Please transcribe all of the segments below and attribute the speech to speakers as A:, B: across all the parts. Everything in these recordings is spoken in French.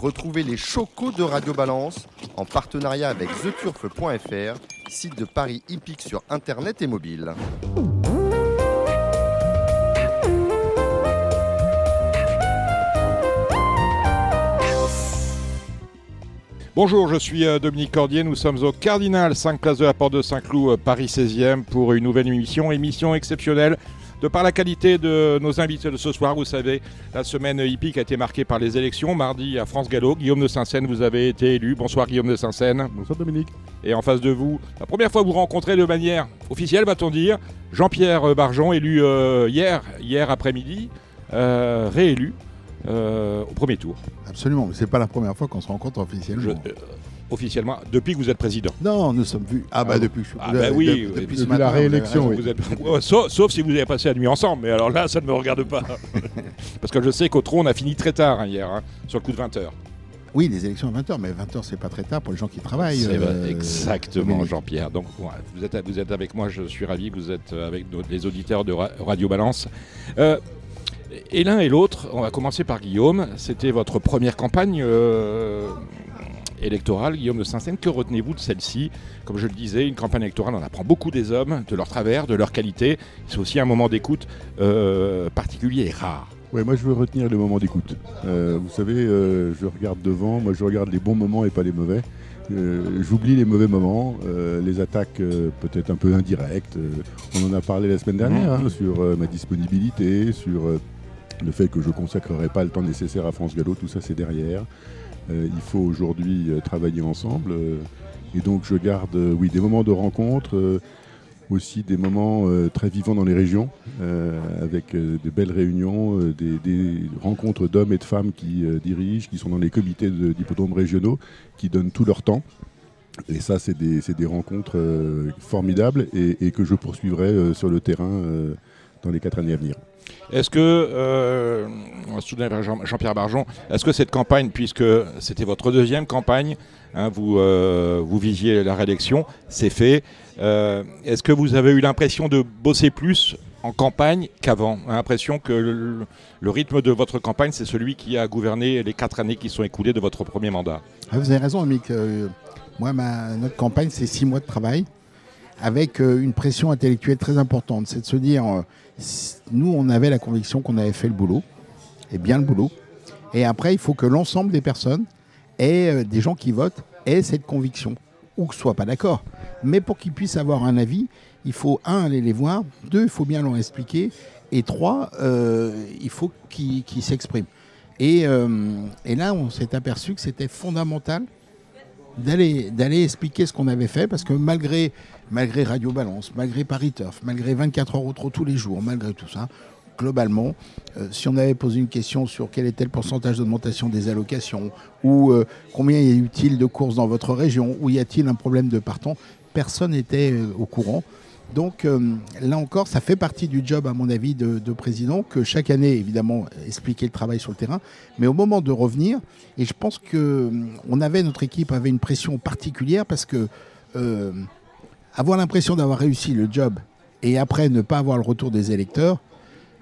A: Retrouvez les chocos de Radio Balance en partenariat avec theturf.fr, site de Paris hippique sur internet et mobile.
B: Bonjour, je suis euh, Dominique Cordier. Nous sommes au Cardinal, 5 Place de la Porte de Saint-Cloud, euh, Paris 16e, pour une nouvelle émission, émission exceptionnelle. De par la qualité de nos invités de ce soir, vous savez, la semaine hippique a été marquée par les élections. Mardi à France Gallo, Guillaume de Saint-Seine, vous avez été élu. Bonsoir Guillaume de Saint-Seine.
C: Bonsoir Dominique.
B: Et en face de vous, la première fois que vous rencontrez de manière officielle, va-t-on dire, Jean-Pierre Barjon, élu euh, hier, hier après-midi, euh, réélu euh, au premier tour.
C: Absolument, mais c'est pas la première fois qu'on se rencontre officiellement.
B: Je- euh, officiellement, depuis que vous êtes président.
C: Non, nous sommes vus. Ah bah
B: Ah,
C: depuis que je suis
B: ah bah oui,
C: de- depuis
B: la
C: vous
D: réélection.
B: Vous êtes- Ouais, sauf, sauf si vous avez passé la nuit ensemble, mais alors là, ça ne me regarde pas. Parce que je sais qu'au trône, on a fini très tard hein, hier, hein, sur le coup de 20h.
C: Oui, les élections à 20h, mais 20h c'est pas très tard pour les gens qui travaillent. Euh,
B: exactement. Jean-Pierre. Donc, vous, êtes, vous êtes avec moi, je suis ravi, vous êtes avec nos- les auditeurs de Ra- Radio Balance. Euh, et l'un et l'autre, on va commencer par Guillaume. C'était votre première campagne euh, électorale, Guillaume de Saint-Seine. Que retenez-vous de celle-ci? Comme je le disais, une campagne électorale, on apprend beaucoup des hommes, de leur travers, de leur qualité. C'est aussi un moment d'écoute euh, particulier et rare.
D: Ouais, moi je veux retenir le moment d'écoute. Euh, vous savez, euh, je regarde devant, moi je regarde les bons moments et pas les mauvais. Euh, J'oublie les mauvais moments, euh, les attaques euh, peut-être un peu indirectes. on en a parlé la semaine dernière hein, sur euh, ma disponibilité, sur le fait que je consacrerai pas le temps nécessaire à France Gallo, tout ça c'est derrière. Euh, il faut aujourd'hui euh, travailler ensemble. euh, et donc je garde oui, des moments de rencontre, aussi des moments très vivants dans les régions, avec de belles réunions, des, rencontres d'hommes et de femmes qui dirigent, qui sont dans les comités d'hippodromes régionaux, qui donnent tout leur temps. Et ça, c'est des, rencontres formidables et, que je poursuivrai sur le terrain dans les quatre années à venir.
B: Est-ce que, euh, Jean-Pierre Barjon, est-ce que cette campagne, puisque c'était votre deuxième campagne, hein, vous, euh, vous visiez la réélection, c'est fait, euh, est-ce que vous avez eu l'impression de bosser plus en campagne qu'avant? L'impression que le, rythme de votre campagne, c'est celui qui a gouverné les quatre années qui sont écoulées de votre premier mandat
C: Ah, vous avez raison, Amic. Euh, moi, notre campagne, c'est six mois de travail avec une pression intellectuelle très importante. C'est de se dire, nous, on avait la conviction qu'on avait fait le boulot, et bien le boulot. Et après, il faut que l'ensemble des personnes et euh, des gens qui votent aient cette conviction, ou que soient pas d'accord. Mais pour qu'ils puissent avoir un avis, il faut, un, aller les voir, deux, il faut bien leur expliquer, et trois, euh, il faut qu'ils s'expriment. Et, euh, et là, on s'est aperçu que c'était fondamental d'aller expliquer ce qu'on avait fait parce que malgré malgré Radio Balance, malgré Paris Turf, malgré 24 heures au trot tous les jours, malgré tout ça, globalement, euh, si on avait posé une question sur quel était le pourcentage d'augmentation des allocations ou euh, combien y a-t-il de courses dans votre région ou y a-t-il un problème de partant, personne n'était euh, au courant. Donc là encore, ça fait partie du job, à mon avis, de, de président, que chaque année, évidemment, expliquer le travail sur le terrain. Mais au moment de revenir, et je pense que avait, notre équipe avait une pression particulière parce que avoir l'impression d'avoir réussi le job et après ne pas avoir le retour des électeurs,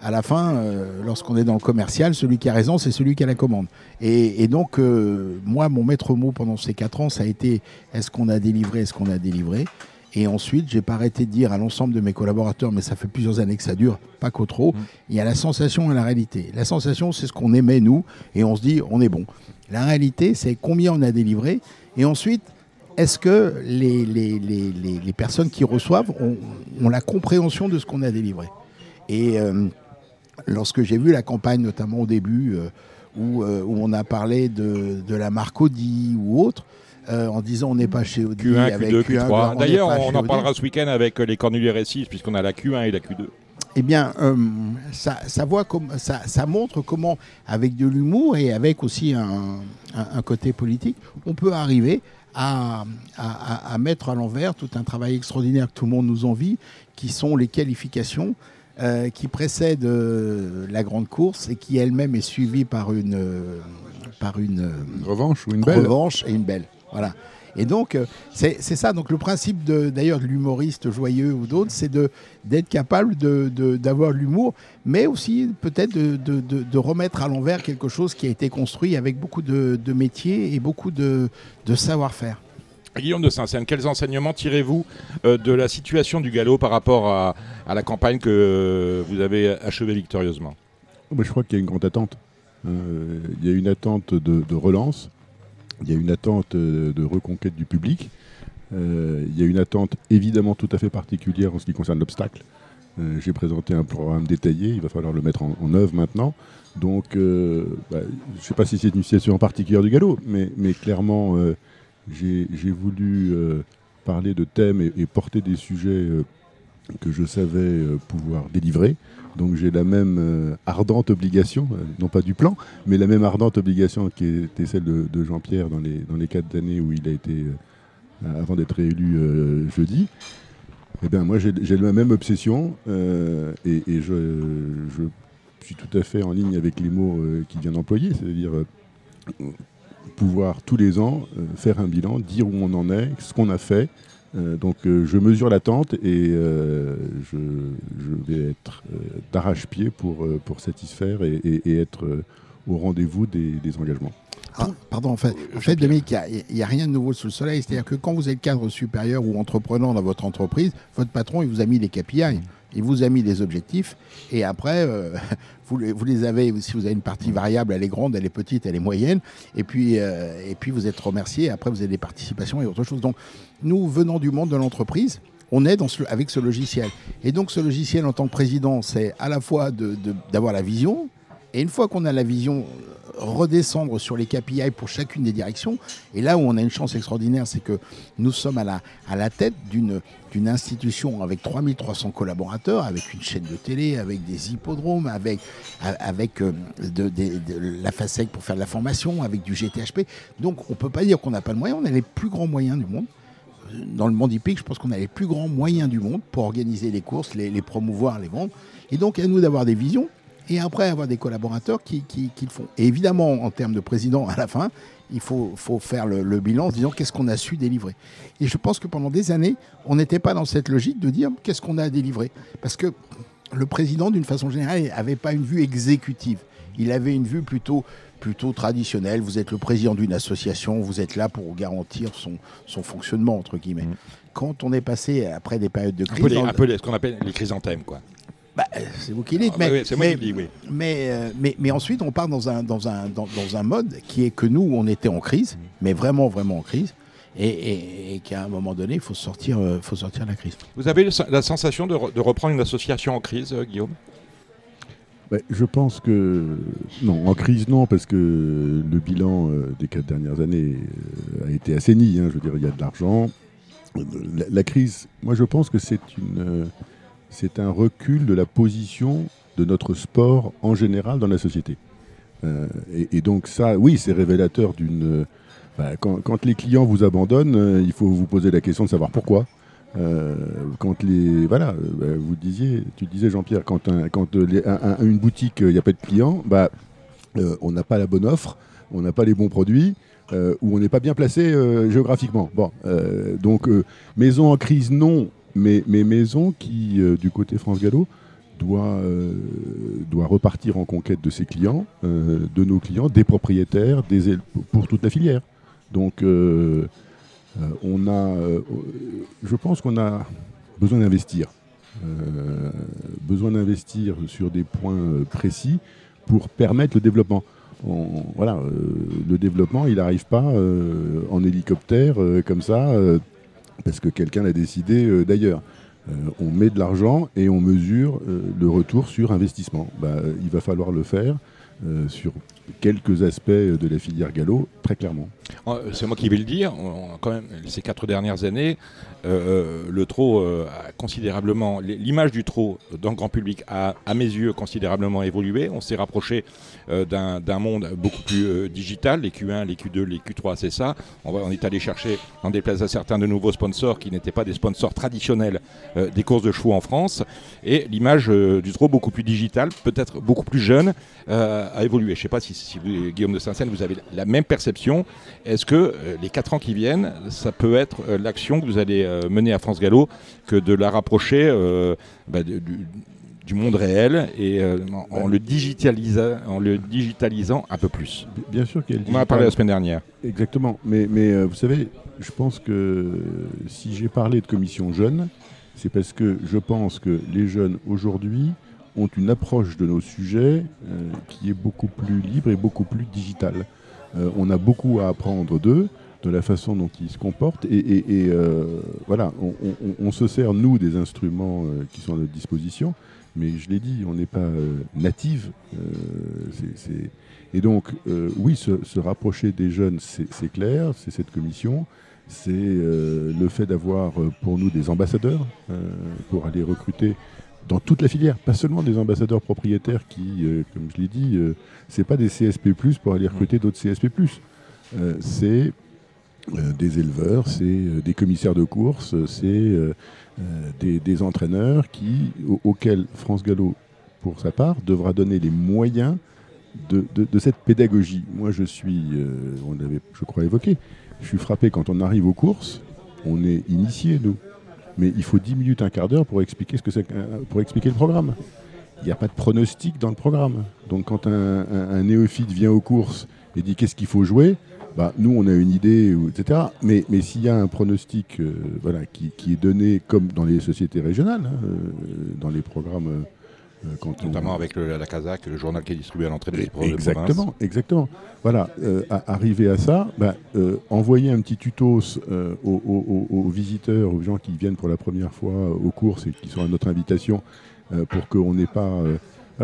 C: à la fin, euh, lorsqu'on est dans le commercial, celui qui a raison, c'est celui qui a la commande. Et, et donc, euh, moi, mon maître mot pendant ces quatre ans, ça a été est-ce qu'on a délivré, est-ce qu'on a délivré? Et ensuite, j'ai pas arrêté de dire à l'ensemble de mes collaborateurs, mais ça fait plusieurs années que ça dure, pas qu'au trop, il y a la sensation et la réalité. La sensation, c'est ce qu'on aimait, nous, et on se dit, on est bon. La réalité, c'est combien on a délivré, et ensuite, est-ce que les, les, les, les, personnes qui reçoivent ont, ont la compréhension de ce qu'on a délivré? Et euh, lorsque j'ai vu la campagne, notamment au début, euh, où, euh, où on a parlé de, de la marque Audi ou autre, euh, en disant on n'est pas chez Audi
B: Q1,
C: avec
B: Q2,
C: Q1,
B: Q3.
C: n'est
B: D'ailleurs, on en parlera ce week-end avec les Cornuliers Récifs, puisqu'on a la Q1 et la Q2.
C: Eh bien, euh, ça, ça, voit comme, ça, ça montre comment, avec de l'humour et avec aussi un, un- un côté politique, on peut arriver à, à- à- à mettre à l'envers tout un travail extraordinaire que tout le monde nous envie, qui sont les qualifications euh, qui précèdent euh, la grande course et qui elle-même est suivie par une, euh, par une,
D: Une revanche ou une belle
C: revanche et une belle. Voilà. Et donc, euh, c'est c'est ça. Donc, le principe d'ailleurs de, l'humoriste joyeux ou d'autres, c'est de- d'être capable de- d'avoir de, l'humour, mais aussi peut-être de, de- de- de remettre à l'envers quelque chose qui a été construit avec beaucoup de, de métiers et beaucoup de, de savoir-faire.
B: Guillaume de Saint-Seine, quels enseignements tirez-vous euh, de la situation du galop par rapport à, à la campagne que vous avez achevée victorieusement?
D: Moi, je crois qu'il y a une grande attente. Euh, il y a une attente de, de relance, il y a une attente euh, de reconquête du public, Euh, il y a une attente évidemment tout à fait particulière en ce qui concerne l'obstacle. Euh, J'ai présenté un programme détaillé, il va falloir le mettre en, œuvre maintenant. Donc, bah, je ne sais pas si c'est une situation particulière du galop, mais, clairement, j'ai voulu parler de thèmes et, porter des sujets que je savais pouvoir délivrer. Donc j'ai la même euh, ardente obligation, euh, non pas du plan, mais la même ardente obligation qui était celle de, Jean-Pierre dans les, dans les quatre années où il a été, euh, avant d'être réélu jeudi. Eh bien moi j'ai la même obsession et, je, je suis tout à fait en ligne avec les mots qu'il vient d'employer, c'est-à-dire pouvoir tous les ans faire un bilan, dire où on en est, ce qu'on a fait, euh, donc euh, je mesure l'attente et euh, je, je vais être euh, d'arrache-pied pour, euh, pour satisfaire et, et- et être euh, au rendez-vous des, des engagements.
C: Ah, pardon, en fait, en fait Dominique, il n'y a, rien de nouveau sous le soleil. C'est-à-dire que quand vous êtes cadre supérieur ou entrepreneur dans votre entreprise, votre patron, il vous a mis les KPI, il vous a mis les objectifs, et après, euh, vous, les, avez, si vous avez une partie variable, elle est grande, elle est petite, elle est moyenne, et puis, euh, et puis vous êtes remercié, après vous avez des participations et autre chose. Donc, nous, venant du monde de l'entreprise, on est avec ce logiciel. Et donc, ce logiciel, en tant que président, c'est à la fois d'avoir la vision, et une fois qu'on a la vision, redescendre sur les KPI pour chacune des directions. Et là où on a une chance extraordinaire, c'est que nous sommes à la, à la tête d'une institution avec 3300 collaborateurs, avec une chaîne de télé, avec des hippodromes, avec, avec euh, de, la FASEC pour faire de la formation, avec du GTHP. Donc on ne peut pas dire qu'on n'a pas de moyens, on a les plus grands moyens du monde dans le monde hippique, je pense qu'on a les plus grands moyens du monde pour organiser les courses, les promouvoir, les vendre. Et donc, à nous d'avoir des visions et après avoir des collaborateurs qui, qui- qui le font. Et évidemment, en termes de président, à la fin, il faut, faut faire le, le bilan en disant qu'est-ce qu'on a su délivrer. Et je pense que pendant des années, on n'était pas dans cette logique de dire qu'est-ce qu'on a délivré. Parce que le président, d'une façon générale, n'avait pas une vue exécutive. Il avait une vue plutôt, plutôt traditionnelle. Vous êtes le président d'une association, vous êtes là pour garantir son, son fonctionnement, entre guillemets. Quand on est passé après des périodes de
B: Un
C: crise,
B: peu, les- un peu les- ce qu'on appelle les chrysanthèmes, quoi.
C: Bah, euh, c'est vous qui dites,
B: Ah,
C: mais,
B: oui, c'est moi
C: mais,
B: qui le dis, oui.
C: mais, euh, mais, mais ensuite on part dans un, dans, un, dans, dans un mode qui est que nous, on était en crise, mais vraiment, vraiment en crise, et, et- et qu'à un moment donné, il faut sortir, euh, faut sortir de la crise.
B: Vous avez la sensation de, re- de reprendre une association en crise, euh, Guillaume?
D: Ouais, je pense que non, en crise non, parce que le bilan euh, des quatre dernières années euh, a été assaini. hein. je veux dire, il y a de l'argent. La, la crise, moi je pense que c'est une, euh, c'est un recul de la position de notre sport en général dans la société. Euh, et, donc ça, oui, c'est révélateur d'une. euh, bah, quand, les clients vous abandonnent, euh, il faut vous poser la question de savoir pourquoi. Quand les voilà, bah, vous disiez, tu disais Jean-Pierre, quand, une boutique, il n'y a pas de clients, bah, on n'a pas la bonne offre, on n'a pas les bons produits, euh, ou on n'est pas bien placé géographiquement. Bon, donc maison en crise, non, mais, mais maison qui, euh, du côté France Gallo, doit, euh, doit repartir en conquête de ses clients, euh, de nos clients, des propriétaires, des pour toute la filière. Donc, on a, je pense qu'on a besoin d'investir. Besoin d'investir sur des points précis pour permettre le développement. Voilà, le développement, il n'arrive pas en hélicoptère comme ça, parce que quelqu'un l'a décidé euh, d'ailleurs. Euh, on met de l'argent et on mesure euh, le retour sur investissement. Bah, il va falloir le faire sur quelques aspects de la filière gallo, très clairement.
B: Euh, C'est moi qui vais le dire. Ces quatre dernières années, euh, euh, le trot a considérablement, l'image du trot dans le grand public a, à mes yeux, considérablement évolué. On s'est rapproché d'un monde beaucoup plus digital. Les Q1, les Q2, les Q3, c'est ça. On, est allé chercher, on déplace à certains de nouveaux sponsors qui n'étaient pas des sponsors traditionnels des courses de chevaux en France. Et l'image du trot beaucoup plus digital, peut-être beaucoup plus jeune, a évolué. Je ne sais pas si, vous, Guillaume de Saint-Seine, vous avez la même perception. Est-ce que euh, les 4 ans qui viennent, ça peut être euh, l'action que vous allez euh, mener à France Gallo que de la rapprocher bah, du, du monde réel et euh, en, en le digitalisa- en le digitalisant un peu plus?
D: Bien sûr qu'il y a le
B: On en a parlé la semaine dernière.
D: Exactement. Mais, mais euh, vous savez, je pense que si j'ai parlé de commission jeune, c'est parce que je pense que les jeunes aujourd'hui ont une approche de nos sujets euh, qui est beaucoup plus libre et beaucoup plus digitale. Euh, on a beaucoup à apprendre d'eux, de la façon dont ils se comportent. Et, euh, voilà, on, se sert, nous, des instruments euh, qui sont à notre disposition. Mais je l'ai dit, on n'est pas native. et donc, oui, se, rapprocher des jeunes, c'est clair, c'est cette commission. C'est le fait d'avoir pour nous des ambassadeurs pour aller recruter dans toute la filière, pas seulement des ambassadeurs propriétaires qui, euh, comme je l'ai dit, euh, c'est pas des CSP+, pour aller recruter d'autres CSP+. Euh, c'est euh, des éleveurs, c'est des commissaires de course, c'est des, entraîneurs qui, au- auxquels France Gallo, pour sa part, devra donner les moyens de, de- cette pédagogie. Moi, je suis, on l'avait, je crois, évoqué, je suis frappé quand on arrive aux courses, on est initié, nous. Mais il faut 10 minutes, un quart d'heure pour expliquer, ce que qu'un- pour expliquer le programme. Il n'y a pas de pronostic dans le programme. Donc quand un, néophyte vient aux courses et dit qu'est-ce qu'il faut jouer, bah, nous on a une idée, etc. Mais, mais s'il y a un pronostic euh, voilà, qui, qui est donné comme dans les sociétés régionales, hein, euh, dans les programmes, euh, on-
B: Notamment avec le- la Kazakh, le journal qui est distribué à l'entrée des provinces.
D: Exactement, exactement. Voilà, euh, à- arriver à ça, bah, euh, envoyer un petit tutos euh, aux, aux- visiteurs, aux gens qui viennent pour la première fois aux courses et qui sont à notre invitation, pour qu'on n'ait pas,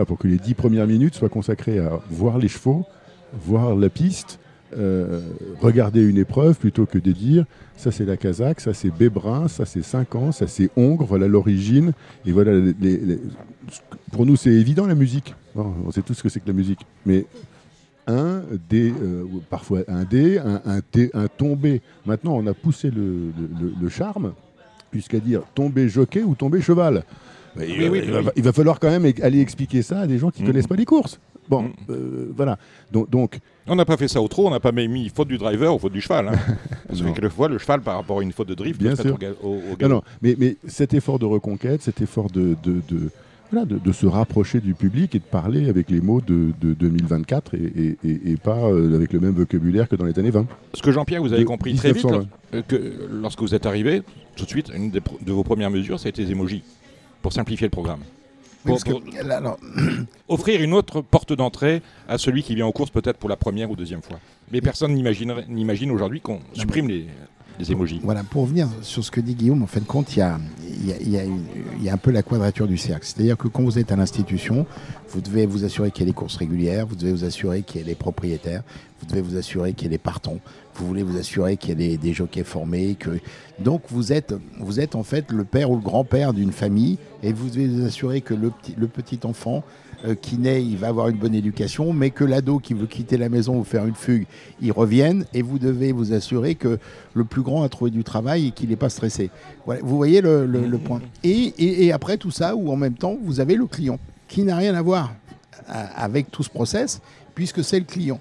D: pour que les dix premières minutes soient consacrées à voir les chevaux, voir la piste, euh, regarder une épreuve plutôt que de dire ça c'est la Kazakh, ça c'est Bébrin, ça c'est 5 ans, ça c'est Hongre, voilà l'origine, et voilà pour nous, c'est évident la musique. On sait tous ce que c'est que la musique. Mais un D, euh, parfois un D, un, un un tombé. Maintenant, on a poussé le, charme jusqu'à dire tomber jockey ou tomber cheval. Il,
B: Oui,
D: va-
B: oui,
D: il
B: oui.
D: va, il va falloir quand même aller expliquer ça à des gens qui ne connaissent pas les courses. Bon, euh, voilà. Donc, donc,
B: On n'a pas fait ça au trot, on n'a pas mis faute du driver ou faute du cheval. hein. Parce que quelquefois, le cheval, par rapport à une faute de drift,
D: Bien sûr.
B: au, au- au
D: non, non, mais, mais cet effort de reconquête, cet effort de, de, de- voilà, de, de se rapprocher du public et de parler avec les mots de, de 2024 et, et- et- et pas euh, avec le même vocabulaire que dans les années 20.
B: Ce que Jean-Pierre, vous avez
D: De
B: compris très vite,
D: 1920.
B: euh, que lorsque vous êtes arrivé, tout de suite, une de vos premières mesures, ça a été les émojis, pour simplifier le programme.
C: Oui,
B: Pour-
C: parce que, là, alors,
B: Offrir une autre porte d'entrée à celui qui vient aux courses peut-être pour la première ou deuxième fois. Mais personne n'imagine aujourd'hui qu'on supprime les, les émojis.
C: Voilà, pour revenir sur ce que dit Guillaume, en fin de compte, il y a, il y a- il y a une- il y a un peu la quadrature du cercle. C'est-à-dire que quand vous êtes à l'institution, vous devez vous assurer qu'il y ait les courses régulières, vous devez vous assurer qu'il y ait les propriétaires, vous devez vous assurer qu'il y ait les partants, vous voulez vous assurer qu'il y ait des, des jockeys formés. Que... Donc vous êtes, vous êtes en fait le père ou le grand-père d'une famille et vous devez vous assurer que le petit, le petit enfant euh, qui naît, il va avoir une bonne éducation, mais que l'ado qui veut quitter la maison ou faire une fugue, il revienne et vous devez vous assurer que le plus grand a trouvé du travail et qu'il n'est pas stressé. Vous voyez le, le- point. Et, et- après tout ça, ou en même temps, vous avez le client qui n'a rien à voir à- avec tout ce process, puisque c'est le client.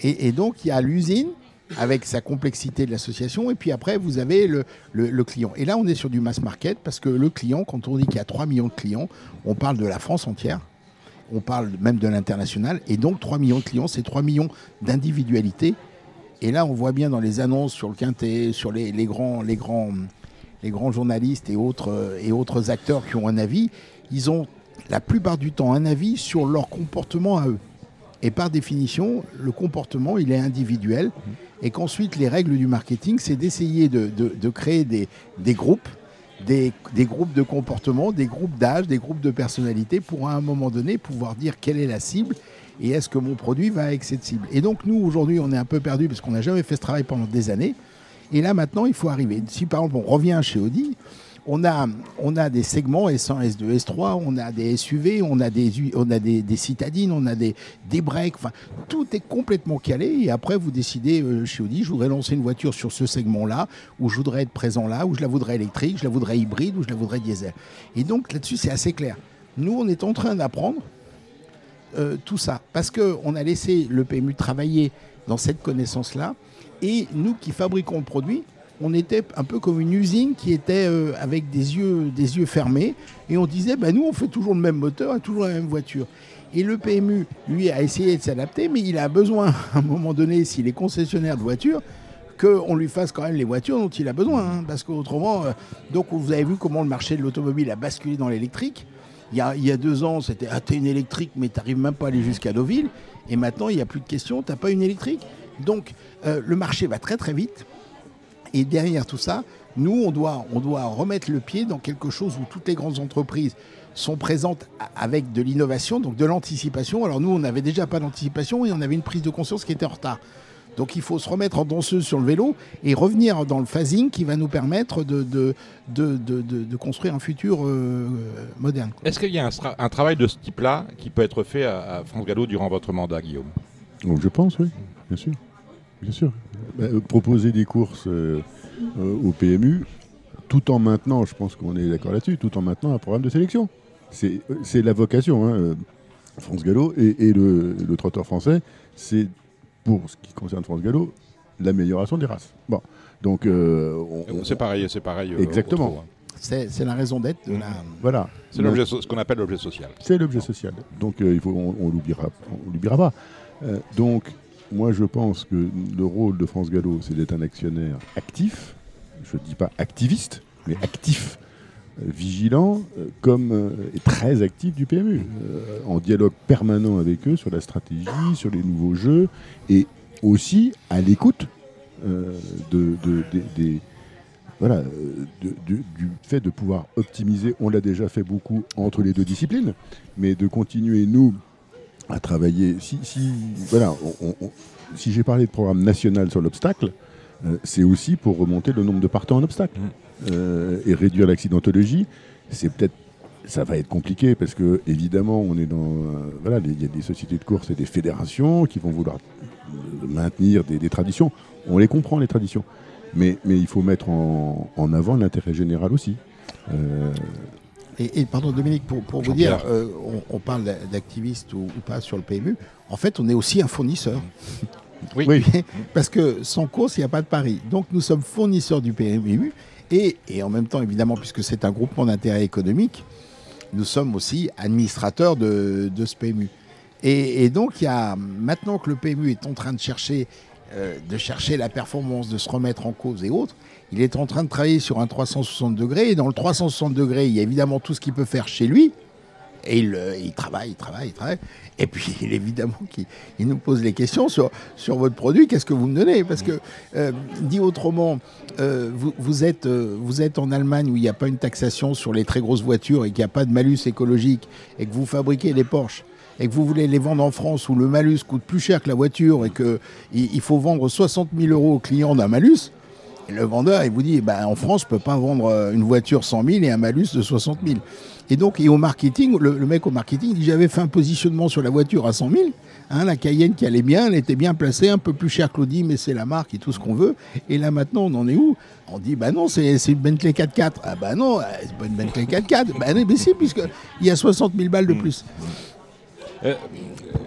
C: Et, et donc, il y a l'usine avec sa complexité de l'association, et puis après, vous avez le, le- client. Et là, on est sur du mass market, parce que le client, quand on dit qu'il y a 3 millions de clients, on parle de la France entière, on parle même de l'international, et donc 3 millions de clients, c'est 3 millions d'individualités. Et là, on voit bien dans les annonces sur le quintet, sur les, les grands, les, grands, les grands journalistes et autres, et autres acteurs qui ont un avis, ils ont la plupart du temps un avis sur leur comportement à eux. Et par définition, le comportement, il est individuel. Et qu'ensuite, les règles du marketing, c'est d'essayer de, de- créer des, des groupes, des, des groupes de comportement, des groupes d'âge, des groupes de personnalités, pour à un moment donné pouvoir dire quelle est la cible et est-ce que mon produit va avec cette cible. Et donc, nous, aujourd'hui, on est un peu perdu parce qu'on n'a jamais fait ce travail pendant des années. Et là, maintenant, il faut arriver. Si par exemple, on revient chez Audi, on a, des segments S1, S2, S3, on a des SUV, on a des, citadines, on a des, des breaks. Tout est complètement calé. Et après, vous décidez euh, chez Audi, je voudrais lancer une voiture sur ce segment-là, où je voudrais être présent là, où je la voudrais électrique, je la voudrais hybride, ou je la voudrais diesel. Et donc là-dessus, c'est assez clair. Nous, on est en train d'apprendre euh, tout ça. Parce qu'on a laissé le PMU travailler dans cette connaissance-là. Et nous qui fabriquons le produit, on était un peu comme une usine qui était euh, avec des yeux, fermés. Et on disait, bah, nous, on fait toujours le même moteur et toujours la même voiture. Et le PMU, lui, a essayé de s'adapter, mais il a besoin, à un moment donné, s'il est concessionnaire de voitures, qu'on lui fasse quand même les voitures dont il a besoin. hein, parce qu'autrement, euh, donc vous avez vu comment le marché de l'automobile a basculé dans l'électrique. Il y, a, deux ans, c'était ah, t'es une électrique, mais t'arrives même pas à aller jusqu'à Deauville. Et maintenant, il n'y a plus de questions, t'as pas une électrique. Donc, euh, le marché va très très vite. Et derrière tout ça, nous, on doit, on doit remettre le pied dans quelque chose où toutes les grandes entreprises sont présentes avec de l'innovation, donc de l'anticipation. Alors nous, on n'avait déjà pas d'anticipation et on avait une prise de conscience qui était en retard. Donc il faut se remettre en danseuse sur le vélo et revenir dans le phasing qui va nous permettre de, de, de, de- de- de construire un futur euh, moderne.
B: Est-ce qu'il y a un, travail de ce type-là qui peut être fait à, à France Gallo durant votre mandat, Guillaume?
D: Donc je pense, oui, bien sûr. Bien sûr. Bah, euh, proposer des courses euh, euh, au PMU, tout en maintenant, je pense qu'on est d'accord là-dessus, tout en maintenant un programme de sélection. C'est c'est la vocation. hein, France Gallo et, et le, le trotteur français, c'est pour ce qui concerne France Gallo, l'amélioration des races. Bon, donc euh, on- on-
B: C'est pareil, c'est pareil.
D: Exactement.
B: hein.
C: C'est c'est la raison d'être de la.
D: voilà.
B: C'est ce qu'on appelle l'objet social.
D: C'est l'objet social. Donc euh, il faut, on, on l'oubliera, on l'oubliera pas. Euh, donc moi je pense que le rôle de France Gallo, c'est d'être un actionnaire actif. Je ne dis pas activiste, mais actif, euh, vigilant, euh, comme euh, et très actif du PMU, en dialogue permanent avec eux sur la stratégie, sur les nouveaux jeux, et aussi à l'écoute voilà, du fait de pouvoir optimiser, on l'a déjà fait beaucoup entre les deux disciplines, mais de continuer, nous, à travailler. Si, si, voilà, on- on- on- si j'ai parlé de programme national sur l'obstacle, euh, c'est aussi pour remonter le nombre de partants en obstacle euh, et réduire l'accidentologie. C'est peut-être ça va être compliqué parce que évidemment on est dans euh, voilà il y a des sociétés de course et des fédérations qui vont vouloir maintenir des, des traditions. On les comprend les traditions, mais, mais il faut mettre en, en avant l'intérêt général aussi.
C: Et, et pardon Dominique, pour, pour vous dire, euh, on, on parle d'a- d'activiste ou, ou pas sur le PMU. En fait, on est aussi un fournisseur.
B: Oui.
D: Oui.
C: Parce que sans course, il n'y a pas de pari. Donc nous sommes fournisseurs du PMU et, et en même temps, évidemment, puisque c'est un groupement d'intérêt économique, nous sommes aussi administrateurs de, de ce PMU. Et, et donc, il y a, maintenant que le PMU est en train de chercher, euh, de chercher la performance, de se remettre en cause et autres, il est en train de travailler sur un 360 degrés. Et dans le 360 degrés, il y a évidemment tout ce qu'il peut faire chez lui. Et il, euh, il travaille, il travaille, il travaille. Et puis, il, évidemment, il nous pose les questions sur, votre produit. Qu'est-ce que vous me donnez? Parce que, euh, dit autrement, euh, vous, êtes, en Allemagne où il n'y a pas une taxation sur les très grosses voitures et qu'il n'y a pas de malus écologique et que vous fabriquez des Porsche et que vous voulez les vendre en France où le malus coûte plus cher que la voiture et qu'il il faut vendre 60 000 euros au client d'un malus, et le vendeur, il vous dit, bah, en France, je ne peux pas vendre euh, une voiture 100 000 et un malus de 60 000. Et donc, et au marketing, le, le mec au marketing, dit, j'avais fait un positionnement sur la voiture à 100 000. hein, la Cayenne qui allait bien, elle était bien placée, un peu plus chère que l'Audi, mais c'est la marque et tout ce qu'on veut. Et là, maintenant, on en est où? On dit, bah non, c'est une Bentley 4x4. Ah bah non, euh, c'est pas une Bentley 4x4. bah non, mais si, puisqu'il y a 60 000 balles de plus.
B: Euh,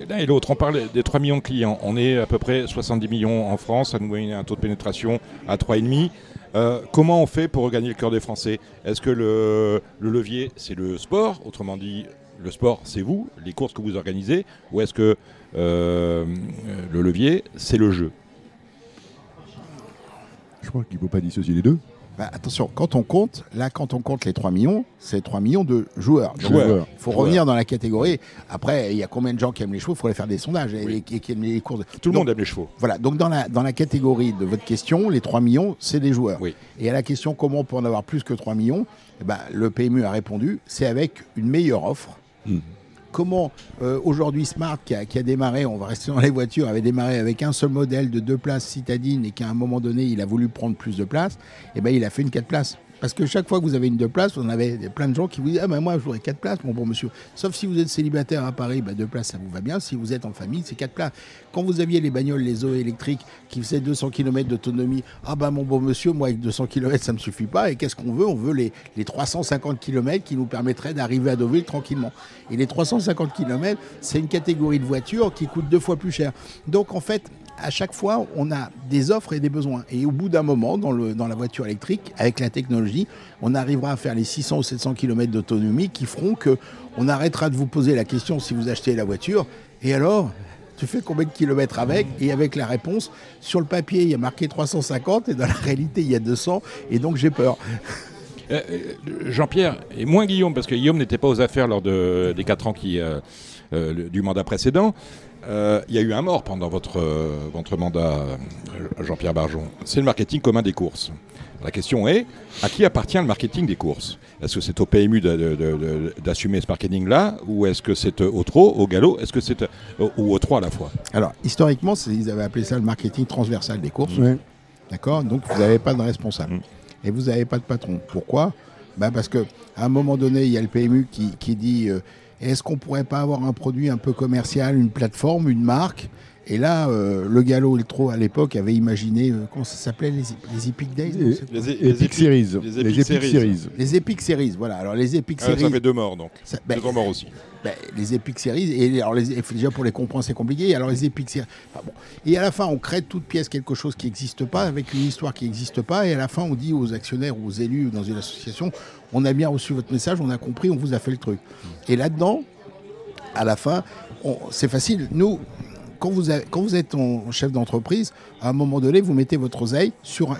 B: L'un et l'autre, on parle des 3 millions de clients. On est à peu près 70 millions en France, ça nous donne un taux de pénétration à 3,5. Euh, comment on fait pour regagner le cœur des Français? Est-ce que le, le levier, c'est le sport? Autrement dit, le sport, c'est vous, les courses que vous organisez Ou est-ce que euh, le levier, c'est le jeu?
D: Je crois qu'il ne faut pas dissocier les deux.
C: Bah, attention, quand on compte, là, quand on compte les 3 millions, c'est 3 millions de joueurs. Il faut
B: Joueurs.
C: revenir dans la catégorie. Après, il y a combien de gens qui aiment les chevaux? Il faudrait faire des sondages et,
B: Oui.
C: et qui aiment les courses.
B: Tout le monde aime les chevaux.
C: Voilà, donc dans la, dans la catégorie de votre question, les 3 millions, c'est des joueurs.
B: Oui.
C: Et à la question comment on peut en avoir plus que 3 millions, eh ben, le PMU a répondu, c'est avec une meilleure offre.
D: Mhm.
C: Comment euh, aujourd'hui Smart, qui a, démarré, on va rester dans les voitures, avait démarré avec un seul modèle de deux places citadines et qu'à un moment donné, il a voulu prendre plus de place, et ben, il a fait une 4 places. Parce que chaque fois que vous avez une deux places, on avait plein de gens qui vous disent Ah ben moi, je voudrais quatre places, mon bon monsieur. Sauf si vous êtes célibataire à Paris, ben deux places, ça vous va bien. Si vous êtes en famille, c'est quatre places. Quand vous aviez les bagnoles, les eaux électriques qui faisaient 200 km d'autonomie, ah ben mon bon monsieur, moi avec 200 km, ça me suffit pas. Et qu'est-ce qu'on veut? On veut les, les 350 km qui nous permettraient d'arriver à Deauville tranquillement. Et les 350 km, c'est une catégorie de voitures qui coûte deux fois plus cher. Donc en fait, à chaque fois, on a des offres et des besoins. Et au bout d'un moment, dans, le, dans la voiture électrique, avec la technologie, on arrivera à faire les 600 ou 700 km d'autonomie qui feront que on arrêtera de vous poser la question si vous achetez la voiture. Et alors, tu fais combien de kilomètres avec? Et avec la réponse, sur le papier, il y a marqué 350 et dans la réalité, il y a 200. Et donc, j'ai peur.
B: Euh, euh, Jean-Pierre, et moins Guillaume, parce que Guillaume n'était pas aux affaires lors de, des 4 ans euh, du mandat précédent. Euh, Il y a eu un mort pendant votre, euh, votre mandat, euh, Jean-Pierre Barjon. C'est le marketing commun des courses. La question est, à qui appartient le marketing des courses? Est-ce que c'est au PMU d'assumer ce marketing-là Ou est-ce que c'est au trot, au galop? Est-ce que c'est ou au trois à la fois?
C: Alors, historiquement, c'est- ils avaient appelé ça le marketing transversal des courses. D'accord? Donc, vous n'avez pas de responsable.
B: Mm.
C: Et vous n'avez pas de patron. Pourquoi? Bah Parce qu'à un moment donné, il y a le PMU qui, qui dit euh, est-ce qu'on pourrait pas avoir un produit un peu commercial, une plateforme, une marque Et là, euh, le galop et le trot, à l'époque, avait imaginé, euh, comment ça s'appelait Les, les Epic Days
D: Et-
C: c'est-
B: Les,
D: Epic Series.
B: les
D: Les
B: Epic Series.
D: Series.
C: Les Epic Series, voilà. Alors, les Epic
B: Ah,
C: Series.
B: ça fait deux morts donc.
C: ça- ben,
B: deux morts aussi.
C: ben, les Epic Series, et alors les, déjà pour les comprendre c'est compliqué, alors les Epic Series, enfin bon. et à la fin on crée de toute pièce quelque chose qui n'existe pas, avec une histoire qui n'existe pas, et à la fin on dit aux actionnaires ou aux élus dans une association, on a bien reçu votre message, on a compris, on vous a fait le truc. Et là-dedans, à la fin, c'est facile, nous... Quand vous, êtes en chef d'entreprise, à un moment donné, vous mettez votre oseille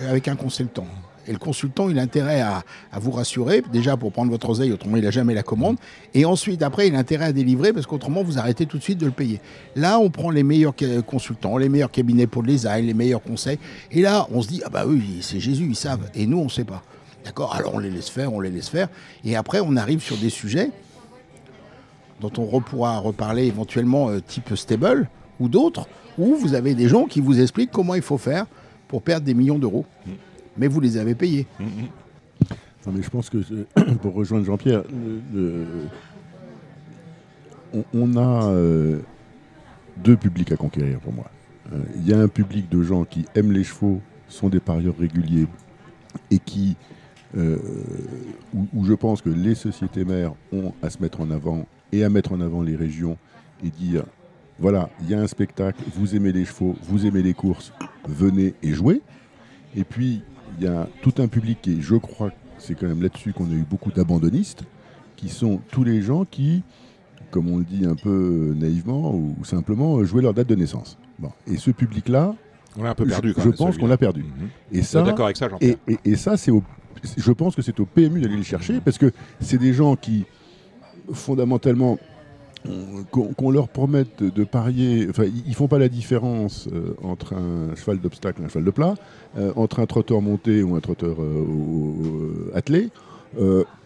C: avec un consultant. Et le consultant, il a intérêt à, vous rassurer, déjà pour prendre votre oseille, autrement il n'a jamais la commande. Et ensuite, après, il a intérêt à délivrer, parce qu'autrement, vous arrêtez tout de suite de le payer. Là, on prend les meilleurs consultants, les meilleurs cabinets pour le design, les meilleurs conseils. Et là, on se dit, ah bah oui, c'est Jésus, ils savent. Et nous, on ne sait pas. D'accord? Alors, on les laisse faire, on les laisse faire. Et après, on arrive sur des sujets dont on pourra reparler éventuellement euh, type stable ou d'autres, où vous avez des gens qui vous expliquent comment il faut faire pour perdre des millions d'euros. Mais vous les avez payés.
D: Non, mais je pense que euh, pour rejoindre Jean-Pierre, on, a euh, deux publics à conquérir pour moi. Euh, Il y a un public de gens qui aiment les chevaux, sont des parieurs réguliers et qui, où, où je pense que les sociétés mères ont à se mettre en avant et à mettre en avant les régions et dire voilà, il y a un spectacle, vous aimez les chevaux, vous aimez les courses, venez et jouez. Et puis, il y a tout un public qui, je crois, c'est quand même là-dessus qu'on a eu beaucoup d'abandonnistes, qui sont tous les gens qui, comme on le dit un peu naïvement ou simplement, euh, jouaient leur date de naissance. Bon. Et ce public-là,
B: On l'a un peu
D: je,
B: perdu quand
D: je
B: même,
D: pense qu'on l'a perdu.
B: Mhm.
D: Et ça,
B: d'accord avec ça, Jean-Pierre
D: et, et- et ça, c'est je pense que c'est au PMU d'aller les chercher parce que c'est des gens qui, fondamentalement, on- qu'on leur promette de, parier, enfin, ils font pas la différence euh, entre un cheval d'obstacle et un cheval de plat, euh, entre un trotteur monté ou un trotteur euh, attelé.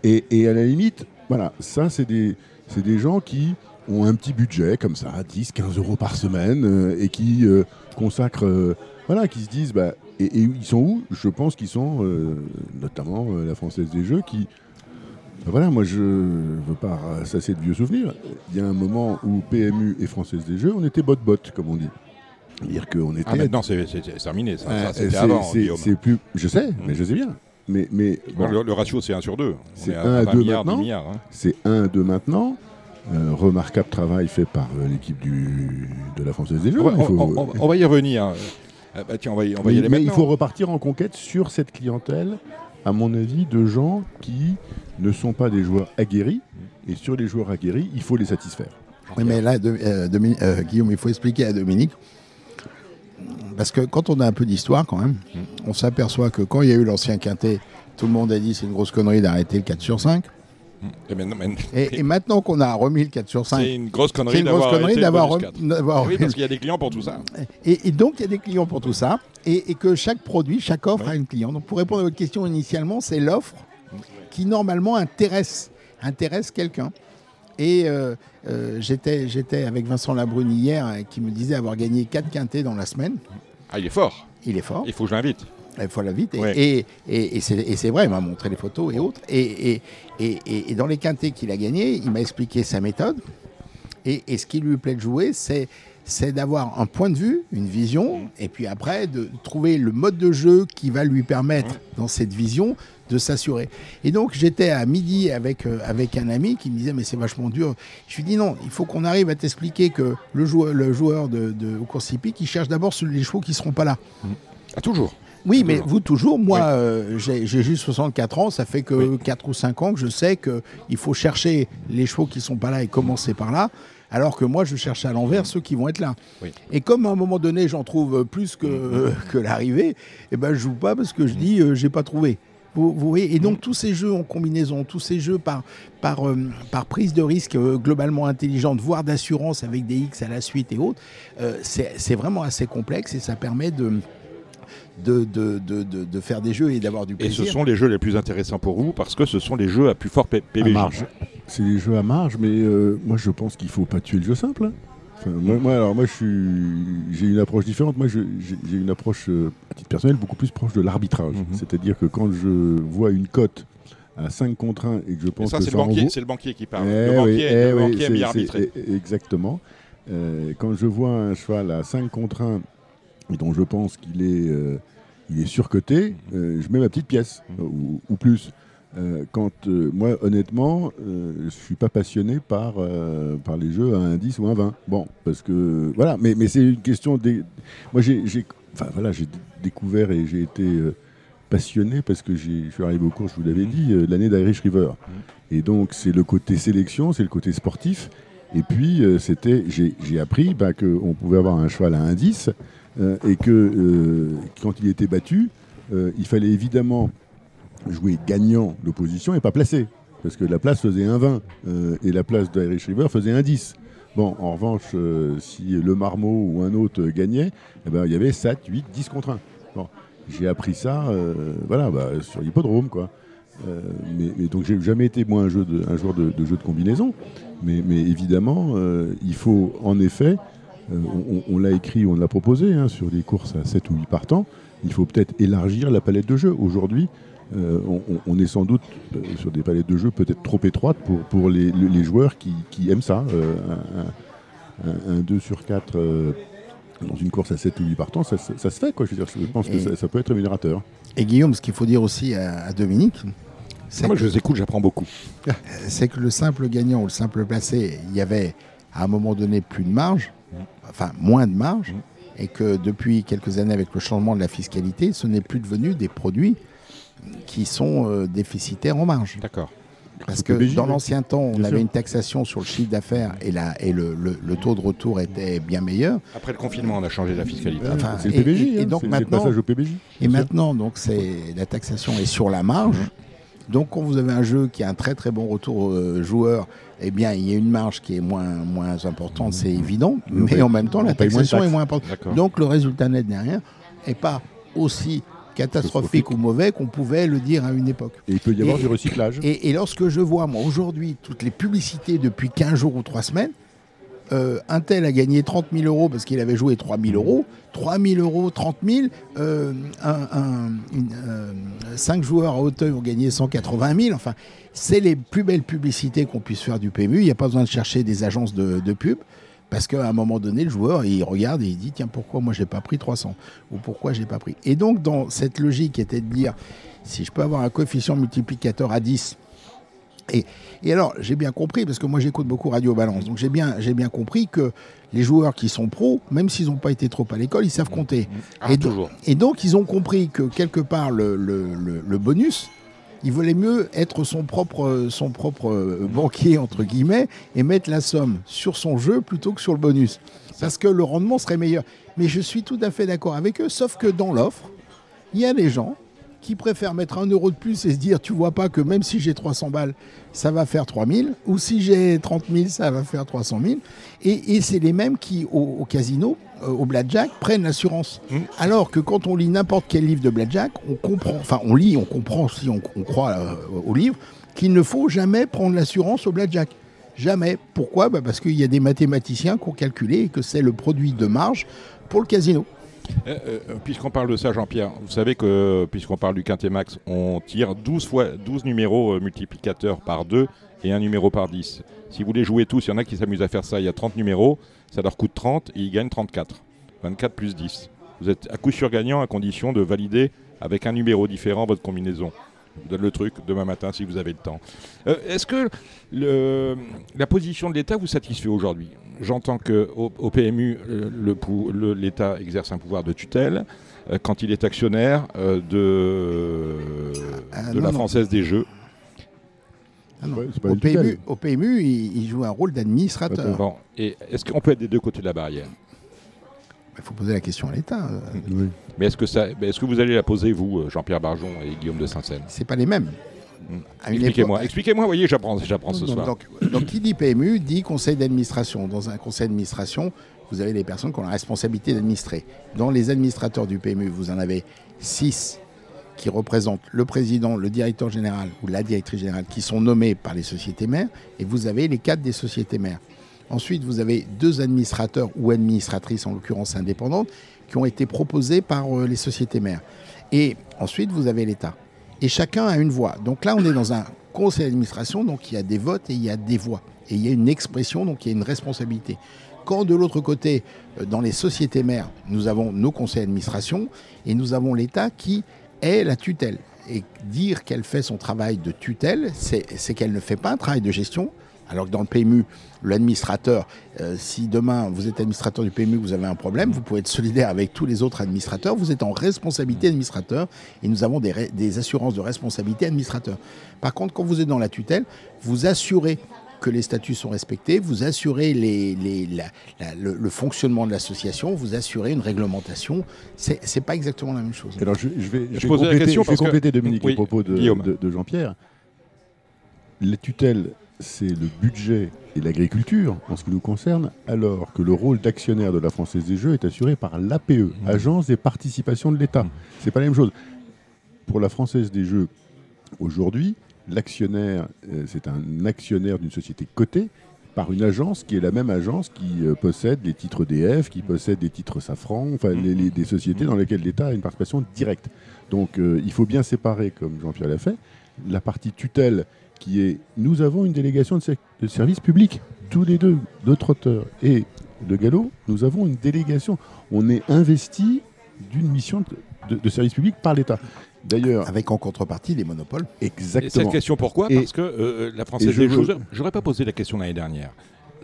D: Et, à la limite, voilà, ça, c'est des, des gens qui ont un petit budget comme ça, 10, 15 euros par semaine, et qui consacrent, voilà, qui se disent, bah, et, et ils sont où? Je pense qu'ils sont, notamment la Française des Jeux, qui, voilà, moi je veux pas rassasier de vieux souvenirs. Il y a un moment où PMU et Française des Jeux, on était bot-bot, comme on dit. C'est-à-dire qu'on était
B: Ah, maintenant, c'est terminé. Ça,
D: euh,
B: Ça, c'était
D: c'est-
B: avant,
D: c'est- plus, je sais,
B: Mm.
D: mais je sais bien. Mais, mais
B: Bon,
D: bon,
B: le, le ratio, c'est 1 sur 2.
D: C'est
B: On est
D: un à
B: 20
D: deux
B: milliards, 10
D: maintenant.
B: hein.
D: c'est un de maintenant. Euh, remarquable travail fait par euh, l'équipe du, de la Française des Jeux.
B: On, va-
D: il faut-
B: on- on- on va y revenir. Bah, tiens, on va y, on va y
D: mais
B: aller
D: mais il faut repartir en conquête sur cette clientèle, à mon avis, de gens qui ne sont pas des joueurs aguerris. Et sur les joueurs aguerris, il faut les satisfaire.
C: Oui, mais là, de- euh, euh, Guillaume, il faut expliquer à Dominique. Parce que quand on a un peu d'histoire, quand même, on s'aperçoit que quand il y a eu l'ancien quintet, tout le monde a dit c'est une grosse connerie d'arrêter le 4 sur 5.
B: Et maintenant- maintenant-
C: Et, et maintenant qu'on a remis le 4 sur 5,
B: c'est une grosse connerie d'avoir
C: connerie
B: arrêté le
C: d'avoir
B: bonus
C: rem-
B: 4.
C: d'avoir
B: Eh Oui,
C: remis
B: parce qu'il y a des clients pour tout ça.
C: Et, et donc, il y a des clients pour tout ça. Et, que chaque produit, chaque offre
B: Ouais.
C: a une client. Donc, pour répondre à votre question initialement, c'est l'offre qui, normalement, intéresse, intéresse quelqu'un. Et euh, euh, j'étais j'étais avec Vincent Labrune hier, euh, qui me disait avoir gagné 4 quintés dans la semaine.
B: Ah, il est fort.
C: Il est fort.
B: Il faut que je l'invite.
C: Il faut la vite. Et,
B: Ouais.
C: et, et- et c'est vrai, il m'a montré les photos et autres. Et, dans les quintés qu'il a gagnés, il m'a expliqué sa méthode. Et, et ce qui lui plaît de jouer, c'est c'est d'avoir un point de vue, une vision, et puis après de trouver le mode de jeu qui va lui permettre, dans cette vision, de s'assurer. Et donc j'étais à midi avec, euh, avec un ami qui me disait mais c'est vachement dur. Je lui dis non, il faut qu'on arrive à t'expliquer que le joueur, le joueur de, de course hippique, il cherche d'abord les chevaux qui seront pas là.
B: Ah, toujours.
C: Oui, mais vous toujours, moi euh, j'ai juste 64 ans, ça fait que
B: Oui.
C: 4 ou 5 ans que je sais qu'il faut chercher les chevaux qui sont pas là et commencer par là. Alors que moi, je cherche à l'envers ceux qui vont être là.
B: Oui.
C: Et comme à un moment donné, j'en trouve plus que, que l'arrivée, eh ben, je joue pas parce que je dis, euh, j'ai pas trouvé. Vous, vous voyez Et donc, tous ces jeux en combinaison, tous ces jeux par, par, euh, par prise de risque euh, globalement intelligente, voire d'assurance avec des X à la suite et autres, euh, c'est c'est vraiment assez complexe et ça permet de, de, de, de, de- de faire des jeux et d'avoir du
B: Et
C: plaisir.
B: ce sont les jeux les plus intéressants pour vous parce que ce sont les jeux à plus fort P-
D: À
B: PBJ.
D: marge. C'est des jeux à marge, mais euh, moi je pense qu'il faut pas tuer le jeu simple. hein. Enfin, moi, moi, alors moi, je suis, j'ai une approche différente. Moi, je- j'ai une approche euh, à titre personnel beaucoup plus proche de l'arbitrage.
B: Mhm.
D: C'est-à-dire que quand je vois une cote à 5 contre 1 et que je
B: Et
D: pense
B: ça,
D: que
B: c'est le, banquier,
D: vaut-
B: c'est le banquier qui parle.
D: Eh
B: le
D: oui,
B: banquier,
D: eh
B: le
D: oui,
B: banquier arbitrer.
D: eh, Exactement. Euh, quand je vois un cheval à 5 contre 1 et dont je pense qu'il est, euh, il est surcoté, euh, je mets ma petite pièce
B: Mm.
D: ou, ou plus. Euh, quand moi, honnêtement, je suis pas passionné par, par les jeux à un 10 ou un 20. Bon, parce que voilà, mais, mais c'est une question. Des... Moi, j'ai, enfin voilà, découvert et j'ai été passionné parce que je suis arrivé au cours, je vous l'avais
B: Mhm.
D: dit, euh, l'année d'Irish River. Et donc, c'est le côté sélection, c'est le côté sportif. Et puis, euh, c'était, j'ai, appris bah, qu'on pouvait avoir un cheval à un 10 euh, et que euh, quand il était battu, euh, il fallait évidemment jouer gagnant l'opposition et pas placé. Parce que la place faisait un 20 euh, et la place d'Irish River faisait un 10. Bon, en revanche, euh, si le Marmot ou un autre euh, gagnait, eh ben, il y avait 7, 8, 10 contre 1. Bon, j'ai appris ça euh, voilà, bah, sur l'hippodrome. quoi. Euh, mais, mais donc j'ai jamais été moi un, jeu de, un joueur de, de jeu de combinaison. Mais, mais évidemment, euh, il faut en effet, euh, on, l'a écrit, on l'a proposé hein, sur des courses à 7 ou 8 partants, il faut peut-être élargir la palette de jeu. Aujourd'hui, euh, on, est sans doute euh, sur des palettes de jeu peut-être trop étroites pour, pour les, le- les joueurs qui, qui aiment ça. Euh, un, un- un 2 sur 4 euh, dans une course à 7 ou 8 partants, ça, ça- ça se fait. Quoi. Je, veux dire, je pense que ça, ça peut être rémunérateur.
C: Et Guillaume, ce qu'il faut dire aussi à, à Dominique, c'est
B: Moi,
C: que,
B: je les écoute, j'apprends beaucoup.
C: c'est que le simple gagnant ou le simple placé, il y avait à un moment donné plus de marge, enfin moins de marge,
B: Mm.
C: et que depuis quelques années, avec le changement de la fiscalité, ce n'est plus devenu des produits qui sont euh, déficitaires en marge.
B: D'accord.
C: Parce que dans l'ancien temps, on
D: Bien
C: avait
D: sûr.
C: une taxation sur le chiffre d'affaires et, la, et le, le- le taux de retour était bien meilleur.
B: Après le confinement, on a changé la fiscalité.
C: Enfin,
D: c'est le
C: et-
D: PBJ.
C: et- et
D: hein,
C: donc
D: le
C: maintenant-
D: passage au PBJ.
C: Et
D: sûr.
C: maintenant, donc, c'est la taxation est sur la marge. Donc, quand vous avez un jeu qui a un très très bon retour euh, joueur, eh bien, il y a une marge qui est moins moins importante, c'est évident.
D: Mais on
C: Mais
D: paye-
C: en même temps, la taxation est moins importante. Donc, le résultat net derrière est pas aussi catastrophique ou mauvais qu'on pouvait le dire à une époque.
D: Et il peut y avoir
C: Et-
D: du recyclage.
C: Et, et lorsque je vois, moi, aujourd'hui, toutes les publicités depuis 15 jours ou 3 semaines, euh, un tel a gagné 30 000 euros parce qu'il avait joué 3 000 euros, 3 000 euros, 30 000, euh, un, un- une, euh, 5 joueurs à Hauteuil ont gagné 180 000, enfin, c'est les plus belles publicités qu'on puisse faire du PMU, il n'y a pas besoin de chercher des agences de, pub, parce qu'à un moment donné, le joueur, il regarde et il dit, tiens, pourquoi moi j'ai pas pris 300 Ou pourquoi j'ai pas pris? Et donc, dans cette logique était de dire, si je peux avoir un coefficient multiplicateur à 10, et, et alors, j'ai bien compris, parce que moi j'écoute beaucoup Radio Balance, donc j'ai bien, j'ai bien compris que les joueurs qui sont pros, même s'ils n'ont pas été trop à l'école, ils savent compter.
B: Ah,
C: et, do-
B: toujours.
C: et donc, ils ont compris que quelque part, le, le- le- le bonus, il valait mieux être son propre, son propre euh, banquier, entre guillemets, et mettre la somme sur son jeu plutôt que sur le bonus. Parce que le rendement serait meilleur. Mais je suis tout à fait d'accord avec eux, sauf que dans l'offre, il y a des gens qui préfèrent mettre un euro de plus et se dire, tu vois pas que même si j'ai 300 balles, ça va faire 3000, ou si j'ai 30 000, ça va faire 300 000. Et, et c'est les mêmes qui, au, au casino, euh, au blackjack, prennent l'assurance.
B: Mmh.
C: Alors que quand on lit n'importe quel livre de blackjack, on comprend, enfin on lit, on comprend si on, on croit euh, au livre, qu'il ne faut jamais prendre l'assurance au blackjack. Jamais. Pourquoi? Bah Parce qu'il y a des mathématiciens qui ont calculé que c'est le produit de marge pour le casino.
B: Euh, euh, puisqu'on parle de ça, Jean-Pierre, vous savez que, puisqu'on parle du Quintet Max, on tire 12, fois, 12 numéros euh, multiplicateurs par 2 et un numéro par 10. Si vous voulez jouer tous, il y en a qui s'amusent à faire ça, il y a 30 numéros, ça leur coûte 30 et ils gagnent 34. 24 plus 10. Vous êtes à coup sûr gagnant à condition de valider avec un numéro différent votre combinaison. Je vous donne le truc demain matin si vous avez le temps. Euh, Est-ce que la position de l'État vous satisfait aujourd'hui? J'entends qu'au au PMU, euh, le pou- le- l'État exerce un pouvoir de tutelle euh, quand il est actionnaire euh, de,
C: Ah,
B: de
C: non,
B: la
C: non.
B: Française des Jeux.
C: Ah non.
D: Pas
C: Au. PMU, au PMU, il, il joue un rôle d'administrateur.
B: Bon, et est-ce qu'on peut être des deux côtés de la barrière?
C: Il faut poser la question à l'État.
D: Oui.
B: Mais est-ce que, ça- est-ce que vous allez la poser, vous, Jean-Pierre Barjon et Guillaume de Saint-Seine?
C: C'est pas les mêmes.
B: Expliquez-moi,
C: époque-
B: expliquez-moi, voyez, j'apprends, j'apprends ce soir.
C: donc, donc, qui dit PMU dit conseil d'administration. Dans un conseil d'administration, vous avez des personnes qui ont la responsabilité d'administrer. Dans les administrateurs du PMU, vous en avez six qui représentent le président, le directeur général ou la directrice générale qui sont nommés par les sociétés mères et vous avez les quatre des sociétés mères. Ensuite, vous avez deux administrateurs ou administratrices, en l'occurrence indépendantes, qui ont été proposés par euh, les sociétés mères. Et ensuite, vous avez l'État. Et chacun a une voix. Donc là, on est dans un conseil d'administration, donc il y a des votes et il y a des voix. Et il y a une expression, donc il y a une responsabilité. Quand de l'autre côté, euh, dans les sociétés mères, nous avons nos conseils d'administration et nous avons l'État qui est la tutelle. Et dire qu'elle fait son travail de tutelle, c'est c'est qu'elle ne fait pas un travail de gestion. Alors que dans le PMU, l'administrateur, euh, si demain vous êtes administrateur du PMU, vous avez un problème, vous pouvez être solidaire avec tous les autres administrateurs, vous êtes en responsabilité administrateur et nous avons des, assurances de responsabilité administrateur. Par contre, quand vous êtes dans la tutelle, vous assurez que les statuts sont respectés, vous assurez les- les- la- la- le, le fonctionnement de l'association, vous assurez une réglementation. C'est c'est pas exactement la même chose.
D: Alors je, je vais, je vais
B: posais la
D: compléter,
B: question
D: je vais
B: parce que-
D: compléter, Dominique
B: Oui,
D: les propos de- de Jean-Pierre. Les tutelles, c'est le budget et l'agriculture en ce qui nous concerne, alors que le rôle d'actionnaire de la Française des Jeux est assuré par l'APE,
B: Mmh.
D: Agence des participations de l'État.
B: Mhm.
D: C'est pas la même chose. Pour la Française des Jeux, aujourd'hui, l'actionnaire, euh, c'est un actionnaire d'une société cotée par une agence qui est la même agence qui euh, possède les titres DF, qui possède des titres Safran, enfin les- les- des sociétés dans lesquelles l'État a une participation directe. Donc euh, il faut bien séparer, comme Jean-Pierre l'a fait, la partie tutelle qui est nous avons une délégation de, ser- de service public, tous les deux, de Trotteur et de Gallo, nous avons une délégation. On est investi d'une mission de, de- de service public par l'État. D'ailleurs,
C: Avec en contrepartie les monopoles.
B: Et cette
D: exactement.
B: question, pourquoi?
D: Et-
B: Parce que euh, la
D: et
B: Française
D: je
B: des Jeux, j'aurais pas posé la question l'année dernière.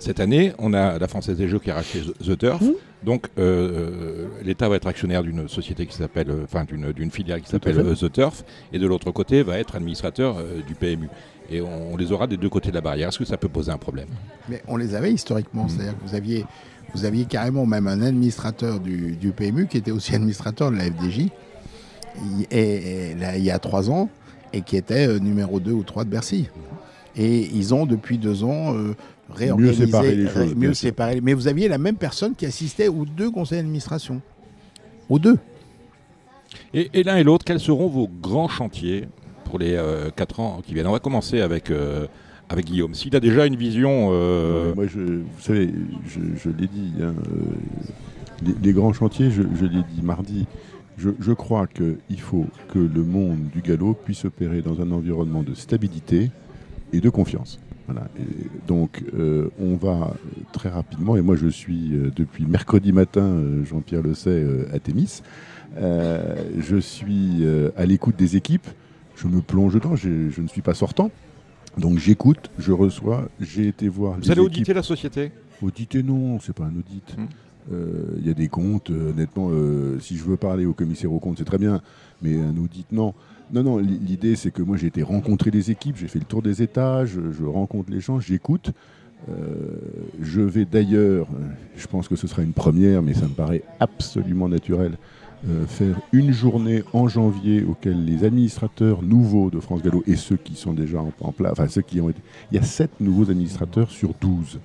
B: Cette année, on a la Française des Jeux qui a racheté The- Turf.
D: Mmh.
B: Donc, euh, l'État va être actionnaire d'une société qui s'appelle, euh, enfin, d'une d'une filiale qui s'appelle euh, The Turf. Et de l'autre côté, va être administrateur euh, du PMU. Et on, on les aura des deux côtés de la barrière. Est-ce que ça peut poser un problème?
C: Mais on les avait historiquement. C'est-à-dire que vous aviez, vous aviez carrément même un administrateur du, du PMU qui était aussi administrateur de la FDJ il- et, et là, il y a trois ans et qui était euh, numéro 2 ou 3 de Bercy. Et ils ont depuis deux ans euh, réorganisé,
D: séparé les
C: ré-
D: choses,
C: mieux séparé. Mais vous aviez la même personne qui assistait aux deux conseils d'administration. Aux deux.
B: Et, et l'un et l'autre, quels seront vos grands chantiers pour les 4 ans qui viennent? On va commencer avec, euh, avec Guillaume. S'il a déjà une vision... euh,
D: Moi, je, vous savez, je, je l'ai dit, hein, euh, les, les grands chantiers, je, je l'ai dit mardi, je, je crois qu'il faut que le monde du galop puisse opérer dans un environnement de stabilité et de confiance. Voilà. Et donc, euh, on va très rapidement, et moi je suis euh, depuis mercredi matin, euh, Jean-Pierre le sait, à Thémis, je suis à l'écoute des équipes, je me plonge dedans, je, je ne suis pas sortant. Donc j'écoute, je reçois, j'ai été voir
B: vous
D: les
B: allez
D: équipes.
B: auditer la société?
D: Auditer, non, c'est pas un audit.
B: Hmm.
D: Euh, Il y a des comptes, euh, honnêtement, euh, si je veux parler au commissaire aux comptes, c'est très bien, mais un audit, non. Non, non, l'idée, c'est que moi, j'ai été rencontrer les équipes, j'ai fait le tour des étages, je rencontre les gens, j'écoute. Euh, je vais d'ailleurs, je pense que ce sera une première, mais ça me paraît absolument naturel, euh, faire une journée en janvier auquel les administrateurs nouveaux de France Gallo et ceux qui sont déjà en, place, enfin ceux qui ont été... Il y a sept nouveaux administrateurs sur 12.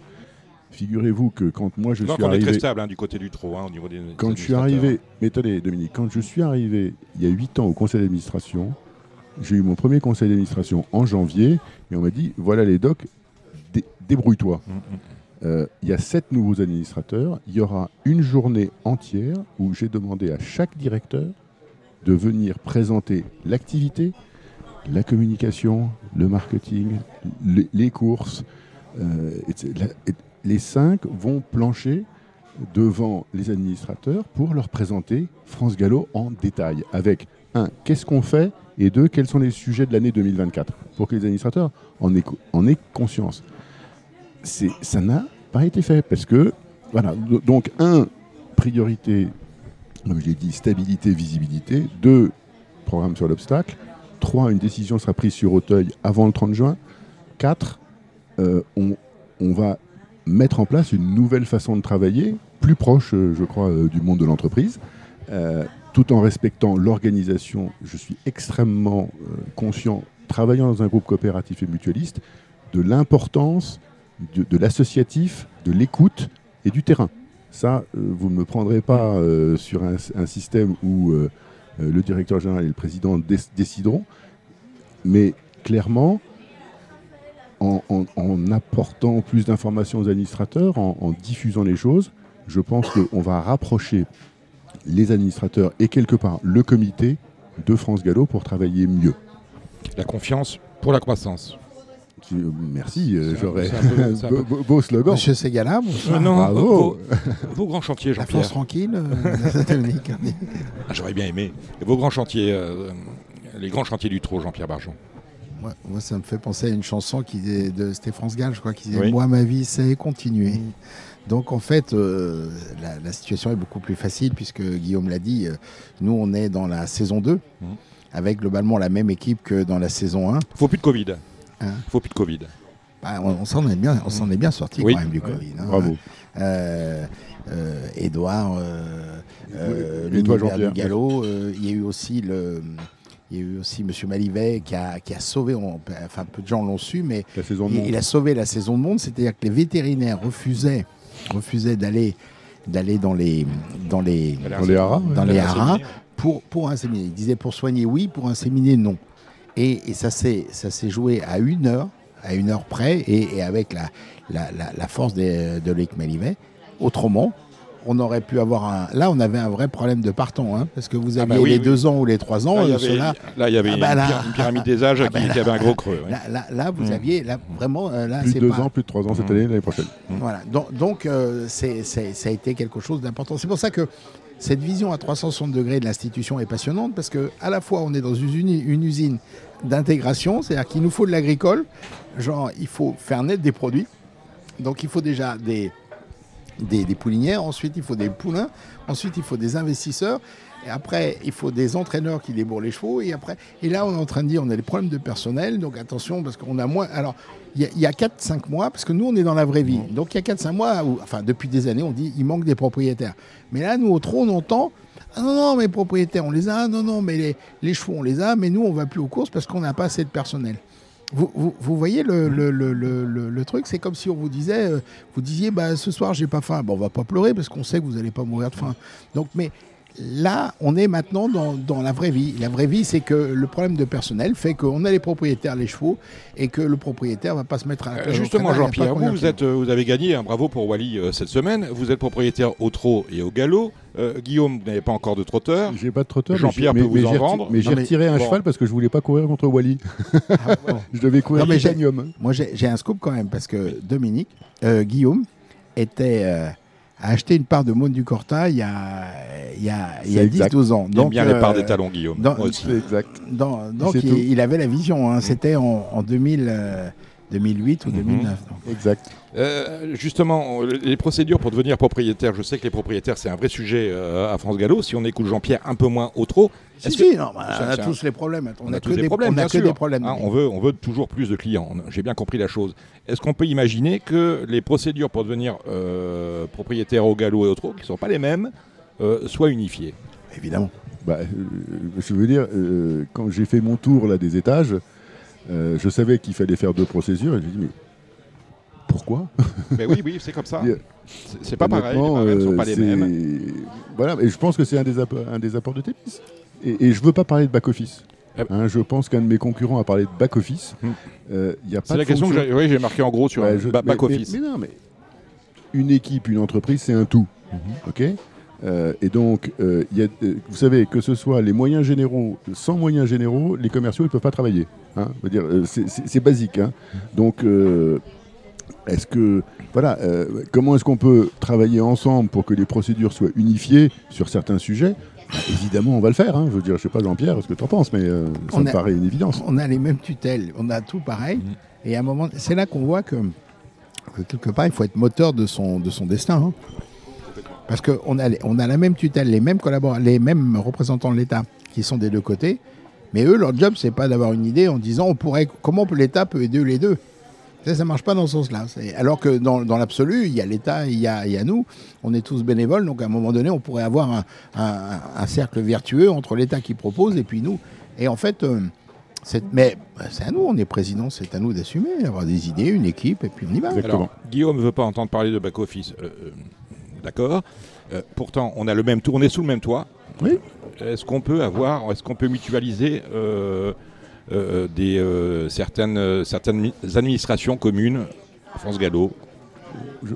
D: Figurez-vous que quand moi je
B: Donc
D: suis
B: on est
D: arrivé...
B: très stable hein, du côté du trot, hein, au niveau des
D: Quand je suis arrivé, mais attendez Dominique, quand je suis arrivé il y a 8 ans au conseil d'administration, j'ai eu mon premier conseil d'administration en janvier et on m'a dit voilà les docs, dé- débrouille-toi.
B: Mm, mm.
D: Euh, il y a sept nouveaux administrateurs. Il y aura une journée entière où j'ai demandé à chaque directeur de venir présenter l'activité, la communication, le marketing, les, les courses. euh, etc. La- et les cinq vont plancher devant les administrateurs pour leur présenter France Gallo en détail. Avec un, qu'est-ce qu'on fait et deux, quels sont les sujets de l'année 2024 pour que les administrateurs en aient, co- en aient conscience. Ça n'a pas été fait parce que, voilà, do- donc un, priorité, comme je l'ai dit, stabilité, visibilité. Deux, programme sur l'obstacle. Trois, une décision sera prise sur Auteuil avant le 30 juin. Quatre, euh, on va mettre en place une nouvelle façon de travailler, plus proche, euh, je crois, euh, du monde de l'entreprise, euh, tout en respectant l'organisation. Je suis extrêmement conscient, travaillant dans un groupe coopératif et mutualiste, de l'importance de, l'associatif, de l'écoute et du terrain. Ça, vous ne me prendrez pas sur un, système où le directeur général et le président dé- décideront, mais clairement, en, en- en apportant plus d'informations aux administrateurs, en, en diffusant les choses, je pense qu'on va rapprocher les administrateurs et quelque part le comité de France Gallo pour travailler mieux.
B: La confiance pour la croissance.
D: Merci, euh, j'aurais beau,
B: peu-
D: beau- beau slogan.
C: Monsieur Segala, bonsoir.
B: Euh, non,
D: bravo.
B: vos, vos grands chantiers,
C: La France
B: Jean-Pierre.
C: tranquille, euh.
B: Ah, J'aurais bien aimé. Et vos grands chantiers, euh, les grands chantiers du trot, Jean-Pierre Barjon.
C: Moi, moi, ça me fait penser à une chanson qui est de Stéphane Gall, je crois, qui disait
B: Oui.
C: Moi, ma vie, c'est continuer. Donc, en fait, euh, la, la situation est beaucoup plus facile puisque Guillaume l'a dit. euh, nous, on est dans la saison 2
B: Mhm.
C: avec globalement la même équipe que dans la saison 1.
B: Faut plus de Covid.
C: Hein
B: Faut plus de Covid.
C: Bah, on on s'en est bien, on s'en est bien sorti
B: Oui.
C: quand même du
B: Ouais.
C: Covid. hein.
D: Bravo.
C: Euh, Édouard, euh, galop. euh, il y a eu aussi le, il y a eu aussi Monsieur Malivet qui a, qui a sauvé. on- enfin, peu de gens l'ont su, mais
D: La saison de
C: il, a sauvé la saison de monde. C'est-à-dire que les vétérinaires refusaient, refusaient d'aller, d'aller dans les, dans les,
D: Dans les haras,
C: dans les haras pour, pour inséminer. Il disait pour soigner oui, pour inséminer non. Et, et ça s'est ça s'est joué à une heure, à une heure près, et, et avec la, la, la, la force des- de Loïc Malivet. Autrement, on aurait pu avoir un. Là, on avait un vrai problème de partant, hein, parce que vous
B: Ah
C: aviez
B: bah oui,
C: les
B: oui.
C: deux ans ou les trois ans,
B: Là, il y avait,
C: ceux-là-
B: là, il y avait
C: Ah bah
B: une,
C: là.
B: pyra- une pyramide des âges
C: Ah bah
B: qui,
C: là.
B: qui avait un gros creux. ouais.
C: Là, là, là, vous
B: Mm.
C: aviez là, vraiment euh, là,
D: Plus
C: c'est
D: de deux
C: pas-
D: ans, plus de trois ans cette
B: Mhm.
D: année, l'année prochaine.
C: Voilà. Donc, donc, euh, c'est- c'est- ça a été quelque chose d'important. C'est pour ça que cette vision à 360 degrés de l'institution est passionnante parce que à la fois on est dans une, une usine d'intégration, c'est-à-dire qu'il nous faut de l'agricole, genre il faut faire naître des produits. Donc il faut déjà des, des, poulinières, ensuite il faut des poulains, ensuite il faut des investisseurs, et après il faut des entraîneurs qui débourrent les chevaux, et après et là on est en train de dire on a des problèmes de personnel, donc attention parce qu'on a moins. Alors il y a- il y a 4-5 mois, parce que nous on est dans la vraie vie, donc il y a 4-5 mois, enfin depuis des années on dit il manque des propriétaires. Mais là nous au trône on entend ah non, non, mais propriétaires, on les a. Non, non, mais les, les chevaux, on les a. Mais nous, on va plus aux courses parce qu'on n'a pas assez de personnel. Vous, vous, vous voyez le, le, le, le, le- le truc C'est comme si on vous disait, euh, vous disiez, bah, ce soir, j'ai pas faim. Bon, on va pas pleurer parce qu'on sait que vous n'allez pas mourir de faim. Donc, mais là, on est maintenant dans, dans la vraie vie. La vraie vie, c'est que le problème de personnel fait qu'on a les propriétaires, les chevaux, et que le propriétaire va pas se mettre à la
B: Euh, Justement, Jean-Pierre, vous, vous, êtes, euh, vous avez gagné un bravo pour Wally euh, cette semaine. Vous êtes propriétaire au trot et au galop. Euh, Guillaume, vous n'avez pas encore de trotteur.
D: J'ai pas de trotteur.
B: Jean-Pierre
D: mais
B: peut
D: j'ai-
B: vous
D: mais
B: en vendre.
D: Mais j'ai
C: Non, mais-
D: retiré un
B: bon.
D: cheval parce que je voulais pas courir contre Wally.
C: Ah, bon.
D: Je devais courir
C: Non, mais j'ai-
D: Titanium.
C: Moi, j'ai j'ai un scoop quand même, parce que Dominique, euh, Guillaume, était, euh, a acheté une part de Maune du Corta il y a, il y a, il y a
D: C'est exact.
C: 10-12 ans.
B: Il aime bien les
C: euh,
B: parts des talons, Guillaume.
C: dans-
B: aussi.
D: Exact.
C: dans- donc, il, avait la vision. hein. C'était en, en 2000, euh, 2008 ou
B: Mhm.
C: 2009. donc.
D: Exact.
B: Euh, justement, les procédures pour devenir propriétaire, je sais que les propriétaires, c'est un vrai sujet euh, à France Gallo. Si on écoute Jean-Pierre un peu moins au trot,
C: Si,
B: Est-ce
C: si, non, bah, on a
B: c'est
C: tous les problèmes. On,
B: on
C: a,
B: a
C: que
B: tous
C: des,
B: problèmes,
C: on a
B: bien
C: que
B: sûr.
C: des problèmes.
B: Hein, on, veut, on veut toujours plus de clients. J'ai bien compris la chose. Est-ce qu'on peut imaginer que les procédures pour devenir euh, propriétaire au galop et au trot, qui ne sont pas les mêmes, euh, soient unifiées?
C: Évidemment.
D: Bah, euh, je veux dire, euh, quand j'ai fait mon tour là, des étages, euh, je savais qu'il fallait faire deux procédures. Et j'ai dit, mais pourquoi
B: Mais oui, oui, c'est comme ça. C'est- pas pareil. Les barèmes sont
D: euh,
B: pas les mêmes.
D: Voilà, et je pense que c'est un des, apports- un des apports de Tépis. Et, et je veux pas parler de back-office. Hein, je pense qu'un de mes concurrents a parlé de back-office.
B: Hmm.
D: Euh,
B: C'est la question que j'ai oui, j'ai marqué en gros sur
D: Ouais,
B: un
D: je-
B: ba-
D: mais-
B: back-office.
D: Mais, mais non, mais une équipe, une entreprise, c'est un tout. Ok? Euh, et donc, euh, y a, vous savez, que ce soit les moyens généraux, sans moyens généraux, les commerciaux ne peuvent pas travailler. hein. C'est- basique. hein. Donc, euh, est-ce que, voilà, euh, comment est-ce qu'on peut travailler ensemble pour que les procédures soient unifiées sur certains sujets? Bah, Évidemment, on va le faire. hein. Je veux dire, je sais pas, Jean-Pierre, ce que tu en penses, mais euh, ça
C: On
D: me
C: a-
D: paraît une évidence.
C: On a les mêmes tutelles, on a tout pareil. Et à un moment, c'est là qu'on voit que, que quelque part, il faut être moteur de son, de son destin. hein. Parce qu'on a, on a la même tutelle, les mêmes collaborateurs, les mêmes représentants de l'État qui sont des deux côtés. Mais eux, leur job, c'est pas d'avoir une idée en disant on pourrait, comment l'État peut aider les deux. Ça, ça marche pas dans ce sens-là. Alors que dans, dans l'absolu, il y a l'État, il y a, il y a nous. On est tous bénévoles, donc à un moment donné, on pourrait avoir un, un- un cercle vertueux entre l'État qui propose et puis nous. Et en fait, euh, c'est- mais bah, c'est à nous, on est président, c'est à nous d'assumer, d'avoir des idées, une équipe, et puis on y va.
D: Exactement.
B: Alors, Guillaume ne veut pas entendre parler de back-office. Euh, euh, D'accord. Euh, pourtant, on, a le même tour, on est sous le même toit.
D: Oui.
B: Est-ce qu'on peut avoir, est-ce qu'on peut mutualiser des, euh, certaines, euh, certaines mi- administrations communes, France Gallo,
D: Je-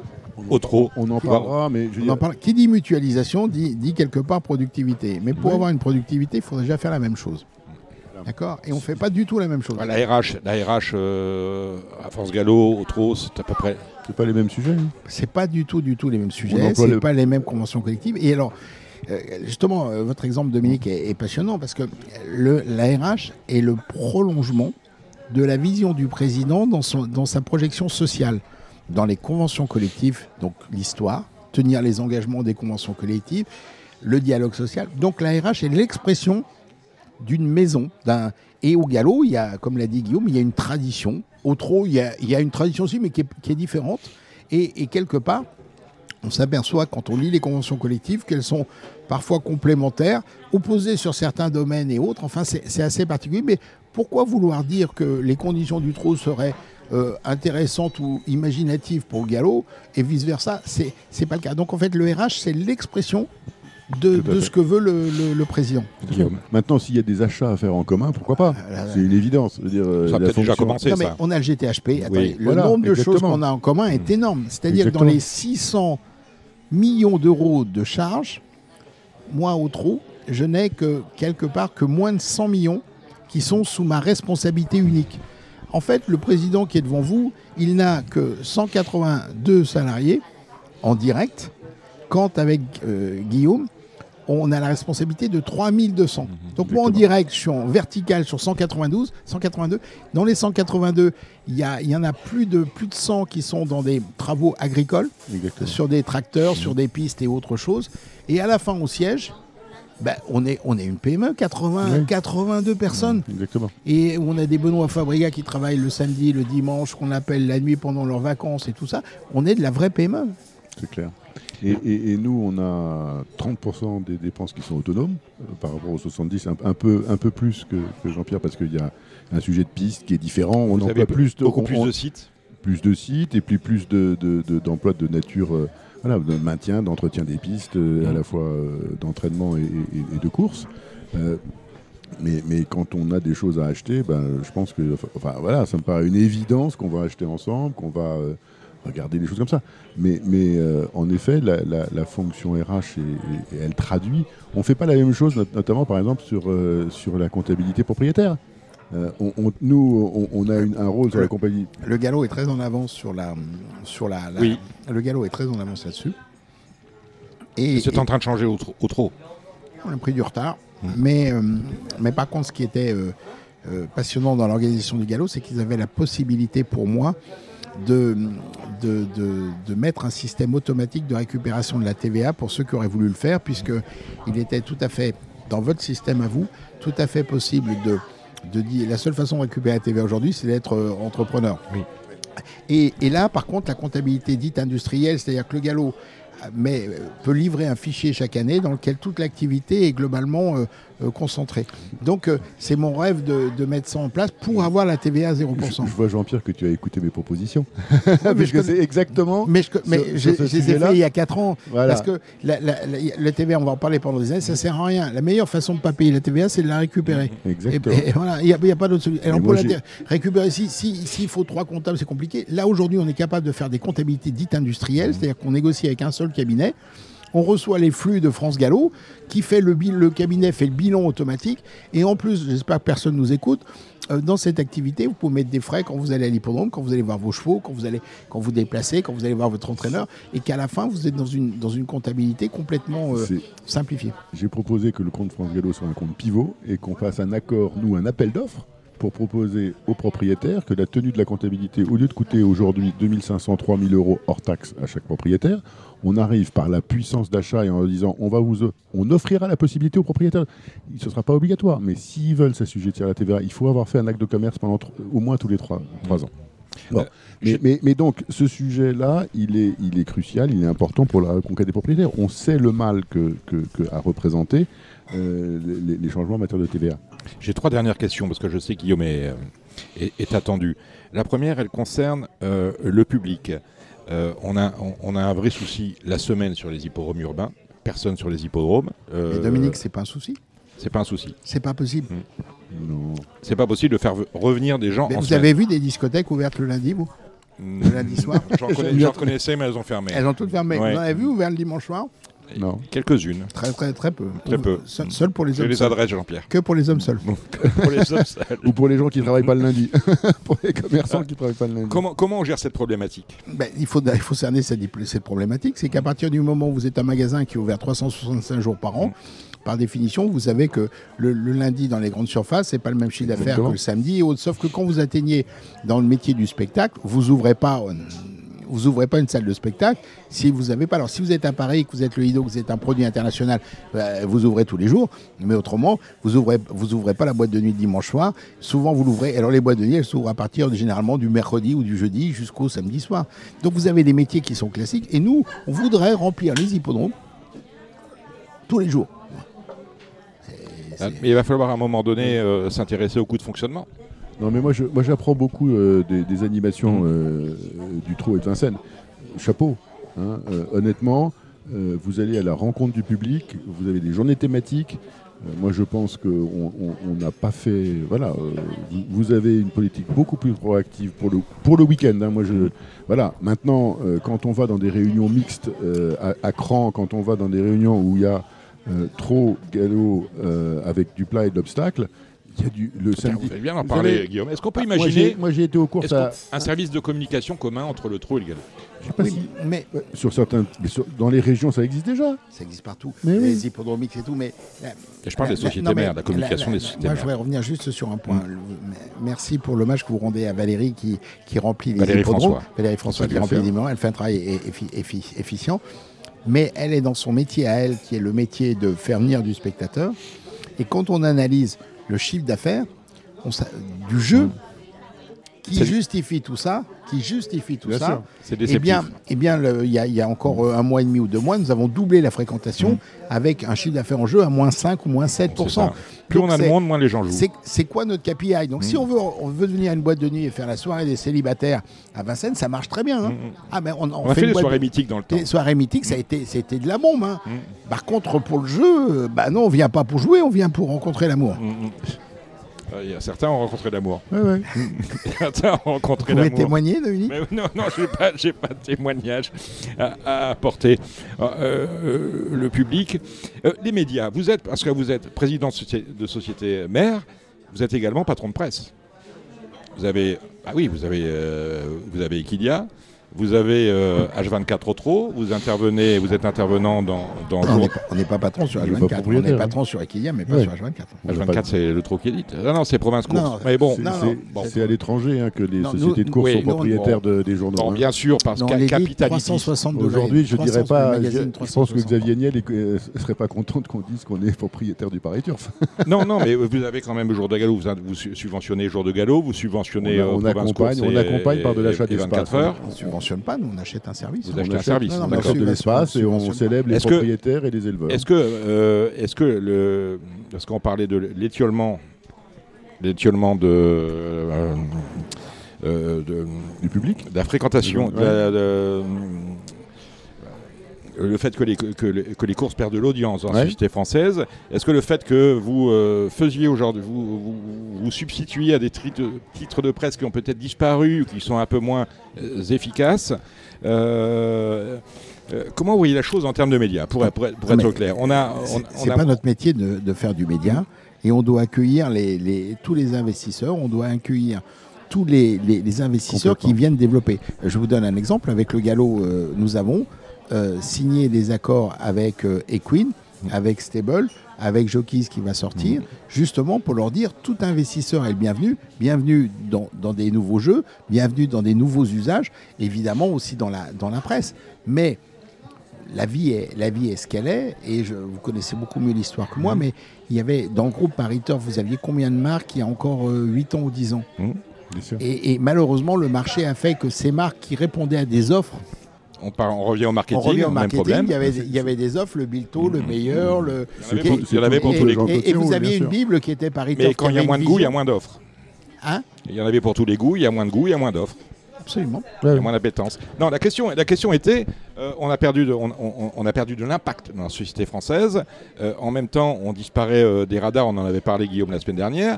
B: Otro,
D: On en parlera, mais je
C: On en parle. Qui dit mutualisation dit, dit quelque part productivité. Mais pour
D: Oui.
C: avoir une productivité, il faut déjà faire la même chose. D'accord? Et on ne fait pas du tout la même chose.
B: la RH, la RH euh, à France Gallo, Otro, c'est à peu près.
D: c'est pas les mêmes sujets. hein?
C: C'est pas du tout, du tout les mêmes
D: On
C: sujets, c'est
D: le-
C: pas les mêmes conventions collectives. Et alors, euh, justement, euh, votre exemple, Dominique, est, passionnant parce que le, la RH est le prolongement de la vision du président dans, sa projection sociale, dans les conventions collectives, donc l'histoire, tenir les engagements des conventions collectives, le dialogue social. Donc la RH est l'expression d'une maison. d'un Et au galop, il y a, comme l'a dit Guillaume, il y a une tradition. Au trot, il y a, une tradition aussi, mais qui est, différente. Et quelque part, on s'aperçoit quand on lit les conventions collectives qu'elles sont parfois complémentaires, opposées sur certains domaines et autres. Enfin, c'est assez particulier. Mais pourquoi vouloir dire que les conditions du trot seraient euh, intéressantes ou imaginatives pour le galop et vice-versa? C'est c'est pas le cas. Donc en fait, le RH, c'est l'expression de, ce que veut le, le- le président.
B: Guillaume.
D: Maintenant, s'il y a des achats à faire en commun, pourquoi pas?
C: Là.
D: C'est une évidence. Je veux dire, euh,
B: Ça a peut-être déjà commencé,
C: Non, mais
B: ça.
C: on a le GTHP. Attendez, le
D: voilà,
C: nombre de choses qu'on a en commun est énorme. C'est-à-dire que dans les 600 millions d'euros de charges, moi au trou, je n'ai que quelque part que moins de 100 millions qui sont sous ma responsabilité unique. En fait, le président qui est devant vous, il n'a que 182 salariés en direct, quand avec euh, Guillaume, on a la responsabilité de 3200. Donc moi en direct, je suis en vertical sur 192, 182. Dans les 182, il y, a- il y en a plus de, plus de 100 qui sont dans des travaux agricoles,
D: Exactement.
C: sur des tracteurs, sur des pistes et autres choses. Et à la fin, au siège, ben, on, est, on est une PME, 80,
D: Oui.
C: 82 personnes.
D: Exactement.
C: Et on a des Benoît Fabriga qui travaillent le samedi, le dimanche, qu'on appelle la nuit pendant leurs vacances et tout ça. On est de la vraie PME.
D: C'est clair. Et, et- et nous, on a 30% des dépenses qui sont autonomes euh, par rapport aux 70, un, un peu, un peu plus que, que Jean-Pierre parce qu'il y a un sujet de piste qui est différent. On
B: Vous
D: emploie
B: avez
D: plus de,
B: beaucoup
D: on-
B: plus
D: on-
B: de sites.
D: plus de sites et puis plus de, de- de- d'emplois de, nature, euh, voilà, de maintien, d'entretien des pistes, euh, à la fois d'entraînement et, de course. Mais, mais quand on a des choses à acheter, ben, je pense que, enfin voilà, ça me paraît une évidence qu'on va acheter ensemble, qu'on va euh, regarder les choses comme ça. Mais, mais euh, en effet, la, la- la fonction RH, est- est- elle traduit. On ne fait pas la même chose, not- notamment par exemple sur, euh, sur la comptabilité propriétaire. Euh, on- on- nous, on, on a une- un rôle sur la compagnie.
C: Le galop est très en avance sur la. Sur la, la-
B: Oui.
C: Le galop est très en avance là-dessus. Et,
B: C'est en train de changer au, tro- au trop.
C: On a pris du retard. Mais, euh, mais par contre, ce qui était euh, euh, passionnant dans l'organisation du galop, c'est qu'ils avaient la possibilité pour moi de, de, de- de mettre un système automatique de récupération de la TVA pour ceux qui auraient voulu le faire, puisqu'il était tout à fait, dans votre système à vous, tout à fait possible de, de dire. La seule façon de récupérer la TVA aujourd'hui, c'est d'être euh, entrepreneur.
B: Oui.
C: Et, et là, par contre, la comptabilité dite industrielle, c'est-à-dire que le galop mais, euh, peut livrer un fichier chaque année dans lequel toute l'activité est globalement euh, euh, concentré. Donc euh, c'est mon rêve de, de mettre ça en place pour avoir la TVA à 0%.
D: Je, je vois Jean-Pierre que tu as écouté mes propositions.
C: mais je
D: c'est exactement.
C: Mais je, mais
D: ce
C: je les ai fait il y a 4 ans.
D: Voilà.
C: Parce que la, la- la- TVA, on va en parler pendant des années, ça sert à rien. La meilleure façon de ne pas payer la TVA, c'est de la récupérer. Et,
D: Exactement.
C: et voilà, il n'y a, pas d'autre solution. Alors, pour la récupérer, si- si- s'il faut trois comptables, c'est compliqué. Là, aujourd'hui, on est capable de faire des comptabilités dites industrielles, c'est-à-dire qu'on négocie avec un seul cabinet. On reçoit les flux de France Gallo, qui fait le, cabinet fait le bilan automatique. Et en plus, j'espère que personne nous écoute. euh, dans cette activité, vous pouvez mettre des frais quand vous allez à l'hippodrome, quand vous allez voir vos chevaux, quand vous allez quand vous déplacez, quand vous allez voir votre entraîneur, et qu'à la fin, vous êtes dans une, dans une comptabilité complètement euh, simplifiée.
D: J'ai proposé que le compte France Gallo soit un compte pivot et qu'on fasse un accord, nous, un appel d'offres pour proposer aux propriétaires que la tenue de la comptabilité, au lieu de coûter aujourd'hui 2500, 3000 euros hors taxe à chaque propriétaire, on arrive par la puissance d'achat et en disant on va vous, on offrira la possibilité aux propriétaires. Ce ne sera pas obligatoire, mais s'ils veulent s'assujettir à la TVA, il faut avoir fait un acte de commerce pendant au moins tous les trois, trois ans. Bon.
B: Euh,
D: Mais,
B: j'ai-
D: mais- mais donc, ce sujet-là, il est, il est crucial, il est important pour la conquête des propriétaires. On sait le mal que, que, que a représenté euh, les, les changements en matière de TVA.
B: J'ai trois dernières questions parce que je sais que Guillaume est, euh, est- est attendu. La première, elle concerne euh, le public. Euh, on, a, on, on a un vrai souci la semaine sur les hippodromes urbains. Personne sur les hippodromes. Euh,
C: Et Dominique, c'est pas un souci
B: c'est pas un souci.
C: C'est pas possible.
D: Non.
B: C'est pas possible de faire revenir des gens
C: Mais
B: en
C: vous
B: semaine.
C: avez vu des discothèques ouvertes le lundi, vous
B: Mm,
C: Le lundi soir
B: j'en connaissais, mais elles ont fermé.
C: Elles ont toutes fermé.
B: Ouais.
C: Vous en avez vu ouvert le dimanche soir
D: Non.
B: Quelques-unes.
C: Très, très, très peu.
B: Très peu.
C: Seul, seul pour les hommes
B: les
C: seuls.
B: adresses, Jean-Pierre.
C: Que pour les hommes seuls.
B: Pour les hommes seuls.
D: Ou pour les gens qui ne travaillent pas le lundi. pour les commerçants qui ne travaillent pas le lundi.
B: Comment, comment on gère cette problématique?
C: Ben, il, faut, il faut cerner cette, cette problématique. C'est qu'à partir du moment où vous êtes un magasin qui est ouvert 365 jours par an, par définition, vous savez que le, le lundi dans les grandes surfaces, c'est pas le même chiffre d'affaires que le samedi. et autres. Sauf que quand vous atteignez dans le métier du spectacle, vous ouvrez pas. Vous ouvrez pas une salle de spectacle si vous avez pas. Alors, si vous êtes à Paris, que vous êtes le Lido, que vous êtes un produit international, euh, vous ouvrez tous les jours. Mais autrement, vous ouvrez, vous ouvrez pas la boîte de nuit dimanche soir. Souvent, vous l'ouvrez. Alors, les boîtes de nuit, elles s'ouvrent à partir généralement du mercredi ou du jeudi jusqu'au samedi soir. Donc, vous avez des métiers qui sont classiques. Et nous, on voudrait remplir les hippodromes tous les jours.
B: Ah, Mais il va falloir à un moment donné euh, s'intéresser au coût de fonctionnement.
D: Non, mais moi, je- moi j'apprends beaucoup euh, des, des animations euh, du Trot et de Vincennes. Chapeau. hein. Euh, honnêtement, vous allez à la rencontre du public, vous avez des journées thématiques. Moi, je pense qu'on on- on n'a pas fait. Voilà, vous, vous avez une politique beaucoup plus proactive pour le, pour le week-end. hein. Moi, je, voilà. Maintenant, quand on va dans des réunions mixtes à, à cran, quand on va dans des réunions où il y a trop galop avec du plat et de l'obstacle, il y a du le
B: Tiens,
D: samedi.
B: Vous bien en
D: Vous
B: parler, Guillaume. Est-ce qu'on peut
D: j'ai-
B: imaginer
D: Moi, j'ai été aux courses à.
B: un service de communication commun entre le trot et le galop
D: je sais pas
C: Oui,
D: si-
C: mais
D: sur certains, mais sur- dans les régions, ça existe déjà.
C: ça existe partout.
D: Mais oui.
C: les hippodromes mixtes et tout. Mais la-
B: Et je parle
C: la-
B: des sociétés mères, de la communication
C: la-
B: des sociétés
C: Moi, je
B: mères.
C: voudrais revenir juste sur un point. Le- Merci pour l'hommage que vous rendez à Valérie qui, qui remplit les
B: Valérie
C: hippodromes.
B: François.
C: Valérie François qui remplit les hippodromes. Elle fait un travail effi- effi- efficient. Mais elle est dans son métier à elle, qui est le métier de faire venir du spectateur. Et quand on analyse le chiffre d'affaires du jeu, qui justifie tout ça, qui justifie tout
D: Bien
C: ça, eh bien, eh bien, il y, a- il y a encore euh, un mois et demi ou deux mois, nous avons doublé la fréquentation avec un chiffre d'affaires en jeu à moins 5 ou moins 7
B: C'est ça. Plus
C: Donc
B: on a de monde, moins les gens jouent.
C: c'est quoi notre KPI Donc, si
B: Mm.
C: on veut, on veut devenir une boîte de nuit et faire la soirée des célibataires à Vincennes, ça marche très bien. hein.
B: Mm.
C: Ah, mais on, on
B: On a
C: fait
B: fait des soirées
C: de-
B: mythiques dans le temps.
C: les soirées mythiques, ça a été, c'était de la bombe. hein.
B: Mm.
C: Par contre, pour le jeu, euh, bah non, on vient pas pour jouer, on vient pour rencontrer l'amour.
B: Certains ont rencontré l'amour.
D: Ouais.
B: certains ont rencontré
C: Vous pouvez
B: l'amour.
C: témoigner, Dominique
B: Mais non, non, j'ai pas, j'ai pas de témoignage à, à apporter. Euh, euh, le public, Euh, les médias. Vous êtes, parce que vous êtes président de société, mère, vous êtes également patron de presse. Vous avez, ah oui, vous avez, euh, vous avez Equidia, vous avez euh, H24 Otro, vous intervenez, vous êtes intervenant dans, dans
C: On n'est pas, on n'est pas patron sur
D: Il est pas
C: H24. On est
D: propriétaire,
C: patron sur Equidia, mais pas
D: Ouais.
C: sur H24.
D: On va pas-
B: H24, c'est le Troc Elite. Ah non, c'est Province Course.
C: Non,
B: Mais bon,
D: C'est-
C: non, non,
B: bon.
D: À l'étranger hein, que les
C: Non,
D: sociétés
C: nous-
D: de course
B: oui,
D: sont propriétaires de- des journaux.
B: bon,
D: hein.
B: bien sûr, parce
C: Non, les
B: capitalisme.
C: 362
D: Aujourd'hui, je dirais
C: 300
D: pas.
C: le
D: Je, pense que
C: 360.
D: Xavier Niel ne serait pas content qu'on dise qu'on est propriétaire du Paris Turf.
B: Non, non, mais vous avez quand même le jour de galop, vous, vous su- subventionnez jour de galop, vous subventionnez
D: On
B: euh,
D: accompagne-
B: Course
D: on
B: et-
D: accompagne par de l'achat
B: et 24
D: d'espace.
C: Subventionne pas, nous on achète un service.
B: Vous
D: On
B: achetez un
D: achète-
B: service.
C: Non, non,
D: On accorde de l'espace et on célèbre les
B: Est-ce que-
D: propriétaires et les éleveurs.
B: Est-ce que, euh, est-ce que le, parce qu'on parlait de l'étiolement, l'étiolement de, euh, euh, de-
D: Du public
B: de la fréquentation,
D: Ouais.
B: de la- de- le fait que les, que, les- que les courses perdent de l'audience dans la
D: Ouais.
B: société française, est-ce que le fait que vous euh, faisiez aujourd'hui, vous, vous, vous substituiez à des titres de presse qui ont peut-être disparu ou qui sont un peu moins euh, efficaces, euh, euh, comment vous voyez la chose en termes de médias, pour, être- pour pour être clair? On a,
C: C'est
B: a-
C: pas notre métier de, de faire du média et on doit accueillir les, les- tous les investisseurs, on doit accueillir tous les, les- investisseurs qui viennent développer. Je vous donne un exemple. Avec le galop, nous avons euh, signé des accords avec euh, Equine, avec Stable, avec Jockeys qui va sortir, justement pour leur dire tout investisseur est le bienvenu, bienvenue dans, dans des nouveaux jeux, bienvenue dans des nouveaux usages, évidemment aussi dans la, dans la presse. Mais la vie est, la vie est ce qu'elle est, et je, vous connaissez beaucoup mieux l'histoire que moi, mais il y avait, dans le groupe Paris Turf, vous aviez combien de marques il y a encore euh, 8 ans ou 10 ans?
D: Bien sûr.
C: et, et malheureusement, le marché a fait que ces marques qui répondaient à des offres,
B: on, part- on revient au
C: on
B: marketing,
C: revient au
B: même
C: marketing,
B: problème.
C: il y, avait, il y en avait des offres, le Bilto, le meilleur, le...
B: Il y en avait pour- tous les goûts.
C: et vous aviez une. Bible qui était Paris
B: Mais quand il y a moins de goût, il y a moins d'offres.
C: Hein
B: Il y en avait pour tous les goûts, il y a moins de goût, il y a moins d'offres.
C: Absolument.
B: Il y a moins d'appétence. Non, la question, la question était, euh, on a perdu de, on, on- on a perdu de l'impact dans la société française. Euh, en même temps, on disparaît euh, des radars. On en avait parlé Guillaume la semaine dernière.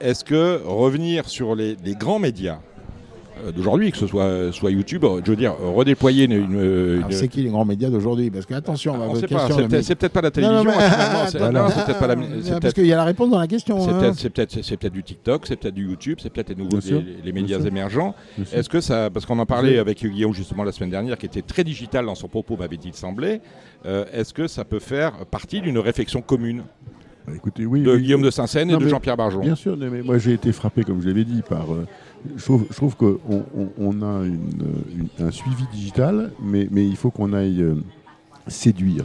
B: Est-ce que revenir sur les, les grands médias d'aujourd'hui, que ce soit, soit YouTube, euh, je veux dire, redéployer une, une-
C: C'est qui les grands médias d'aujourd'hui? Parce que, attention,
B: on
C: question,
B: c'est peut-être c'est peut-être pas la télévision. c'est- peut-être pas la.
C: Parce qu'il y a la réponse dans la question.
B: c'est
C: hein.
B: peut-être c'est peut-être c'est peut-être du TikTok, c'est peut-être du YouTube, c'est peut-être les nouveaux les, les médias émergents. Est-ce que ça, parce qu'on en parlait avec Guillaume justement la semaine dernière, qui était très digital dans son propos, m'avait-il semblé. euh, Est-ce que ça peut faire partie d'une réflexion commune?
D: Bah, écoutez, oui,
B: de
D: oui,
B: Guillaume de Saint-Seine et de Jean-Pierre Barjon
D: Bien sûr, mais moi j'ai été frappé, comme je l'avais dit, par. euh, je trouve, je trouve qu'on on, on a une, une- un suivi digital, mais, mais il faut qu'on aille euh, séduire.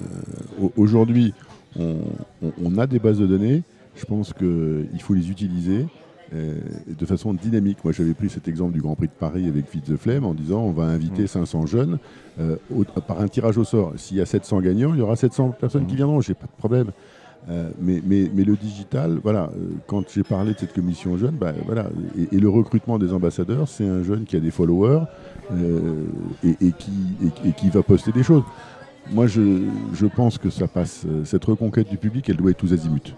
D: Euh, au- Aujourd'hui, on, a des bases de données. Je pense qu'il faut les utiliser euh, de façon dynamique. Moi, j'avais pris cet exemple du Grand Prix de Paris avec Fit the Flame en disant on va inviter 500 jeunes euh, au- par un tirage au sort. S'il y a 700 gagnants, il y aura 700 personnes qui viendront. J'ai pas de problème. Euh, mais, mais, le digital, voilà, euh, quand j'ai parlé de cette commission jeune, bah, voilà, et, le recrutement des ambassadeurs, c'est un jeune qui a des followers euh, et, qui, va poster des choses. Moi, je, pense que ça passe. Cette reconquête du public, elle doit être tous azimuts.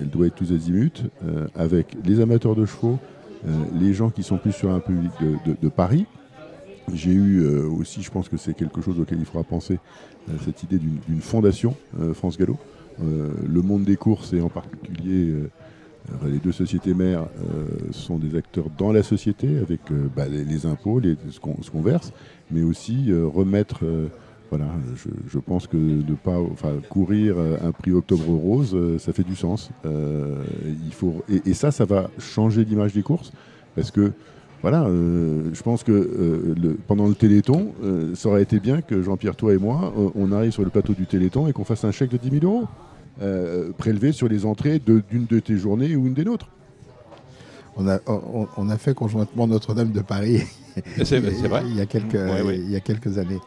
D: Elle doit être tous azimuts avec les amateurs de chevaux, les gens qui sont plus sur un public de, Paris. J'ai eu aussi, je pense que c'est quelque chose auquel il faudra penser, cette idée d'une fondation, France Gallo. Euh, le monde des courses et en particulier euh, les deux sociétés mères euh, sont des acteurs dans la société avec bah, les, impôts, les- ce qu'on verse, mais aussi remettre. voilà, je, pense que de pas, enfin, courir un prix Octobre Rose, ça fait du sens. Il faut et, ça, ça va changer l'image des courses parce que voilà, je pense que pendant le Téléthon, ça aurait été bien que Jean-Pierre, toi et moi, on arrive sur le plateau du Téléthon et qu'on fasse un chèque de 10 000 euros euh, prélevé sur les entrées d'une de, tes journées ou une des nôtres.
C: On a, on, on a fait conjointement Notre-Dame de Paris
B: C'est vrai
C: il y a quelques,
B: Ouais, ouais.
C: il y a quelques années.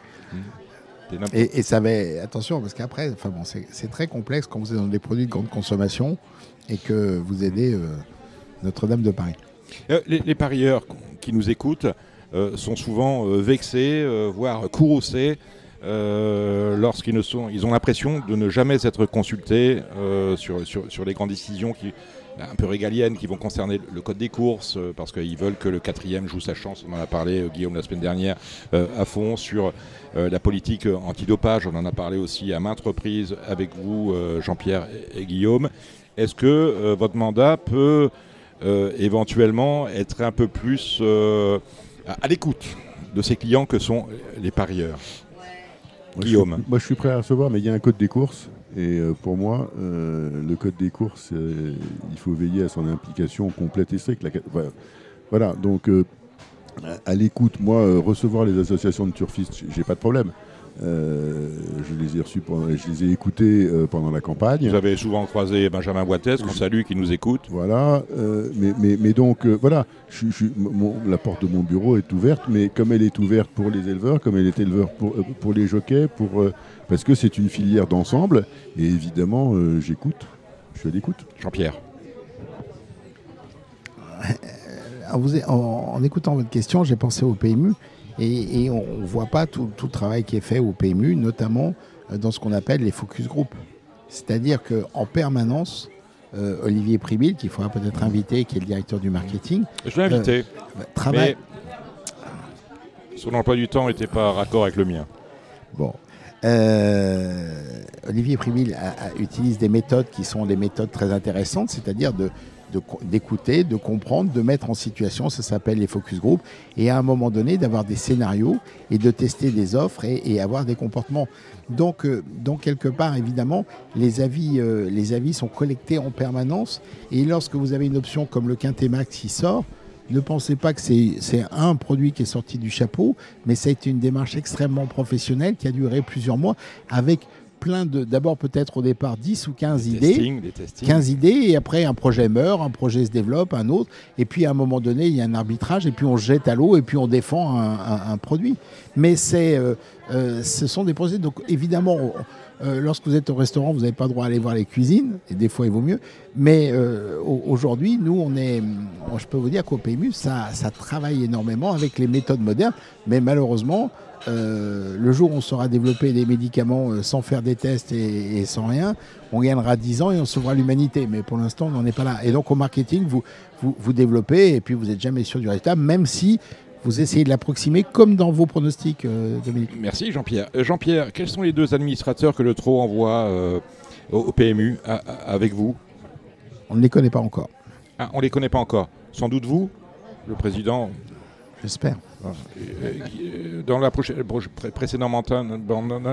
C: Et, et ça avait, attention, parce qu'après, enfin bon, c'est c'est très complexe quand vous êtes dans des produits de grande consommation et que vous aidez euh, Notre-Dame de Paris.
B: Euh, les, les parieurs qui nous écoutent euh, sont souvent euh, vexés, euh, voire courroucés, euh, lorsqu'ils ils ont l'impression de ne jamais être consultés euh, sur, les grandes décisions qui, un peu régaliennes qui vont concerner le code des courses, euh, parce qu'ils veulent que le quatrième joue sa chance. On en a parlé, euh, Guillaume, la semaine dernière, à fond, sur la politique antidopage. On en a parlé aussi à maintes reprises avec vous, Jean-Pierre et, Guillaume. Est-ce que votre mandat peut éventuellement être un peu plus à l'écoute de ces clients que sont les parieurs?
D: Moi,
B: Guillaume.
D: Je suis, moi, je suis prêt à recevoir, mais il y a un code des courses. Et euh, pour moi, euh, le code des courses, euh, il faut veiller à son implication complète et stricte. La- voilà. Voilà, donc à, l'écoute, moi, recevoir les associations de turfistes, j'ai pas de problème. Euh, je les ai reçus, pendant, je les ai écoutés euh, pendant la campagne.
B: Vous avez souvent croisé Benjamin Boitez, qu'on salue, qui nous écoute.
D: Voilà, euh, mais, mais, mais donc, euh, voilà, je, je- mon- la porte de mon bureau est ouverte, mais comme elle est ouverte pour les éleveurs, comme elle est éleveur pour, euh, pour les jockeys, pour, euh, parce que c'est une filière d'ensemble, et évidemment, euh, j'écoute. Je l'écoute.
B: Jean-Pierre.
C: En- en écoutant votre question, j'ai pensé au PMU et, et on ne voit pas tout, tout le travail qui est fait au PMU, notamment euh, dans ce qu'on appelle les focus group. C'est-à-dire qu'en permanence, euh, Olivier Pribil, qu'il faudra peut-être inviter, qui est le directeur du marketing,
B: Je l'ai invité,
C: bah, travaille.
B: mais son emploi du temps n'était pas raccord avec le mien.
C: Bon. Euh, Olivier Primil a- a- utilise des méthodes qui sont des méthodes très intéressantes, c'est-à-dire de- d'écouter, de, comprendre, de mettre en situation, ça s'appelle les focus group, et à un moment donné d'avoir des scénarios et de tester des offres et, avoir des comportements. Donc, euh, quelque part, évidemment, les avis, euh, les avis sont collectés en permanence, et lorsque vous avez une option comme le Quintet Max qui sort, ne pensez pas que c'est un produit qui est sorti du chapeau, mais ça a été une démarche extrêmement professionnelle qui a duré plusieurs mois avec plein de, d'abord peut-être au départ 10 ou 15
B: Des
C: idées.
B: testings, des testings.
C: 15 idées et après un projet meurt, un projet se développe, un autre et puis à un moment donné il y a un arbitrage et puis on se jette à l'eau et puis on défend un, un- un produit. Mais c'est, euh, euh, ce sont des projets donc évidemment euh, lorsque vous êtes au restaurant vous n'avez pas le droit d'aller voir les cuisines et des fois il vaut mieux. Mais au- aujourd'hui nous on est, je peux vous dire qu'au PMU ça, ça travaille énormément avec les méthodes modernes, mais malheureusement euh, le jour où on saura développer des médicaments euh, sans faire des tests et, et sans rien, on gagnera 10 ans et on sauvera l'humanité. Mais pour l'instant, on n'en est pas là. Et donc au marketing, vous, vous, vous développez et puis vous n'êtes jamais sûr du résultat, même si vous essayez de l'approximer comme dans vos pronostics, euh, Dominique.
B: Merci Jean-Pierre. Jean-Pierre, quels sont les deux administrateurs que le TRO envoie au, au PMU à- à- avec vous?
C: On ne les connaît pas encore,
B: ah, On ne les connaît pas encore. Sans doute vous, le président.
C: j'espère.
B: Euh, Dans la prochaine, proche- pré- précédente mandat,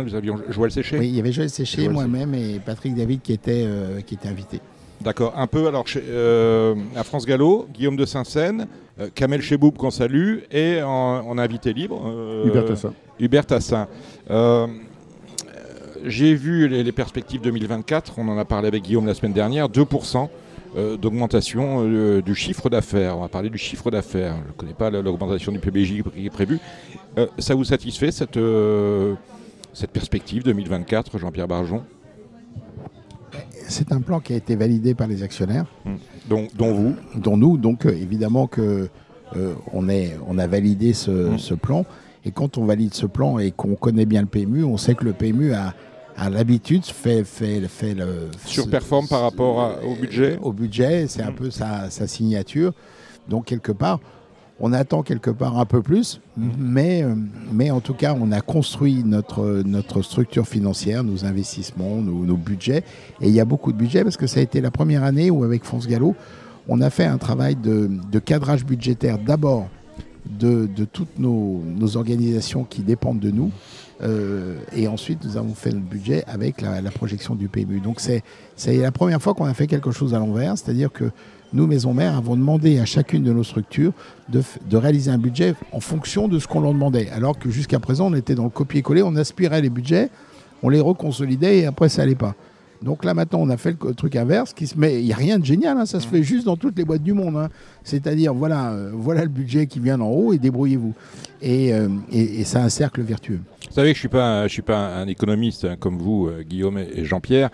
B: nous avions Joël Séché.
C: Oui, il y avait Joël Séché, moi-même et Patrick David qui étaient, euh, qui étaient invités.
B: D'accord. Un peu alors chez- euh, à France Gallo, Guillaume de Saint-Seine, euh, Kamel Cheboub qu'on salue et en, en invité libre. euh,
D: Hubert Tassin.
B: Hubert Tassin. Euh, J'ai vu les, les perspectives 2024, on en a parlé avec Guillaume la semaine dernière, 2% euh, d'augmentation euh, du chiffre d'affaires. On va parler du chiffre d'affaires. Je ne connais pas la- l'augmentation du PBJ qui est prévue. Euh, ça vous satisfait cette, euh, cette perspective 2024, Jean-Pierre Barjon?
C: C'est un plan qui a été validé par les actionnaires.
B: dont, dont vous?
C: Dont nous. Donc euh, évidemment que euh, on, est, on a validé ce,
B: Mm.
C: ce plan. Et quand on valide ce plan et qu'on connaît bien le PMU, on sait que le PMU a, a l'habitude, fait, fait, fait le...
B: surperforme par rapport à- au budget
C: Au budget, c'est un
B: Mm.
C: peu sa, sa signature. Donc quelque part, on attend quelque part un peu plus, mais, euh, mais en tout cas, on a construit notre, notre structure financière, nos investissements, nos, nos budgets. Et il y a beaucoup de budget parce que ça a été la première année où, avec France Gallo, on a fait un travail de, de cadrage budgétaire d'abord de, de toutes nos, nos organisations qui dépendent de nous. Euh, et ensuite, nous avons fait notre budget avec la, projection du PMU. Donc, c'est la première fois qu'on a fait quelque chose à l'envers, c'est-à-dire que nous, Maison Mère, avons demandé à chacune de nos structures de, de réaliser un budget en fonction de ce qu'on leur demandait. Alors que jusqu'à présent, on était dans le copier-coller, on aspirait les budgets, on les reconsolidait et après, ça allait pas. Donc là, maintenant, on a fait le truc inverse. Qui se met... Il n'y a rien de génial, hein, ça se fait juste dans toutes les boîtes du monde. hein. C'est-à-dire, voilà, euh, voilà le budget qui vient d'en haut et débrouillez-vous. Et, euh, et, et c'est un cercle vertueux.
B: Vous savez que je ne suis, pas un- je suis pas un économiste hein, comme vous, euh, Guillaume et Jean-Pierre,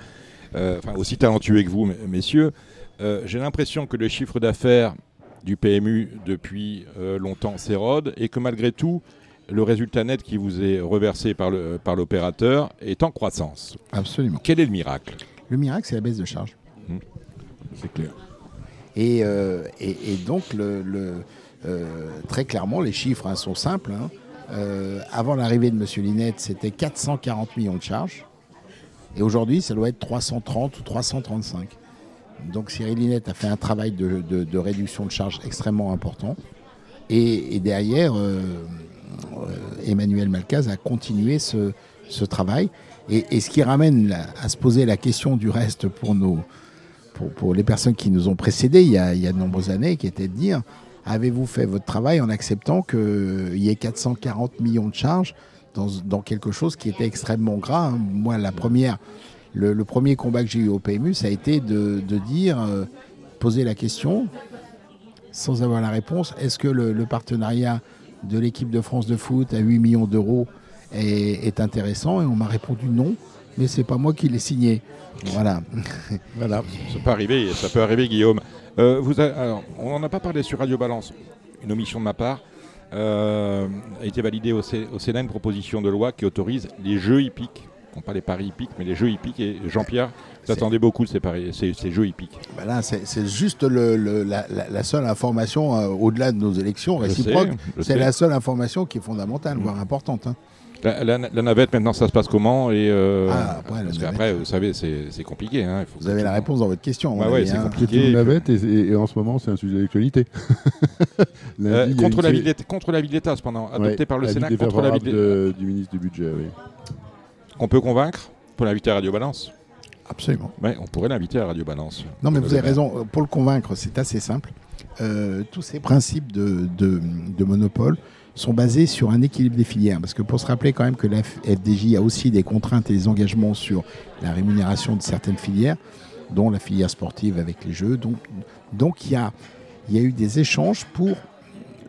B: euh, enfin, aussi talentueux que vous, messieurs. Euh, J'ai l'impression que le chiffre d'affaires du PMU depuis euh, longtemps s'érode et que malgré tout, le résultat net qui vous est reversé par l'opérateur est en croissance.
C: Absolument.
B: Quel est le miracle?
C: Le miracle, c'est la baisse de charge.
D: C'est clair.
C: Et, euh, et, et donc, le, le, euh, très clairement, les chiffres hein, sont simples. hein. Euh, avant l'arrivée de M. Linette, c'était 440 millions de charges. Et aujourd'hui, ça doit être 330 ou 335. Donc Cyril Linette a fait un travail de, de- de réduction de charges extrêmement important. Et, et derrière, Emmanuel Malcaz a continué ce, travail. Et, ce qui ramène à se poser la question du reste pour nos, pour, les personnes qui nous ont précédés il y a, de nombreuses années, qui était de dire avez-vous fait votre travail en acceptant qu'il y ait 440 millions de charges dans, quelque chose qui était extrêmement gras hein? Moi, la première, le, premier combat que j'ai eu au PMU, ça a été de, de dire, euh, poser la question, sans avoir la réponse, est-ce que le partenariat de l'équipe de France de foot à 8 millions d'euros est, intéressant Et on m'a répondu non. mais c'est pas moi qui l'ai signé. Voilà.
B: voilà. Ça peut arriver, ça peut arriver, Guillaume. Euh, on n'en a pas parlé sur Radio Balance, une omission de ma part. Euh, a été validée au, Sénat une proposition de loi qui autorise les jeux hippiques. Non pas les paris hippiques, mais les jeux hippiques. Et Jean-Pierre, vous attendez beaucoup de ces, paris, ces, jeux hippiques.
C: Ben c'est juste la, seule information, euh, au-delà de nos élections réciproques, c'est la seule information qui est fondamentale, voire importante. Hein.
B: La, navette, maintenant, ça se passe comment et euh, ah, Parce qu'après, vous savez, c'est compliqué. Hein,
C: vous avez la réponse dans votre question.
B: Bah ouais, c'est hein. compliqué.
D: une navette et, en ce moment, c'est un sujet d'actualité.
B: euh, contre, la ville contre la ville d'État, cependant, adopté par le Sénat contre la
D: ville du ministre du Budget. Oui.
B: On peut convaincre pour l'inviter à Radio Balance
C: Absolument.
B: Ouais, on pourrait l'inviter à Radio Balance.
C: Non, mais vous avez raison. Pour le convaincre, c'est assez simple. Euh, tous ces principes de, de, de monopole sont basés sur un équilibre des filières. Parce que pour se rappeler quand même que la FDJ a aussi des contraintes et des engagements sur la rémunération de certaines filières, dont la filière sportive avec les jeux. Donc, donc il, y a, il y a eu des échanges pour,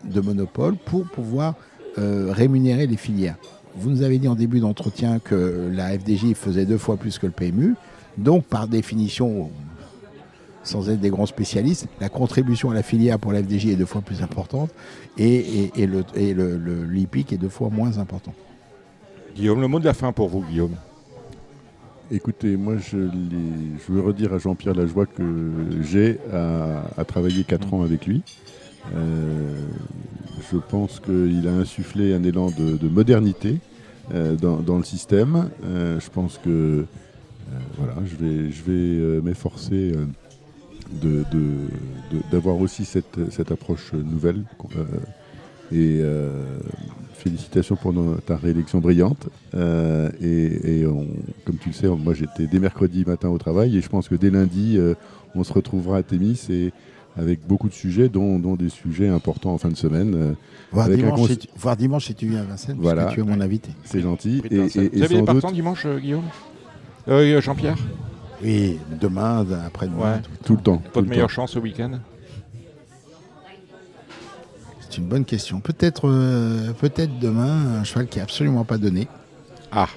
C: de monopole pour pouvoir euh, rémunérer les filières. Vous nous avez dit en début d'entretien que la FDJ faisait deux fois plus que le PMU. Donc, par définition, sans être des grands spécialistes, la contribution à la filière pour la FDJ est deux fois plus importante et, le, et l'IPIC est deux fois moins important.
B: Guillaume, le mot de la fin pour vous, Guillaume.
D: Écoutez, moi je, je veux redire à Jean-Pierre la joie que j'ai à, travailler quatre ans avec lui. Euh, je pense qu'il a insufflé un élan de, modernité euh, dans, le système. Euh, je pense que voilà, je vais, je vais m'efforcer d'avoir aussi cette, approche nouvelle. Et félicitations pour ta réélection brillante. Et, comme tu le sais, moi j'étais dès mercredi matin au travail et je pense que dès lundi, on se retrouvera à Témis et avec beaucoup de sujets, dont, dont, des sujets importants en fin de semaine.
C: Voir, dimanche, si tu, voir dimanche, si tu viens à Vincennes, voilà. tu es mon invité.
D: C'est gentil.
B: Et, et, Vous avez des partants dimanche, Guillaume? Jean-Pierre?
C: Oui, demain, après-demain.
D: Tout, le temps.
B: Pas de meilleure chance ce week-end?
C: C'est une bonne question. Peut-être euh, peut-être demain, un cheval qui n'est absolument pas donné.
B: Ah,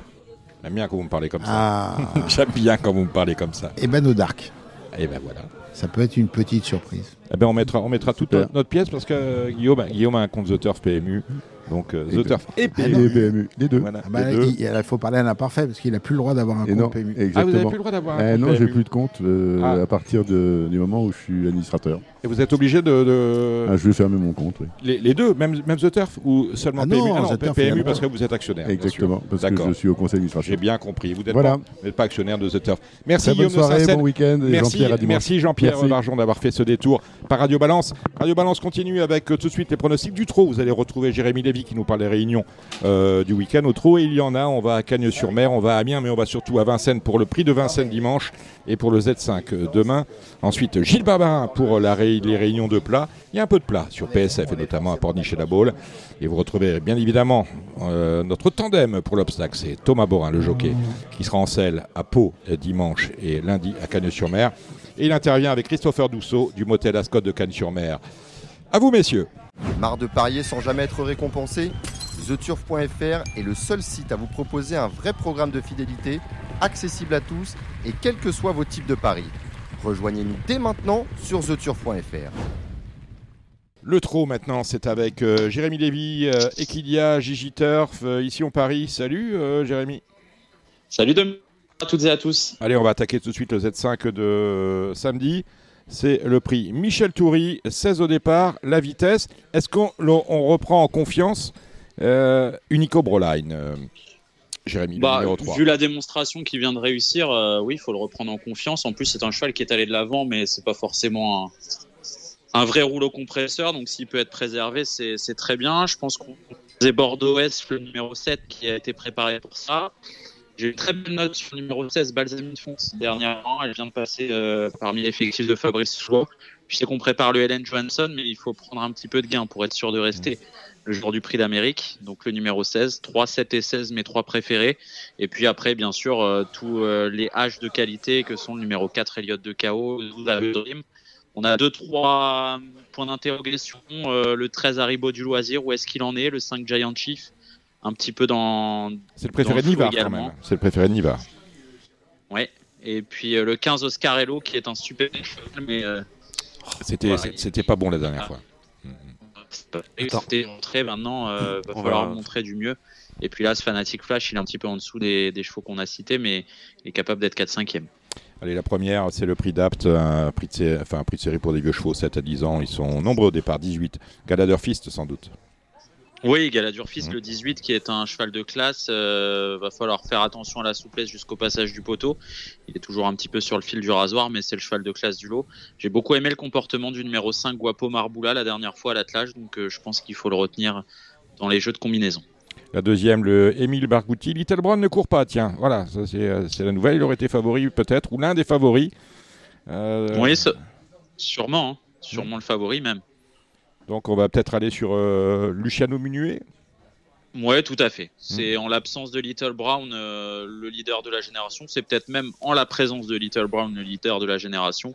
B: j'aime bien quand vous me parlez comme ça. Ah. j'aime bien quand vous me parlez comme ça.
C: Et eh ben au Dark.
B: Et eh ben voilà.
C: Ça peut être une petite surprise.
B: Eh ben on mettra, on mettra toute notre, pièce parce que Guillaume, Guillaume a un compte The Turf PMU. Donc euh, The Turf et
D: PMU. les deux.
C: Ah bah, il, faut parler à l'imparfait parce qu'il n'a plus le droit d'avoir un compte PMU.
B: Ah, vous n'avez plus le droit d'avoir un
D: eh compte Non, j'ai plus de compte euh, ah. à partir du moment où je suis administrateur.
B: Et vous êtes obligé de.
D: Ah, je vais fermer mon compte, oui.
B: Les, deux, même, même The Turf ou seulement PMU
C: non,
B: non PMU parce que vous êtes actionnaire.
D: Exactement, parce que je suis au conseil d'administration.
B: J'ai bien compris. Vous n'êtes voilà. pas, pas, actionnaire de The Turf. Merci Guillaume
D: bonne soirée, bon week-end.
B: Merci Jean-Pierre Merci Jean-Pierre Barjon d'avoir fait ce détour par Radio Balance. Radio Balance continue avec euh, tout de suite les pronostics du trot. Vous allez retrouver Jérémy Lévy qui nous parle des réunions euh, du week-end au trot. Et il y en a. On va à Cagnes-sur-Mer, on va à Amiens, mais on va surtout à Vincennes pour le prix de Vincennes dimanche et pour le Z5 euh, demain. Ensuite, Gilles Barbarin pour la les réunions de plat. Il y a un peu de plat sur PSF et notamment à Porniche et la Baule. Et vous retrouvez bien évidemment notre tandem pour l'obstacle. C'est Thomas Borin, le jockey, qui sera en selle à Pau dimanche et lundi à Cagnes-sur-Mer. Et il intervient avec Christopher Dousseau du motel Ascot de Cannes-sur-Mer. À vous, messieurs.
A: Marre de parier sans jamais être récompensé TheTurf.fr est le seul site à vous proposer un vrai programme de fidélité, accessible à tous et quels que soient vos types de paris. Rejoignez-nous dès maintenant sur TheTurf.fr.
B: Le trot maintenant, c'est avec euh, Jérémy Lévy, euh, Equidia, Gigi Turf, euh, ici on Paris. Salut Jérémy.
E: Salut de à toutes et à tous.
B: Allez, on va attaquer tout de suite le Z5 de samedi. C'est le prix Michel Toury, 16 au départ, la vitesse. Est-ce qu'on reprend en confiance euh, Unico Broline euh, Jérémy,
E: bah, numéro 3. Vu la démonstration qui vient de réussir, euh, oui, il faut le reprendre en confiance. En plus, c'est un cheval qui est allé de l'avant, mais c'est pas forcément un, vrai rouleau compresseur. Donc, s'il peut être préservé, c'est très bien. Je pense qu'on Bordeaux S, le numéro 7, qui a été préparé pour ça. J'ai une très belle note sur le numéro 16, Balsamine Fonce, dernièrement. Elle vient de passer euh, parmi l'effectif de Fabrice Chouot. Je sais qu'on prépare le Helen Johansson, mais il faut prendre un petit peu de gain pour être sûr de rester. Le jour du prix d'Amérique, donc le numéro 16, 3, 7 et 16, mes trois préférés. Et puis après, bien sûr, euh, tous euh, les H de qualité que sont le numéro 4, Elliott de KO, 12 Dream. On a deux, trois points d'interrogation. le 13, Haribo du loisir, où est-ce qu'il en est Le 5, Giant Chief? Un petit peu dans.
B: C'est le préféré de Niva quand même. C'est le préféré de Niva.
E: Ouais. Et puis le 15 Oscarello qui est un super cheval, mais.
B: C'était c'était pas bon la dernière fois.
E: C'était montré, maintenant, il va falloir montrer du mieux. Et puis là, ce Fanatic Flash, il est un petit peu en dessous des, des chevaux qu'on a cités, mais il est capable d'être 4-5e.
B: Allez, la première, c'est le prix d'Apt, un, prix de enfin, un prix de série pour des vieux chevaux, 7 à 10 ans. Ils sont nombreux au départ, 18. Galader Fist, sans doute.
E: Oui, Galadur Fist, mmh. le 18, qui est un cheval de classe. Euh, va falloir faire attention à la souplesse jusqu'au passage du poteau. Il est toujours un petit peu sur le fil du rasoir, mais c'est le cheval de classe du lot. J'ai beaucoup aimé le comportement du numéro 5, Guapo Marboula, la dernière fois à l'attelage, donc euh, je pense qu'il faut le retenir dans les jeux de combinaison.
B: La deuxième, le Émile Bargouti. Little Brown ne court pas, tiens. Voilà, euh, c'est la nouvelle. Il aurait été favori peut-être, ou l'un des favoris.
E: Euh... Oui, sûrement. Hein. Sûrement le favori même.
B: Donc on va peut-être aller sur euh, Luciano Munuet
E: Oui, tout à fait. C'est hmm. en l'absence de Little Brown euh, le leader de la génération. C'est peut-être même en la présence de Little Brown le leader de la génération.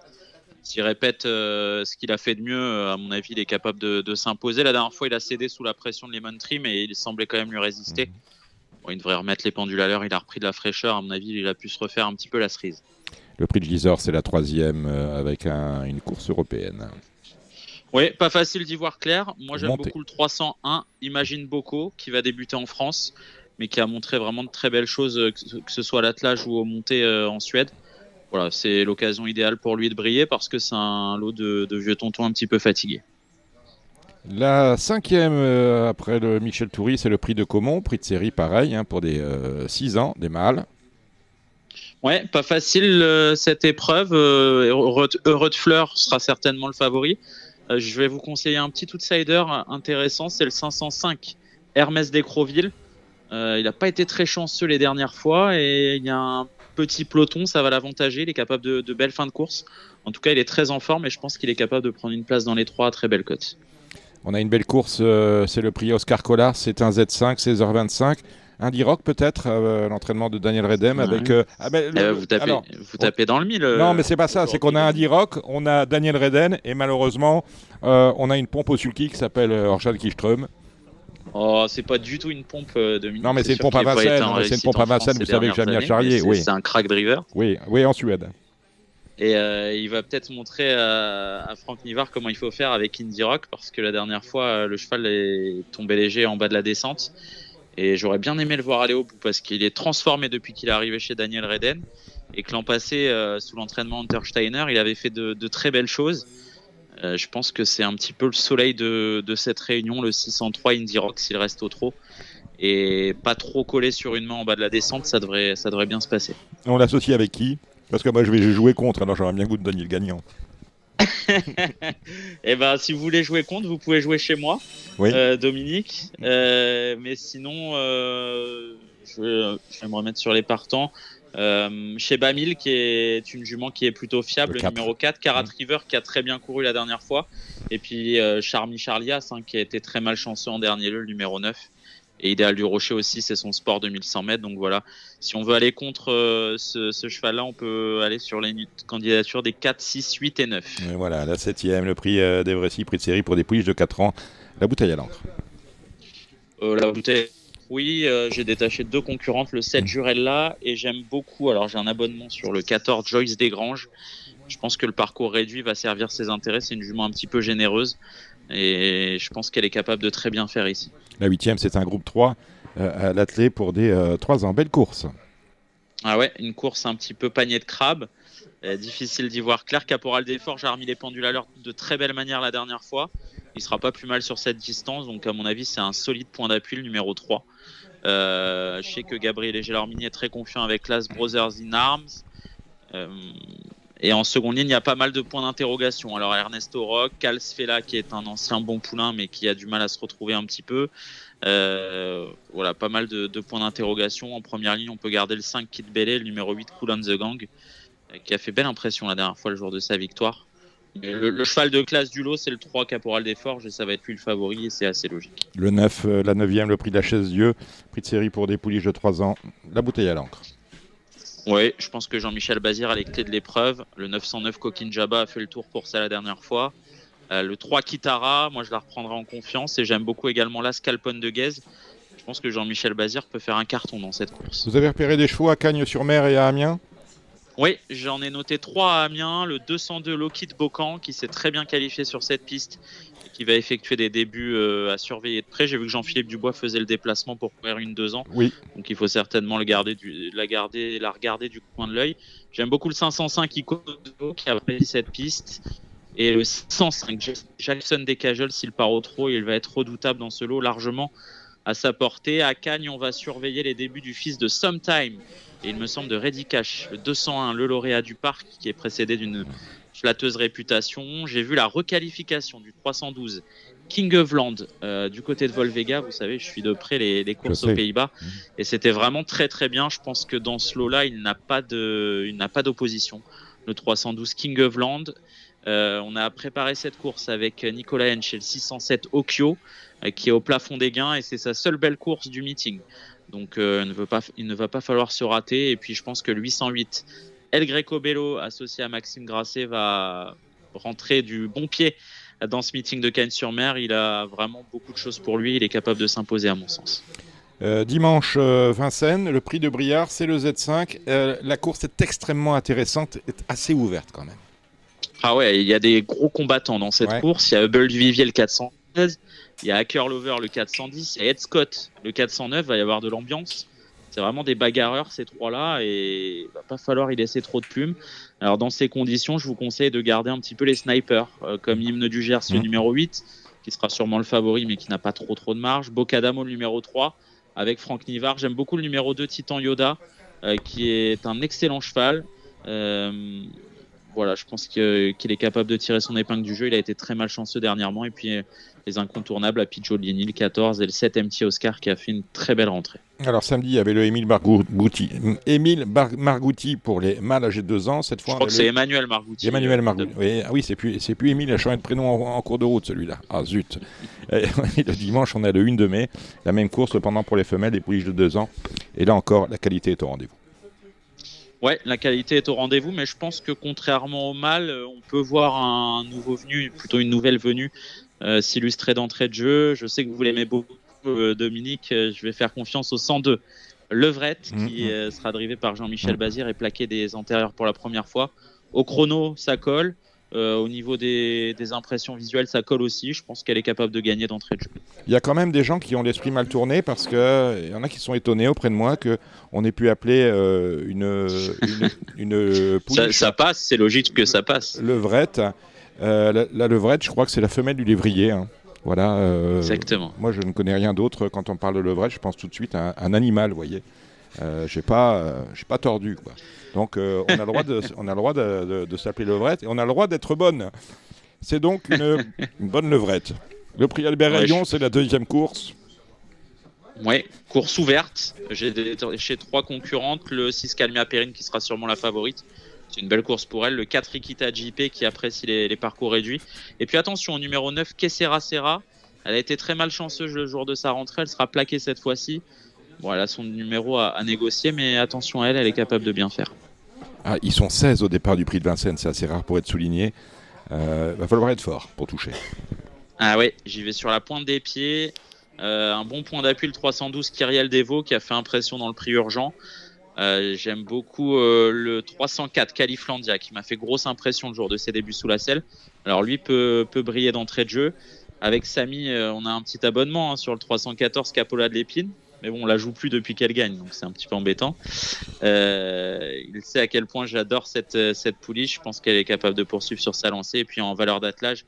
E: S'il répète euh, ce qu'il a fait de mieux, à mon avis, il est capable de, s'imposer. La dernière fois, il a cédé sous la pression de Lemon Tree, mais il semblait quand même lui résister. Mhm. il devrait remettre les pendules à l'heure. Il a repris de la fraîcheur. À mon avis, il a pu se refaire un petit peu la cerise.
B: Le prix de Gisors, c'est la troisième euh, avec une course européenne.
E: Oui, pas facile d'y voir clair. Moi, j'aime beaucoup le 301 Imagine Boko qui va débuter en France, mais qui a montré vraiment de très belles choses, que ce soit à l'attelage ou au monté en Suède voilà, c'est l'occasion idéale pour lui de briller parce que c'est un lot de, vieux tontons un petit peu fatigués.
B: La cinquième euh, après le Michel Toury, c'est le prix de Comont, prix de série pareil hein, pour des 6 euh, ans, des mâles.
E: Ouais, pas facile euh, cette épreuve. Heureux de Fleur sera certainement le favori. Je vais vous conseiller un petit outsider intéressant, c'est le 505 Hermès d'Ecroville. il n'a pas été très chanceux les dernières fois et il y a un petit peloton, ça va l'avantager. Il est capable de, belles fins de course. En tout cas, il est très en forme et je pense qu'il est capable de prendre une place dans les trois très belles cotes.
B: On a une belle course, euh, c'est le prix Oscar Collard, c'est un Z5, 16h25. Un D-Rock peut-être, euh, l'entraînement de Daniel Redem avec.
E: Euh, ah ben, vous, tapez, vous tapez dans le mille.
B: Non, mais c'est pas ça, c'est qu'on a un D-Rock, on a Daniel Redem et malheureusement, on a une pompe au sulky qui s'appelle Orchard Kiström.
E: Oh, c'est pas du tout une pompe euh, de
B: Non, mais c'est une pompe à Vincennes. C'est une pompe à Vincennes, vous savez que j'aime bien charrier. Oui.
E: C'est un crack driver.
B: Oui, oui, en Suède.
E: Et euh, il va peut-être montrer à, Franck Nivard comment il faut faire avec Indie Rock parce que la dernière fois, euh, le cheval est tombé léger en bas de la descente. Et j'aurais bien aimé le voir aller au bout parce qu'il est transformé depuis qu'il est arrivé chez Daniel Reden. Et que l'an passé, sous l'entraînement Untersteiner, il avait fait de, très belles choses. Euh, je pense que c'est un petit peu le soleil de, cette réunion, le 603 Indie Rock s'il reste au trop. Et pas trop collé sur une main en bas de la descente, ça devrait, ça devrait bien se passer.
B: On l'associe avec qui? Parce que moi je vais jouer contre, alors j'aurais bien goût de donner le gagnant.
E: Eh ben, si vous voulez jouer contre, vous pouvez jouer chez moi, euh, Dominique. Euh, mais sinon, je, vais me remettre sur les partants. Euh, chez Bamil, qui est une jument qui est plutôt fiable, le numéro 4. Karat mmh. River, qui a très bien couru la dernière fois. Et puis euh, Charmy Charlias, hein, qui a été très mal chanceux en dernier lieu, le numéro 9. Et Idéal du Rocher aussi, c'est son sport de 1100 mètres. Donc voilà, si on veut aller contre euh, ce, cheval-là, on peut aller sur les candidatures des 4, 6, 8 et 9.
B: Et voilà, la septième, le prix d'Evrecy, prix de série pour des pouliches de 4 ans. La bouteille à l'encre.
E: la bouteille oui, euh, j'ai détaché deux concurrentes, le 7 Jurella et j'aime beaucoup. Alors j'ai un abonnement sur le 14 Joyce Desgranges. Je pense que le parcours réduit va servir ses intérêts. C'est une jument un petit peu généreuse et je pense qu'elle est capable de très bien faire ici.
B: La huitième, c'est un groupe 3 euh, à l'athlé pour des euh, 3 ans. Belle course.
E: Ah ouais, une course un petit peu panier de crabe. Euh, difficile d'y voir clair. Caporal d'effort, j'ai remis les pendules à l'heure de très belle manière la dernière fois. Il sera pas plus mal sur cette distance. Donc, à mon avis, c'est un solide point d'appui, le numéro 3. Euh, je sais que Gabriel Gelormini est très confiant avec Las Brothers in Arms. Euh, et en seconde ligne, il y a pas mal de points d'interrogation. Alors Ernesto Rock, Cal Sfela qui est un ancien bon poulain mais qui a du mal à se retrouver un petit peu. Euh, voilà, pas mal de, points d'interrogation. En première ligne, on peut garder le 5 Kid Bellet, le numéro 8 Cool the Gang, qui a fait belle impression la dernière fois le jour de sa victoire. Le, cheval de classe du lot, c'est le 3 Caporal des Forges et ça va être lui le favori et c'est assez logique.
B: Le 9, euh, la 9e, le prix de la chaise Dieu, prix de série pour des pouliches de 3 ans, la bouteille à l'encre.
E: Oui, je pense que Jean-Michel Bazir a les clés de l'épreuve. Le 909 Coquin Jabba a fait le tour pour ça la dernière fois. Euh, le 3 Kitara, moi je la reprendrai en confiance et j'aime beaucoup également la Scalpone de Guez. Je pense que Jean-Michel Bazir peut faire un carton dans cette course.
B: Vous avez repéré des chevaux à Cagnes-sur-Mer et à Amiens?
E: Oui, j'en ai noté trois à Amiens. Le 202 Lockheed Bocan qui s'est très bien qualifié sur cette piste qui va effectuer des débuts euh, à surveiller de près. J'ai vu que Jean-Philippe Dubois faisait le déplacement pour courir une deux ans.
B: Oui.
E: Donc il faut certainement le garder du, la, garder, la regarder du coin de l'œil. J'aime beaucoup le 505 qui qui a pris cette piste. Et le 105 Jackson Decajol, s'il part au trop, il va être redoutable dans ce lot largement à sa portée. À Cagnes, on va surveiller les débuts du fils de Sometime et il me semble de Reddy Cash, le 201, le lauréat du parc, qui est précédé d'une flatteuse réputation. J'ai vu la requalification du 312 King of Land euh, du côté de Volvega. Vous savez, je suis de près les, courses aux Pays-Bas mmh. et c'était vraiment très très bien. Je pense que dans ce lot-là, il n'a pas de, il n'a pas d'opposition. Le 312 King of Land. Euh, on a préparé cette course avec Nicolas Hench et le 607 Okio, euh, qui est au plafond des gains et c'est sa seule belle course du meeting. Donc euh, ne veut pas, il ne va pas falloir se rater. Et puis je pense que le 808 El Greco Bello, associé à Maxime Grasset, va rentrer du bon pied dans ce meeting de Cannes-sur-Mer. Il a vraiment beaucoup de choses pour lui. Il est capable de s'imposer, à mon sens.
B: Euh, dimanche, euh, Vincennes, le prix de Briard, c'est le Z5. la course est extrêmement intéressante, est assez ouverte quand même.
E: Ah ouais, il y a des gros combattants dans cette course. Il y a Hubble Vivier le 416, il y a Hacker Lover le 410, il y a Ed Scott le 409, va y avoir de l'ambiance. C'est vraiment des bagarreurs ces trois-là et il va pas falloir y laisser trop de plumes. Alors dans ces conditions, je vous conseille de garder un petit peu les snipers, euh, comme hymne du Gers le mmh. numéro 8, qui sera sûrement le favori mais qui n'a pas trop trop de marge. Bocadamo le numéro 3 avec Franck Nivard. J'aime beaucoup le numéro 2 Titan Yoda, euh, qui est un excellent cheval. Euh, voilà, je pense qu'il est capable de tirer son épingle du jeu. Il a été très malchanceux dernièrement. Et puis les incontournables à Picciolini, le 14 et le 7 MT Oscar qui a fait une très belle rentrée.
B: Alors samedi, il y avait le Émile Margouti, Émile Margouti pour les mâles âgés de 2 ans. Cette fois,
E: je crois que c'est Emmanuel Margouti.
B: Emmanuel euh, Margouti. Oui, ah oui, c'est plus, c'est plus Émile, il a changé de prénom en, cours de route celui-là. Ah zut. le dimanche, on a le 1 de mai, la même course, cependant pour les femelles, des pouliches de 2 ans. Et là encore, la qualité est au rendez-vous.
E: Ouais, la qualité est au rendez-vous, mais je pense que contrairement au mâle, on peut voir un nouveau venu, plutôt une nouvelle venue euh, s'illustrer d'entrée de jeu. Je sais que vous l'aimez beaucoup, euh, Dominique. Euh, je vais faire confiance au 102. Levrette, qui mm-hmm. sera drivé par Jean-Michel Bazir et plaqué des antérieurs pour la première fois. Au chrono, ça colle. au niveau des, impressions visuelles, ça colle aussi. Je pense qu'elle est capable de gagner d'entrée de jeu.
B: Il y a quand même des gens qui ont l'esprit mal tourné parce qu'il y en a qui sont étonnés auprès de moi qu'on ait pu appeler une, une,
E: ça, ça, passe, c'est logique que ça passe.
B: Levrette. Euh, la, levrette, je crois que c'est la femelle du lévrier. Hein. Voilà.
E: Euh, Exactement.
B: Moi, je ne connais rien d'autre. Quand on parle de levrette, je pense tout de suite à un, animal, vous voyez. Euh, j'ai pas, j'ai pas tordu. Quoi. Donc, on a le droit de, on a le droit de, s'appeler levrette et on a le droit d'être bonne. C'est donc une, bonne levrette. Le prix Albert Rayon, c'est la deuxième course.
E: Oui, course ouverte. J'ai chez trois concurrentes, le 6 Calmia Perrine qui sera sûrement la favorite. C'est une belle course pour elle. Le 4 Rikita JP qui apprécie les, parcours réduits. Et puis attention, au numéro 9, Kessera Serra. Elle a été très malchanceuse le jour de sa rentrée. Elle sera plaquée cette fois-ci. Bon, elle a son numéro à, négocier, mais attention à elle, elle est capable de bien faire.
B: Ah, ils sont 16 au départ du prix de Vincennes, c'est assez rare pour être souligné. Il euh, va falloir être fort pour toucher.
E: Ah oui, j'y vais sur la pointe des pieds. Euh, un bon point d'appui, le 312 Kyriel Devo, qui a fait impression dans le prix urgent. Euh, j'aime beaucoup euh, le 304 Califlandia qui m'a fait grosse impression le jour de ses débuts sous la selle. Alors lui peut, briller d'entrée de jeu. Avec Samy, euh, on a un petit abonnement hein, sur le 314 Capola de l'Épine. Mais bon, on la joue plus depuis qu'elle gagne, donc c'est un petit peu embêtant. il sait à quel point j'adore cette, cette. Je pense qu'elle est capable de poursuivre sur sa lancée. Et puis en valeur d'attelage,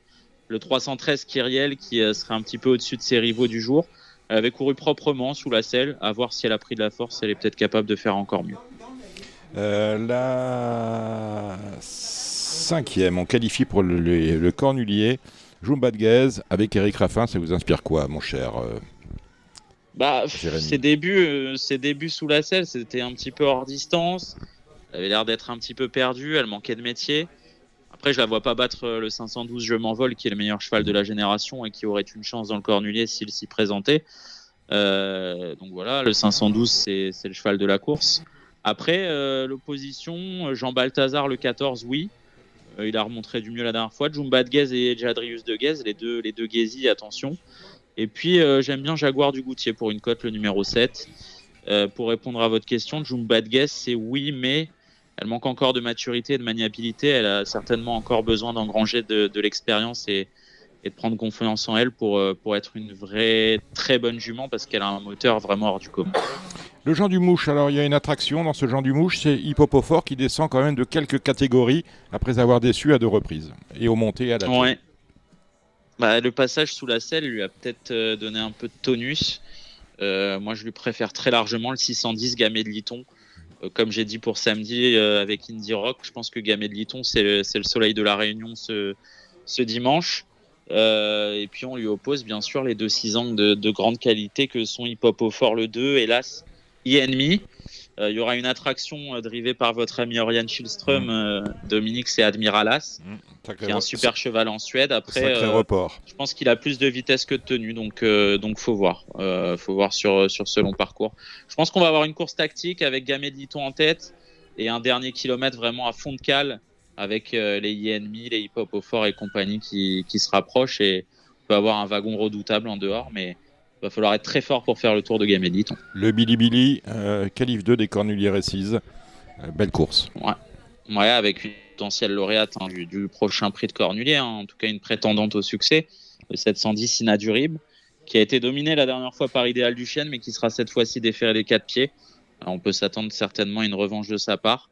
E: le 313 Kyriel qui serait un petit peu au-dessus de ses rivaux du jour. Elle avait couru proprement sous la selle. À voir si elle a pris de la force, elle est peut-être capable de faire encore mieux.
B: Euh, la cinquième, on qualifie pour le, le, cornulier. Jumba de avec Eric Raffin, ça vous inspire quoi, mon cher euh,
E: bah, ses débuts, euh, ses débuts sous la selle, c'était un petit peu hors distance. Elle avait l'air d'être un petit peu perdue, elle manquait de métier. Après, je la vois pas battre euh, le 512 Je m'envole, qui est le meilleur cheval de la génération et qui aurait une chance dans le cornulier s'il s'y présentait. Euh, donc voilà, le 512, c'est le cheval de la course. Après, euh, l'opposition, Jean Balthazar, le 14, oui. il a remontré du mieux la dernière fois. Jumba de Guez et Jadrius de Guez, les deux, les deux attention. Et puis, j'aime bien Jaguar du Goutier pour une cote, le numéro 7. pour répondre à votre question, Jumba de Guez, c'est oui, mais elle manque encore de maturité et de maniabilité. Elle a certainement encore besoin d'engranger de, de l'expérience et, et, de prendre confiance en elle pour, euh, pour être une vraie très bonne jument parce qu'elle a un moteur vraiment hors du commun.
B: Le Jean du Mouche, alors il y a une attraction dans ce Jean du Mouche, c'est Hippopofort qui descend quand même de quelques catégories après avoir déçu à deux reprises et au monté à la
E: ouais. Bah, le passage sous la selle lui a peut-être euh, donné un peu de tonus. Euh, moi, je lui préfère très largement le 610 Gamay de Liton. Euh, comme j'ai dit pour samedi euh, avec Indie Rock, je pense que Gamay de Liton, c'est le, le, soleil de la Réunion ce, dimanche. Euh, et puis on lui oppose bien sûr les deux 6 angles de, de, grande qualité que sont Hip Hop au Fort le 2, hélas, Enemy. Il y aura une attraction drivée par votre ami Oriane Schilström, mmh. Dominique, c'est Admiralas, mmh, qui est un super cheval en Suède. Après,
B: report.
E: je pense qu'il a plus de vitesse que de tenue, donc donc faut voir, faut voir sur sur ce long parcours. Je pense qu'on va avoir une course tactique avec Gamay de Liton en tête et un dernier kilomètre vraiment à fond de cale avec les Yenmi, les Hip Hop au fort et compagnie qui, qui se rapprochent et on peut avoir un wagon redoutable en dehors, mais va falloir être très fort pour faire le tour de Gamay de Liton.
B: Le Billy Billy, euh, Calif 2 des Cornuliers Récise, euh, belle course.
E: Ouais. ouais, avec une potentielle lauréate hein, du, du, prochain prix de Cornulier, hein, en tout cas une prétendante au succès, le 710 Inadurible, qui a été dominé la dernière fois par Idéal du mais qui sera cette fois-ci déféré des quatre pieds. Alors, on peut s'attendre certainement à une revanche de sa part.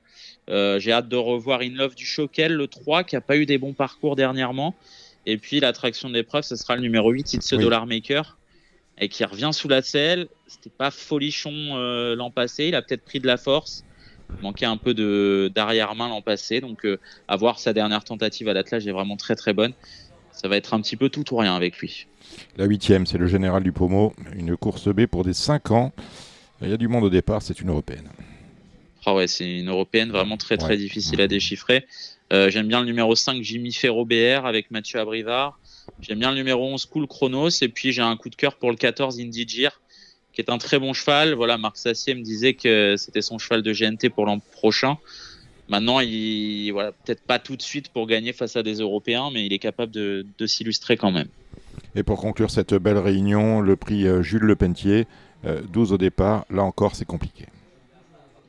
E: Euh, J'ai hâte de revoir In Love du Choquel, le 3, qui n'a pas eu des bons parcours dernièrement. Et puis l'attraction de l'épreuve, ce sera le numéro 8, It's a oui. Dollar Maker, et qui revient sous la selle. C'était pas folichon euh, l'an passé, il a peut-être pris de la force. Il manquait un peu d'arrière-main l'an passé, donc euh, à voir sa dernière tentative à l'attelage est vraiment très très bonne. Ça va être un petit peu tout ou rien avec lui.
B: La huitième, c'est le général du Pomo, une course B pour des 5 ans. Il y a du monde au départ, c'est une européenne.
E: Ah ouais, c'est une européenne vraiment très très ouais. difficile à déchiffrer. Euh, J'aime bien le numéro 5, Jimmy Ferro BR avec Mathieu Abrivard. J'aime bien le numéro 11, Cool Chronos. Et puis j'ai un coup de cœur pour le 14, Indy Gir, qui est un très bon cheval. Voilà, Marc Sassier me disait que c'était son cheval de GNT pour l'an prochain. Maintenant, il, voilà, peut-être pas tout de suite pour gagner face à des Européens, mais il est capable de, de s'illustrer quand même.
B: Et pour conclure cette belle réunion, le prix euh, Jules Lepentier, euh, 12 au départ, là encore c'est compliqué.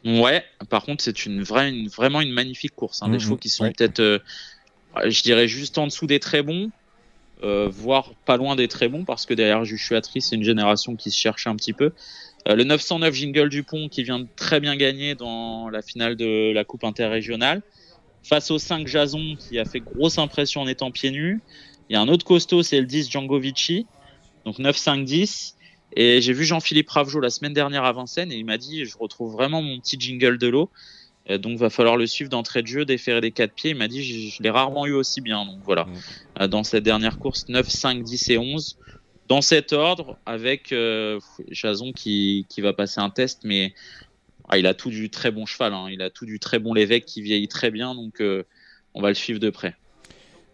E: Ouais, par contre c'est une, vraie, une vraiment une magnifique course. Hein, mmh, des chevaux qui sont ouais. peut-être, euh, je dirais juste en dessous des très bons, euh, voire pas loin des très bons, parce que derrière Jushuatrice c'est une génération qui se cherche un petit peu. Euh, le 909 Jingle Dupont qui vient de très bien gagner dans la finale de la Coupe interrégionale. Face au 5 Jason qui a fait grosse impression en étant pieds nus. Il y a un autre costaud, c'est le 10 Django Vici. Donc 9-5-10. Et j'ai vu Jean-Philippe Ravjo la semaine dernière à Vincennes et il m'a dit je retrouve vraiment mon petit jingle de l'eau. Euh, donc va falloir le suivre d'entrée de jeu, déférer des quatre pieds. Il m'a dit je, je l'ai rarement eu aussi bien. Donc voilà. Mmh. dans cette dernière course, 9, 5, 10 et 11. Dans cet ordre, avec euh, Jason qui, qui va passer un test, mais ah, il a tout du très bon cheval. Hein. Il a tout du très bon l'évêque qui vieillit très bien. Donc euh, on va le suivre de près.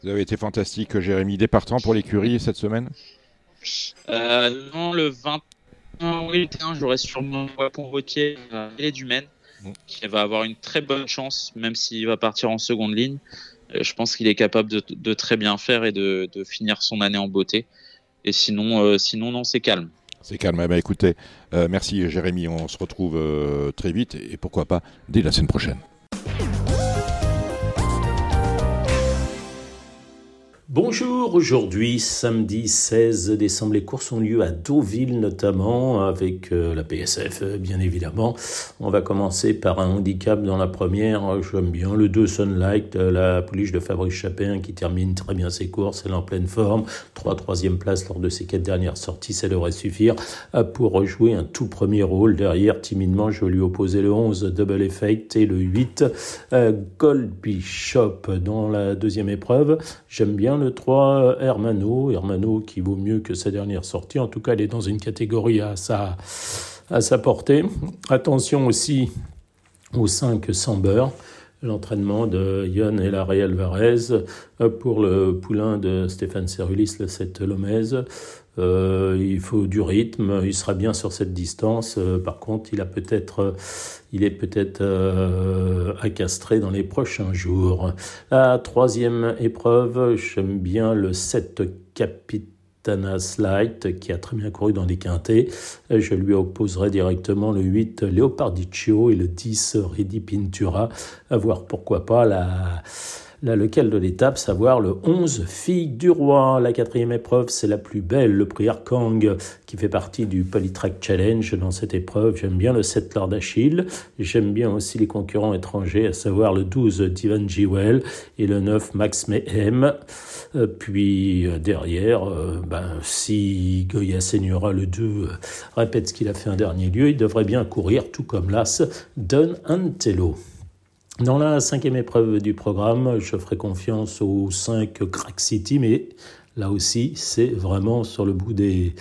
B: Vous avez été fantastique, Jérémy. Départant pour l'écurie cette semaine?
E: Euh, Non, le 21 oui, j'aurais sûrement pour Vautier et du Maine, qui va avoir une très bonne chance, même s'il va partir en seconde ligne. Euh, je pense qu'il est capable de, très bien faire et de, finir son année en beauté. Et sinon, euh, sinon non, c'est calme.
B: C'est calme. Eh ben, écoutez, euh, merci Jérémy. On se retrouve très vite et pourquoi pas dès la semaine prochaine.
F: Bonjour, aujourd'hui samedi 16 décembre, les courses ont lieu à Deauville notamment avec euh, la PSF bien évidemment. On va commencer par un handicap dans la première, j'aime bien le 2 Sunlight, la pouliche de Fabrice Chapin qui termine très bien ses courses, elle est en pleine forme, 3 troisième place lors de ses quatre dernières sorties, ça devrait suffire euh, pour jouer un tout premier rôle. Derrière, timidement, je vais lui opposer le 11 Double Effect et le 8 euh, Gold Bishop dans la deuxième épreuve. J'aime bien le 3 Hermano, Hermano qui vaut mieux que sa dernière sortie. En tout cas, elle est dans une catégorie à sa, à sa portée. Attention aussi au 5 Samber, l'entraînement de Yann et Larry Alvarez pour le poulain de Stéphane Cerulis, le 7 Lomez. Euh, il faut du rythme, il sera bien sur cette distance. Euh, par contre, il a peut-être, il est peut-être euh, accastré dans les prochains jours. La troisième épreuve, j'aime bien le 7 Capitaine Tanas Light, qui a très bien couru dans les quintés. Je lui opposerai directement le 8 Leopardiccio et le 10 Redi Pintura, à voir pourquoi pas la Lequel de l'étape, savoir le 11 Fille du Roi? La quatrième épreuve, c'est la plus belle, le prix Arkang, qui fait partie du Polytrack Challenge. Dans cette épreuve, j'aime bien le 7 Lord Achille. J'aime bien aussi les concurrents étrangers, à savoir le 12 Divan Jewel et le 9 Max Mayhem. Euh, puis euh, derrière, euh, ben, si Goya Seniora, le 2, répète ce qu'il a fait un dernier lieu, il devrait bien courir, tout comme l'As Don Antello. Dans la cinquième épreuve du programme, je ferai confiance aux 5 Crack City, mais Là aussi, c'est vraiment sur le bout des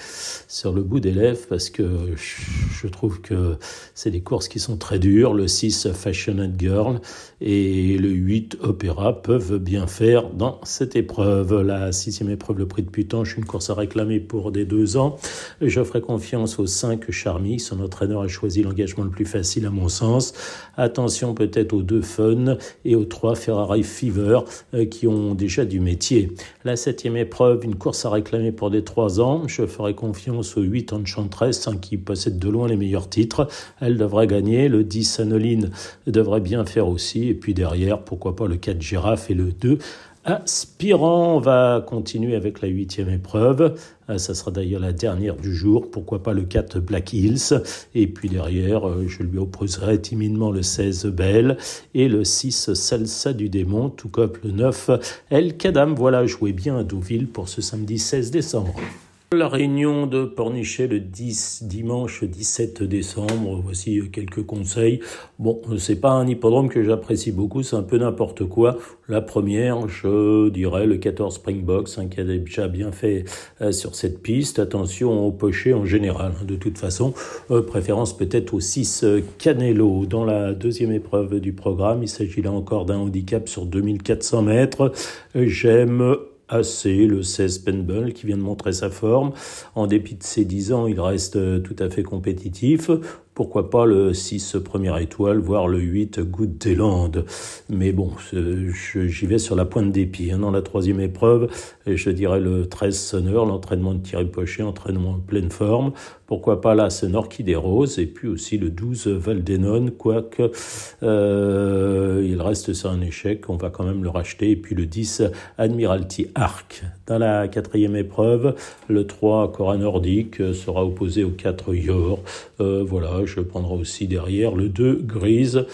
F: sur le bout des lèvres parce que je trouve que c'est des courses qui sont très dures. Le 6 Fashioned Girl et le 8 Opéra peuvent bien faire dans cette épreuve. La sixième épreuve, le prix de Putanche, une course à réclamer pour des deux ans. Je ferai confiance au 5 Charmy. Son entraîneur a choisi l'engagement le plus facile à mon sens. Attention peut-être aux deux Fun et aux trois Ferrari Fever euh, qui ont déjà du métier. La septième épreuve une course à réclamer pour des 3 ans. Je ferai confiance aux 8 Enchantress hein, qui possède de loin les meilleurs titres. Elle devrait gagner. Le 10 Anoline devrait bien faire aussi. Et puis derrière, pourquoi pas le 4 Girafe et le 2 Aspirant, on va continuer avec la huitième épreuve. Euh, ça sera d'ailleurs la dernière du jour. Pourquoi pas le 4 Black Hills. Et puis derrière, euh, je lui opposerai timidement le 16 Belle et le 6 Salsa du démon, tout comme le 9 El Kadam. Voilà, jouez bien à Deauville pour ce samedi 16 décembre. La réunion de Pornichet le 10 dimanche 17 décembre, voici quelques conseils. Bon, c'est pas un hippodrome que j'apprécie beaucoup, c'est un peu n'importe quoi. La première, je dirais le 14 Springbox, hein, qui a déjà bien fait euh, sur cette piste. Attention au pocher en général, hein, de toute façon. Euh, préférence peut-être au 6 Canelo. Dans la deuxième épreuve du programme, il s'agit là encore d'un handicap sur 2400 mètres. J'aime assez le 16 Penbull qui vient de montrer sa forme. En dépit de ses 10 ans, il reste euh, tout à fait compétitif pourquoi pas le 6 première étoile, voire le 8 Good Deland. Mais bon, j'y vais sur la pointe des pieds. Hein. Dans la troisième épreuve, je dirais le 13 Sonneur, l'entraînement de Thierry Pochet, entraînement en pleine forme. Pourquoi pas là, Sonneur qui roses et puis aussi le 12 Valdenon, quoique euh, il reste sur un échec, on va quand même le racheter. Et puis le 10 Admiralty Arc. Dans la quatrième épreuve, le 3 Cora Nordique sera opposé au 4 Yor. Euh, voilà, je prendrai aussi derrière le 2 grise.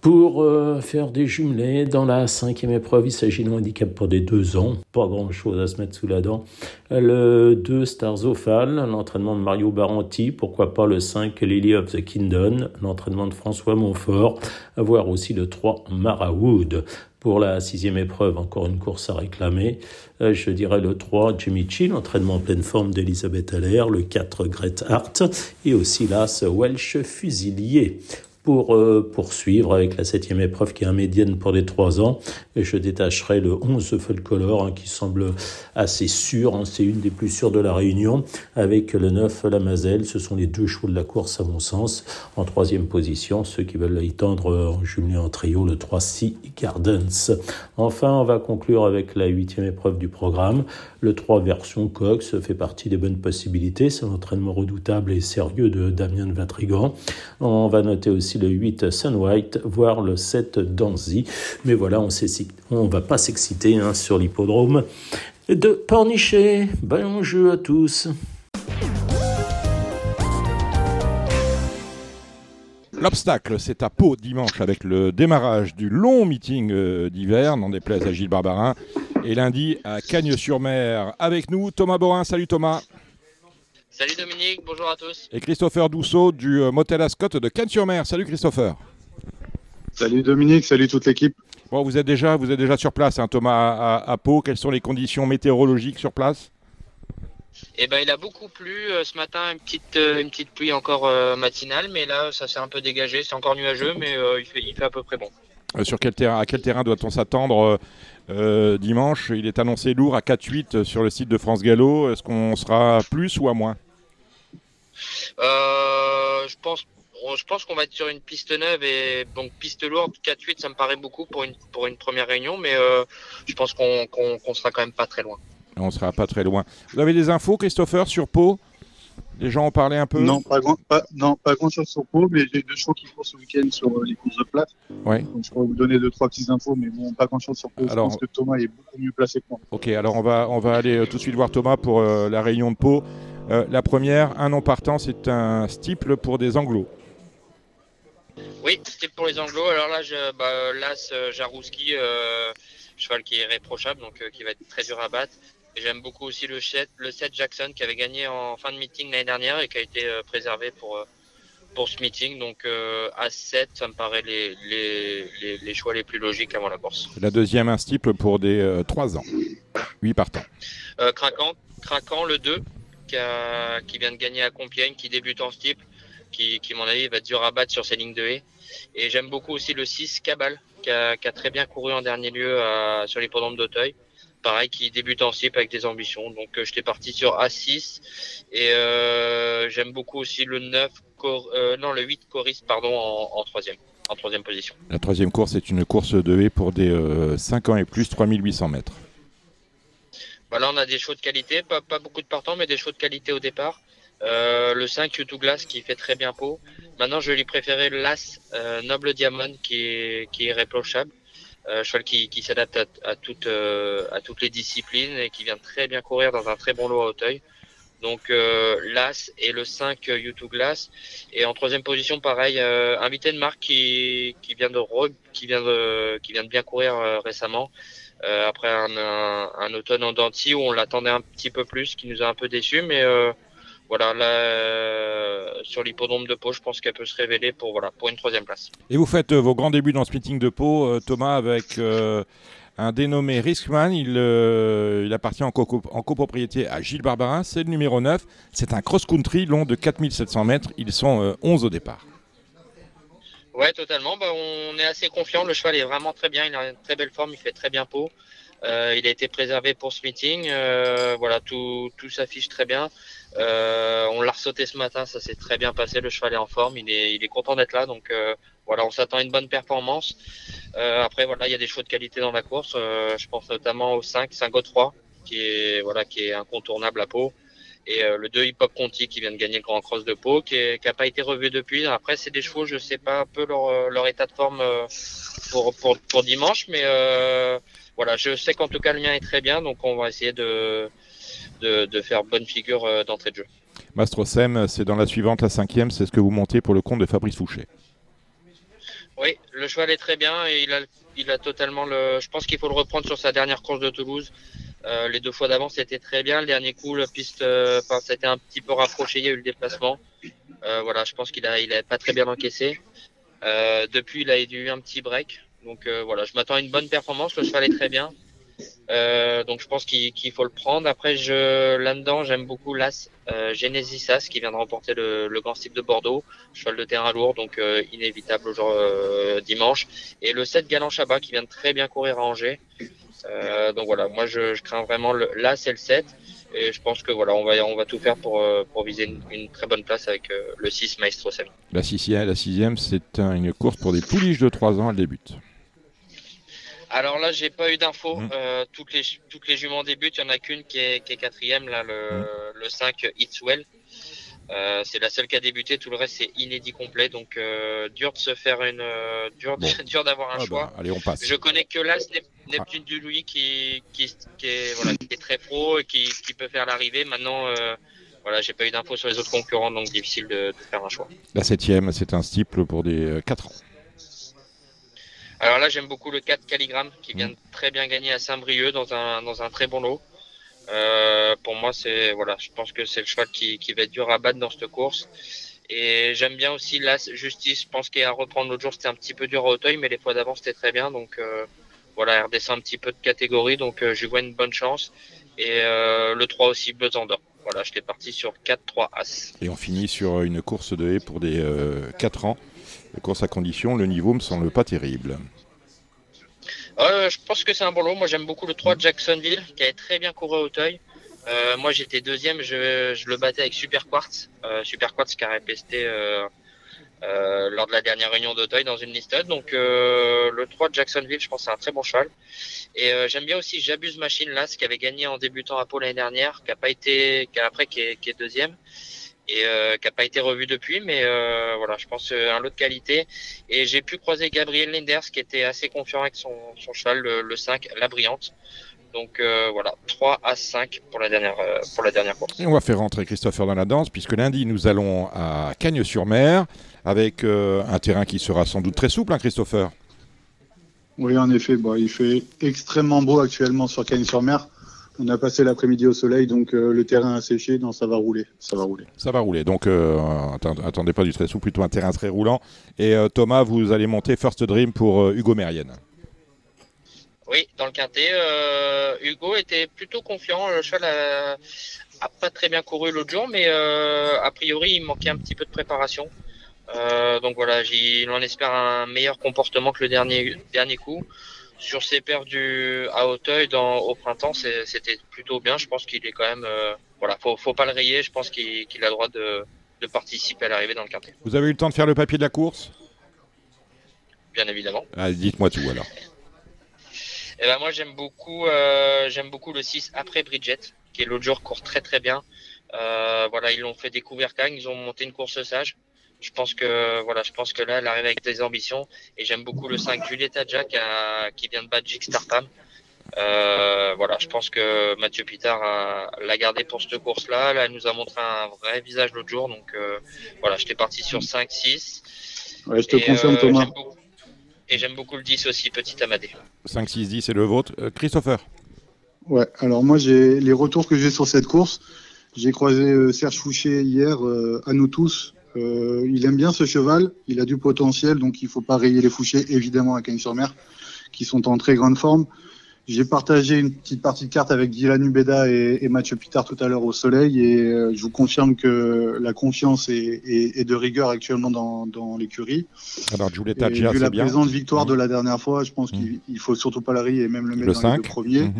F: Pour euh, faire des jumelés, dans la cinquième épreuve, il s'agit d'un handicap pour des deux ans. Pas grand chose à se mettre sous la dent. Le 2 Starzofal, l'entraînement de Mario Baranti. Pourquoi pas le 5 Lily of the Kingdom, l'entraînement de François Montfort. Avoir aussi le 3 Marawood. Pour la sixième épreuve, encore une course à réclamer. Euh, je dirais le 3, Jimmy Chill, entraînement en pleine forme d'Elisabeth Allaire. Le 4, Grete Hart. Et aussi l'As Welsh Fusilier pour euh, poursuivre avec la septième épreuve qui est un médiane pour les trois ans. Et je détacherai le 11 Folklore hein, qui semble assez sûr, hein, c'est une des plus sûres de la réunion, avec le 9 La Mazelle. Ce sont les deux chevaux de la course à mon sens. En troisième position, ceux qui veulent y tendre en jumelé en trio, le 3 Sea Gardens. Enfin, on va conclure avec la huitième épreuve du programme. Le 3 version Cox fait partie des bonnes possibilités. C'est un entraînement redoutable et sérieux de Damien Vatrigan. On va noter aussi le 8 Sun White, voire le 7 Danzy. Mais voilà, on ne va pas s'exciter hein, sur l'hippodrome de Pornichet. Bon jeu à tous.
B: L'obstacle, c'est à Pau dimanche avec le démarrage du long meeting euh, d'hiver, n'en déplaise à Gilles Barbarin. Et lundi à Cagnes-sur-Mer. Avec nous, Thomas Borin. Salut Thomas.
G: Salut Dominique, bonjour à tous.
B: Et Christopher Dousseau du euh, Motel Ascot de Cannes-sur-Mer. Salut Christopher.
H: Salut Dominique, salut toute l'équipe.
B: Bon, vous êtes déjà, vous êtes déjà sur place, hein, Thomas, à, Pau. Quelles sont les conditions météorologiques sur place?
G: Eh ben, il a beaucoup plu euh, ce matin, une petite, euh, une petite pluie encore matinale, mais là, ça s'est un peu dégagé. C'est encore nuageux, mais il, fait, il, fait, à peu près bon.
B: sur quel terrain, à quel terrain doit-on s'attendre dimanche? Il est annoncé lourd à 4-8 sur le site de France Gallo. Est-ce qu'on sera plus ou à moins?
G: Euh, je pense je pense qu'on va être sur une piste neuve et donc piste lourde 4-8 ça me paraît beaucoup pour une pour une première réunion mais euh, je pense qu'on qu'on sera quand même pas très loin.
B: On sera pas très loin. Vous avez des infos, Christopher, sur Pau? Les gens ont parlé un peu?
H: Non, pas grand, pas, non, pas grand chose sur Pau, mais j'ai deux chevaux qui courent ce week-end sur euh, les courses de place.
B: Ouais.
H: Donc je pourrais vous donner deux, trois petites infos, mais bon, pas grand chose sur Pau.
B: Alors-
H: Je pense que Thomas est beaucoup mieux placé que moi.
B: Ok, alors on va, on va aller euh, tout de suite voir Thomas pour euh, la réunion de Pau. Euh, la première, un non partant, c'est un stiple pour des anglos.
G: Oui, c'était pour les anglos. Alors là, je, bah, l'As euh, Jarouski, euh, cheval qui est irréprochable, donc euh, qui va être très dur à battre. J'aime beaucoup aussi le 7, le 7 Jackson qui avait gagné en fin de meeting l'année dernière et qui a été euh, préservé pour, euh, pour ce meeting. Donc euh, As 7, ça me paraît les, les, les, les choix les plus logiques avant la course.
B: La deuxième, un pour des 3 ans. 8 partants.
G: Euh, Craquant, Craquant, le 2, qui, a- qui vient de gagner à Compiègne, qui débute en steeple, qui, qui, à mon avis, va être dur à battre sur ses lignes de haie. Et j'aime beaucoup aussi le 6, Cabal, qui a, qui a très bien couru en dernier lieu à- sur l'hippodrome d'Auteuil. Pareil, qui débute en steeple avec des ambitions. Donc, euh, j'étais parti sur A6. Et euh, j'aime beaucoup aussi le 9, Cor- euh, non, le 8, Coris, pardon, en, en troisième, en troisième position.
B: La troisième course est une course de haie pour des 5 ans et plus, 3800 mètres.
G: Voilà, on a des chevaux de qualité, pas, pas beaucoup de partants, mais des chevaux de qualité au départ. Euh, le 5 U2 Glass qui fait très bien peau. Maintenant, je vais lui préférer l'As euh, Noble Diamond qui est, qui est irréprochable. Euh, cheval qui, s'adapte à, à, toutes, euh, à toutes les disciplines et qui vient très bien courir dans un très bon lot à Hauteuil. Donc euh, l'As et le 5 U2 Glass. Et en troisième position, pareil, euh, invité de marque qui, vient de re- qui, vient de, bien courir récemment. Après un, un, automne en denti où on l'attendait un petit peu plus, qui nous a un peu déçus, mais voilà, là, euh, sur l'hippodrome de Pau, je pense qu'elle peut se révéler pour, voilà, pour une troisième place.
B: Et vous faites euh, vos grands débuts dans ce meeting de Pau, euh, Thomas, avec un dénommé Riskman. Il, euh, il appartient en, co en, copropriété à Gilles Barbarin. C'est le numéro 9. C'est un cross-country long de 4700 mètres. Ils sont 11 au départ.
G: Ouais, totalement. Bah, on est assez confiant. Le cheval est vraiment très bien. Il a une très belle forme. Il fait très bien peau. Euh, il a été préservé pour ce meeting. Voilà, tout, tout s'affiche très bien. Euh, on l'a ressauté ce matin. Ça s'est très bien passé. Le cheval est en forme. Il est, il est content d'être là. Donc euh, voilà, on s'attend à une bonne performance. Euh, après, voilà, il y a des chevaux de qualité dans la course. Je pense notamment au 5, 5 3 qui est, voilà, qui est incontournable à peau et le 2 Hip Hop Conti qui vient de gagner le Grand Cross de Pau, qui n'a pas été revu depuis. Après, c'est des chevaux, je sais pas un peu leur, état de forme pour, pour, pour dimanche, mais voilà, je sais qu'en tout cas le mien est très bien, donc on va essayer de, de, de faire bonne figure euh, d'entrée de jeu.
B: Mastrosem, c'est dans la suivante, la cinquième, c'est ce que vous montez pour le compte de Fabrice Fouché.
G: Oui, le cheval est très bien et il a, il a totalement le. Je pense qu'il faut le reprendre sur sa dernière course de Toulouse. Euh, les deux fois d'avant, c'était très bien. Le dernier coup, la piste, euh, enfin, ça a été un petit peu rapproché. Il y a eu le déplacement. Euh, voilà, je pense qu'il a, il a pas très bien encaissé. Depuis, il a eu un petit break. Donc voilà, je m'attends à une bonne performance. Le cheval est très bien. Euh, donc je pense qu'il qu faut le prendre. Après, là-dedans, j'aime beaucoup l'As euh, Genesis As qui vient de remporter le, Grand Style de Bordeaux, cheval de terrain lourd, donc euh, inévitable aujourd'hui dimanche. Et le 7 Galant Chabat qui vient de très bien courir à Angers. Euh, donc voilà, moi je, crains vraiment l'As et le 7. Et je pense que voilà, on va, on va tout faire pour, euh, viser une, très bonne place avec euh, le 6 Maestro Sami.
B: La sixième, la sixième c'est un, une course pour des pouliches de 3 ans, elle débute.
G: Alors là, j'ai pas eu d'infos. Mmh. Euh, toutes les toutes les juments débutent. Il y en a qu'une qui est, qui est quatrième là, le, mmh. le 5 It's Well. Euh, c'est la seule qui a débuté. Tout le reste c'est inédit complet. Donc euh, dur de se faire une dur bon. dur d'avoir un
B: ah
G: choix.
B: Bah, allez, on passe.
G: Je connais que l'As Neptune ah. du Louis qui qui, qui est voilà qui est très pro et qui, qui peut faire l'arrivée. Maintenant. Voilà, j'ai pas eu d'infos sur les autres concurrents, donc difficile de, de faire un choix.
B: La septième, c'est un stiple pour des 4 ans.
G: Alors là, j'aime beaucoup le 4 Calligramme qui vient de très bien gagner à Saint-Brieuc dans un, dans un très bon lot. Euh, pour moi, c'est voilà, je pense que c'est le cheval qui, qui va être dur à battre dans cette course. Et j'aime bien aussi l'As Justice. Je pense qu'à reprendre l'autre jour, c'était un petit peu dur à Hauteuil, mais les fois d'avant, c'était très bien. Donc euh, voilà, elle redescend un petit peu de catégorie, donc euh, je vois une bonne chance. Et euh, le 3 aussi, Besançon. Voilà, je l'ai parti sur 4-3 As.
B: Et on finit sur une course de haie pour des 4 ans. Course à condition, le niveau me semble pas terrible.
G: Euh, je pense que c'est un bon lot. Moi, j'aime beaucoup le 3 de Jacksonville, qui a très bien couru à Hauteuil. Euh, moi, j'étais deuxième, je, le battais avec Super Quartz. Euh, Super Quartz qui a répesté lors de la dernière réunion d'Auteuil dans une liste. Donc, le 3 de Jacksonville, je pense c'est un très bon cheval. Et euh, j'aime bien aussi J'abuse Machine là, ce qui avait gagné en débutant à Pau l'année dernière, qui a pas été, qui après qui est deuxième et euh, qui a pas été revu depuis, mais euh, voilà, je pense euh, un lot de qualité. Et j'ai pu croiser Gabriel Linders qui était assez confiant avec son, son cheval, le, le 5, la brillante. Donc euh, voilà, 3 à 5 pour la dernière, euh, pour la dernière course.
B: Et on va faire rentrer Christopher dans la danse, puisque lundi, nous allons à Cagnes-sur-Mer, avec euh, un terrain qui sera sans doute très souple, hein, Christopher
H: Oui, en effet, bon, il fait extrêmement beau actuellement sur Cagnes-sur-Mer. On a passé l'après-midi au soleil, donc euh, le terrain a séché, donc ça va rouler. Ça va rouler.
B: Ça va rouler. Donc, euh, atten- attendez pas du très souple, plutôt un terrain très roulant. Et euh, Thomas, vous allez monter First Dream pour euh, Hugo Mérienne.
G: Oui, dans le quintet, euh, Hugo était plutôt confiant. Le cheval a, a pas très bien couru l'autre jour, mais euh, a priori, il manquait un petit peu de préparation. Euh, donc voilà, en espère un meilleur comportement que le dernier dernier coup. Sur ses du à Hauteuil dans au printemps, c'était plutôt bien. Je pense qu'il est quand même euh, voilà, faut faut pas le rayer. Je pense qu'il a le droit de de participer à l'arrivée dans le quintet,
B: Vous avez eu le temps de faire le papier de la course?
G: Bien évidemment.
B: Ah, Dites-moi tout alors.
G: Eh ben moi j'aime beaucoup euh, j'aime beaucoup le 6 après Bridget qui est l'autre jour court très très bien. Euh, voilà ils l'ont fait découvrir Cannes, ils ont monté une course sage. Je pense que voilà je pense que là elle arrive avec des ambitions et j'aime beaucoup le 5 Julieta Jack à- qui vient de battre Jig Starpam. Euh, voilà je pense que Mathieu Pitard a- l'a gardé pour cette course là. Elle nous a montré un vrai visage l'autre jour donc euh, voilà j'étais parti sur 5 6
H: Ouais, je te
G: et,
H: confirme,
G: euh,
H: Thomas.
G: beaucoup- et j'aime beaucoup le 10 aussi petit Amadé.
B: 5, 6, 10, c'est le vôtre. Euh, Christopher
H: Ouais, alors moi, j'ai les retours que j'ai sur cette course. J'ai croisé euh, Serge Fouché hier, euh, à nous tous. Euh, il aime bien ce cheval, il a du potentiel, donc il faut pas rayer les Fouchés, évidemment, à Cagnes-sur-Mer, qui sont en très grande forme. J'ai partagé une petite partie de carte avec Dylan Ubeda et, et Mathieu Pitard tout à l'heure au soleil, et euh, je vous confirme que la confiance est, est- est de rigueur actuellement dans, dans l'écurie.
B: Alors, Giulietta
H: vu la
B: bien.
H: présente victoire de la dernière fois, je pense qu'il il faut surtout pas la rayer et même le mettre
B: Le
H: dans
B: 5.
H: les deux premiers.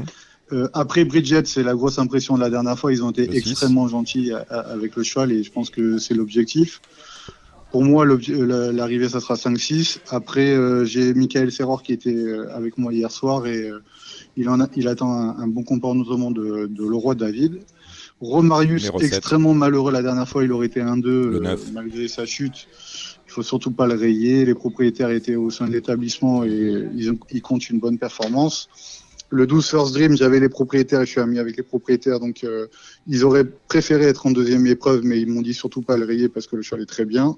H: Euh, après Bridget, c'est la grosse impression de la dernière fois. Ils ont été
B: Le
H: extrêmement gentils à- à- avec le cheval et je pense que c'est l'objectif. Pour moi, euh, la- l'arrivée, ça sera 5-6. Après, euh, j'ai Michael Serror qui était euh, avec moi hier soir et euh, il, en a, il attend un, un bon comportement de, de Leroy David. Romarius, extrêmement malheureux la dernière fois, il aurait été 1-2
B: Le
H: euh,
B: neuf.
H: malgré sa chute. Il faut surtout pas le rayer. Les propriétaires étaient au sein de l'établissement et ils, ont- ils comptent une bonne performance. Le 12 First Dream, j'avais les propriétaires et je suis ami avec les propriétaires, donc euh, ils auraient préféré être en deuxième épreuve, mais ils m'ont dit surtout pas le rayer parce que le cheval est très bien.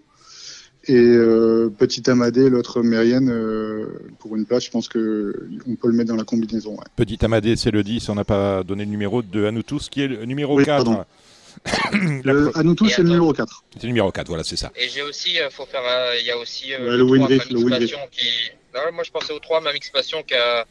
H: Et euh, Petit Amadé, l'autre Mérienne, euh, pour une place, je pense que on peut le mettre dans la combinaison. ouais.
B: Petit Amadé, c'est le 10. On n'a pas donné le numéro de à nous tous, qui est le numéro
H: Oui,
B: 4.
H: pardon. Le- à nous tous,
G: Et
H: c'est le numéro 4.
B: C'est le numéro 4, voilà, c'est ça.
G: Et j'ai aussi, euh, faut faire, euh, il y a aussi euh,
H: le
G: 3,
H: Windrift, le.
G: Passion Non, moi je pensais au 3, Mamix Passion qui, a-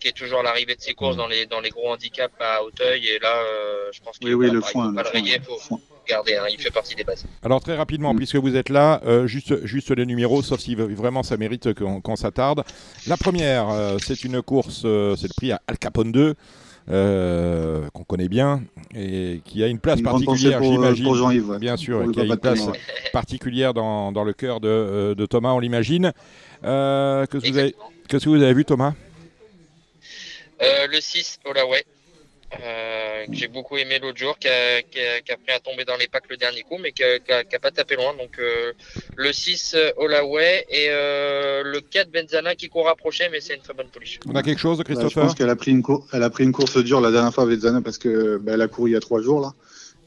G: qui est toujours à l'arrivée de ses courses
B: Mm.
G: dans les dans les gros handicaps à Hauteuil et là, euh, je pense qu'il
H: Oui, oui, le
G: bah, il
H: foin.
G: faut pas
H: le foin, foin.
G: garder, hein, il fait partie des bases.
B: Alors très rapidement,
H: Mm.
B: puisque vous êtes là, euh, juste, juste les numéros, sauf si vraiment ça mérite qu'on s'attarde. La première, euh, c'est une course, euh, c'est le prix à Al Capone 2, euh, qu'on connaît bien, et qui a une place
H: Une
B: particulière,
H: euh,
B: j'imagine.
H: pour Jean-Yves. ouais.
B: Bien sûr, qui a une place
H: ouais.
B: particulière dans, dans le cœur de, euh, de Thomas, on l'imagine. Euh, Qu'est-ce que vous avez-
G: Exactement.
B: qu'est-ce que vous avez vu, Thomas?
G: Euh, le 6, Olaway, euh, que j'ai beaucoup aimé l'autre jour, qui a, qui, a, qui a pris à tomber dans les packs le dernier coup, mais qui a, qui a- qui a pas tapé loin. Donc euh, le 6, euh, Olaway, et euh, le 4, Benzana qui court rapproché, mais c'est une très bonne pouliche.
B: On a quelque chose,
H: Bah, je
B: Christopher
H: pense qu'elle a pris une elle a pris une course dure la dernière fois avec Zana parce que bah, elle a couru il y a trois jours là.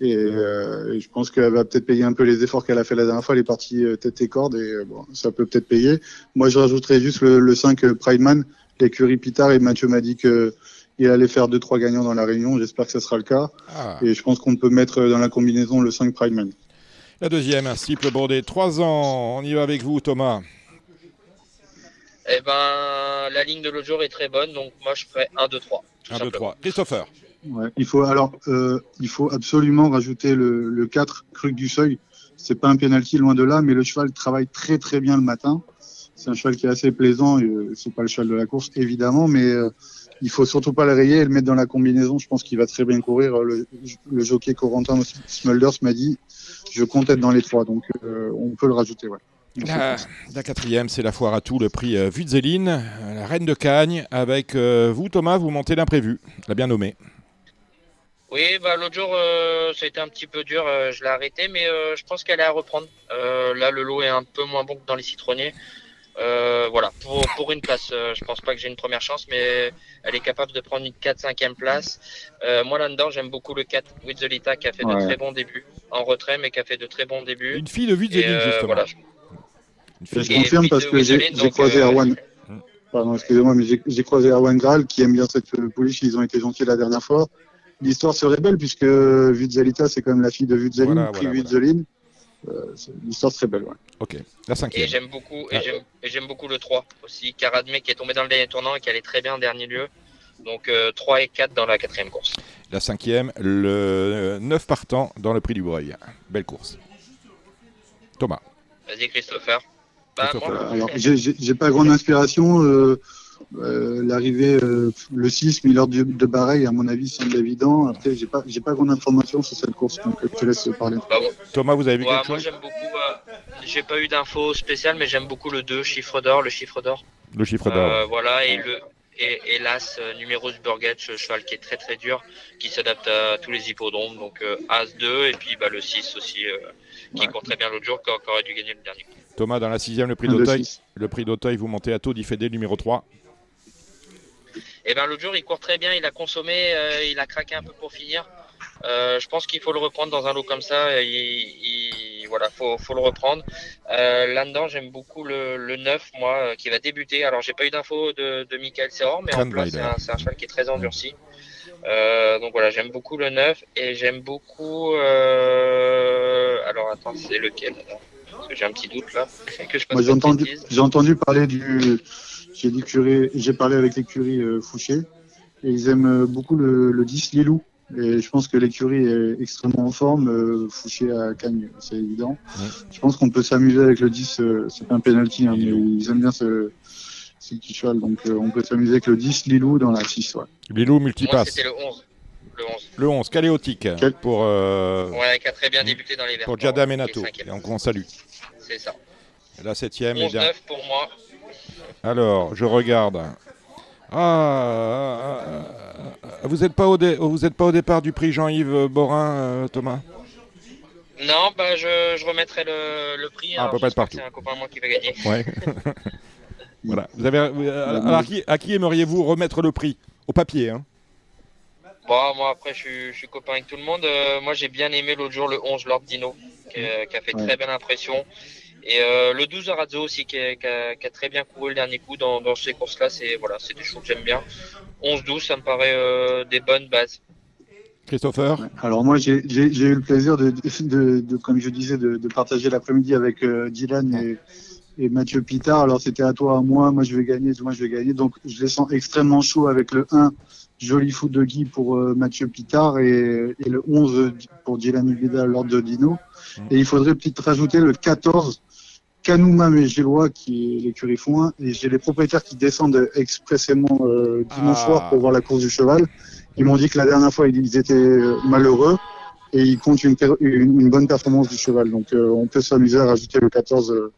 H: Et, euh, et je pense qu'elle va peut-être payer un peu les efforts qu'elle a fait la dernière fois. Elle est partie euh, tête et corde et euh, bon, ça peut peut-être payer. Moi, je rajouterais juste le, le 5 euh, Prideman, l'écurie Pitard et Mathieu m'a dit que il allait faire deux trois gagnants dans la réunion. J'espère que ce sera le cas.
B: Ah.
H: Et je pense qu'on peut mettre dans la combinaison le 5 Prideman.
B: La deuxième, un Stiple Bordet, 3 ans. On y va avec vous, Thomas.
G: Eh ben, la ligne de l'autre jour est très bonne, donc moi je ferais 1, 2, 3. tout
B: 1, 2,
G: simplement.
B: 3. Christopher.
H: Ouais. Il faut alors, euh, il faut absolument rajouter le, le 4 Cruc du Seuil. C'est pas un penalty loin de là, mais le cheval travaille très très bien le matin. C'est un cheval qui est assez plaisant. euh, C'est pas le cheval de la course évidemment, mais euh, il faut surtout pas le rayer et le mettre dans la combinaison. Je pense qu'il va très bien courir. Le, le jockey Corentin Smulders m'a dit, je compte être dans les trois, donc euh, on peut le rajouter. Ouais.
B: La, la quatrième, c'est la foire à tout, le prix euh, Vutzeline, la reine de Cagne, avec euh, vous, Thomas, vous montez l'imprévu, la bien nommée.
G: Oui, bah, l'autre jour, euh, ça a été un petit peu dur, euh, je l'ai arrêté, mais euh, je pense qu'elle est à reprendre. Euh, là, le lot est un peu moins bon que dans les citronniers. Euh, voilà, pour, pour une place, euh, je pense pas que j'ai une première chance, mais elle est capable de prendre une 4-5e place. Euh, moi, là-dedans, j'aime beaucoup le 4 Witzelita qui a fait de très bons débuts, en retrait, mais qui a fait de très bons débuts.
B: Une fille de Vutzeline,
G: euh,
B: justement.
G: voilà,
B: Une
H: Je
B: fille-
H: confirme parce que j'ai croisé Erwan. Pardon, excusez-moi, mais j'ai croisé Erwan Graal qui aime bien cette pouliche. Ils ont été gentils la dernière fois. L'histoire serait belle puisque Vutzelita, c'est quand même la fille de Vutzeline,
B: Voilà,
H: prix
B: voilà,
H: L'histoire serait belle, ouais.
B: Ok, la
G: Et
B: cinquième.
G: j'aime beaucoup,
B: Ah.
G: et j'aime, et j'aime beaucoup le 3 aussi. Karadme qui est tombé dans le dernier tournant et qui allait très bien en dernier lieu. Donc euh, 3 et 4 dans la quatrième course.
B: La cinquième, le 9 partant dans le prix du Breuil. Belle course. Thomas.
G: Vas-y Christopher. Bah,
B: Christopher.
H: j'ai pas grande inspiration. euh, euh, L'arrivée, euh, le 6, Miller de, de Bareil, à mon avis, semble évident. Après, j'ai pas, j'ai pas grande information sur cette course, donc euh, je te laisse parler.
G: bah.
B: Thomas, vous avez vu
G: Ouais,
B: quelque
G: moi
B: chose?
G: j'aime beaucoup. euh, j'ai pas eu d'infos spéciales, mais j'aime beaucoup le 2, chiffre d'or, le chiffre d'or.
B: Le chiffre d'or.
G: Euh, voilà, et le et, et l'As euh, numéro Burget, ce cheval qui est très très dur, qui s'adapte à tous les hippodromes. Donc euh, As 2 et puis bah, le 6 aussi, euh, qui court très bien l'autre jour, qui, aurait dû gagner le dernier.
B: Thomas, dans la sixième, le prix d'Auteuil. Le prix d'Auteuil, vous montez à taux d'Ifédé numéro 3.
G: Et ben l'autre jour, il court très bien, il a consommé, euh, il a craqué un peu pour finir. Euh, je pense qu'il faut le reprendre dans un lot comme ça. Il, il- voilà, faut, faut le reprendre. Euh, Là-dedans, j'aime beaucoup le, le 9, moi, euh, qui va débuter. Alors, j'ai pas eu d'infos de, de Michael Seror, mais en plus, c'est un, cheval qui est très endurci. Euh, donc voilà, j'aime beaucoup le 9 et j'aime beaucoup. Euh... Alors, attends, c'est lequel? Alors Parce que j'ai un petit doute là. Que je
H: entendu, j'ai entendu parler du. J'ai l'écurie- j'ai parlé avec l'écurie euh, Fouché et ils aiment euh, beaucoup le, le 10 Lilou. Et je pense que l'écurie est extrêmement en forme. euh, Fouché à Cagnes, c'est évident.
B: Ouais.
H: Je pense qu'on peut s'amuser avec le 10. euh, c'est pas un penalty, hein, mais ils aiment bien ce, ce petit cheval. Donc euh, on peut s'amuser avec le 10 Lilou dans la 6. Ouais.
B: Lilou multipasse.
G: c'était le 11. Le 11.
B: Le 11, Caléotique.
H: Quel-
B: Pour, euh,
G: Ouais, qui a très bien débuté dans les
B: pour Giada Menato. Et on, on salue.
G: C'est ça.
B: La septième. et
G: 11-9
B: dernière.
G: pour moi.
B: Alors, je regarde. Ah, ah, ah, ah, vous n'êtes pas, au dé- vous êtes pas au départ du prix Jean-Yves Borin, euh, Thomas?
G: Non, bah, je, je remettrai le, le prix.
B: Ah, on
G: Alors,
B: peut pas être partout.
G: C'est un copain à moi qui va gagner.
B: Ouais. voilà. Vous avez, vous- euh, alors, à qui, à qui aimeriez-vous remettre le prix? Au papier, hein
G: Bon, moi, après, je suis, je suis copain avec tout le monde. Euh, moi, j'ai bien aimé l'autre jour le 11 Lord Dino, qui, a- qui a fait
H: Ouais.
G: très belle impression. Et euh, le 12 Arazzo aussi, qui, a- qui a, qui a très bien couru le dernier coup dans, dans ces courses-là. C'est voilà, c'est des choses que j'aime bien. 11-12, ça me paraît euh, des bonnes bases.
B: Christopher
H: Alors moi, j'ai eu le plaisir de, de, de- comme je disais, de, de partager l'après-midi avec euh, Dylan et, et Mathieu Pitard. Alors c'était à toi, à moi, moi je vais gagner, moi je vais gagner. Donc je les sens extrêmement chaud avec le 1, joli foot de Guy pour euh, Mathieu Pitard et, et le 11 pour Dylan Ibida lors de Dino. Et il faudrait peut-être rajouter le 14, Canouma Mégélois, qui est l'écurie Foin. Et j'ai les propriétaires qui descendent expressément euh, dimanche
B: Ah.
H: soir pour voir la course du cheval. Ils m'ont dit que la dernière fois, ils étaient euh, malheureux et ils comptent une, per- une, une bonne performance du cheval. Donc, euh, on peut s'amuser à rajouter le 14 euh,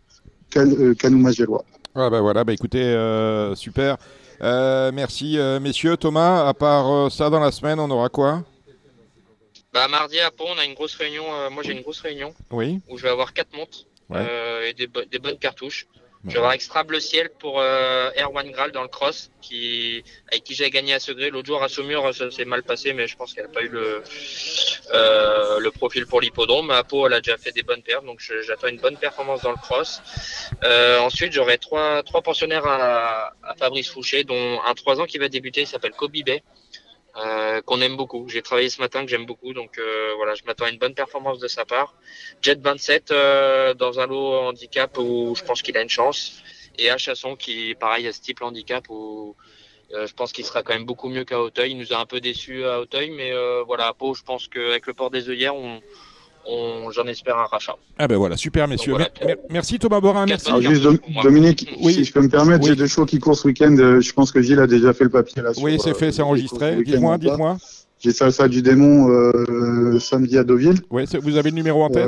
H: Can, euh, Canouma Gélois.
B: Ah bah voilà, bah écoutez, euh, super. Euh, merci euh, messieurs. Thomas, à part euh, ça dans la semaine, on aura quoi?
G: Bah, mardi à Pau, on a une grosse réunion. euh, moi, j'ai une grosse réunion
B: Oui
G: où je vais avoir quatre montres
B: Ouais.
G: euh, et des, bo- des bonnes cartouches.
B: Ouais.
G: avoir Extra Bleu Ciel pour euh, Erwan Graal dans le cross, qui, avec qui j'ai gagné à Segré. L'autre jour à Saumur, ça s'est mal passé, mais je pense qu'elle n'a pas eu le, euh, le profil pour l'hippodrome. À Pau, elle a déjà fait des bonnes perfs, donc j'attends une bonne performance dans le cross. Euh, ensuite, j'aurai trois, trois pensionnaires à, à Fabrice Fouché, dont un 3 ans qui va débuter, il s'appelle Kobe Bay. Euh, qu'on aime beaucoup. J'ai travaillé ce matin que j'aime beaucoup, donc euh, voilà, je m'attends à une bonne performance de sa part. Jet 27 euh, dans un lot handicap où je pense qu'il a une chance, et à Chasson qui, pareil, a ce type handicap où euh, je pense qu'il sera quand même beaucoup mieux qu'à Auteuil. Il nous a un peu déçus à Auteuil, mais euh, voilà, à Pau, je pense qu'avec le port des œillères, on, j'en espère un rachat.
B: Ah ben voilà, super messieurs.
G: Donc voilà.
B: Mer- mer- merci Thomas Borin, merci.
H: Alors, juste, Dom-. Dominique,
B: Oui.
H: si je peux me permettre,
B: Oui.
H: j'ai deux chevaux qui courent ce week-end. Euh, Je pense que Gilles a déjà fait le papier là.
B: Oui, c'est
H: euh,
B: fait, c'est
H: les
B: enregistré.
H: ce
B: Dites-moi, dites-moi.
H: J'ai Salsa du démon euh, samedi à Deauville.
B: Oui, c'est- vous avez le numéro en tête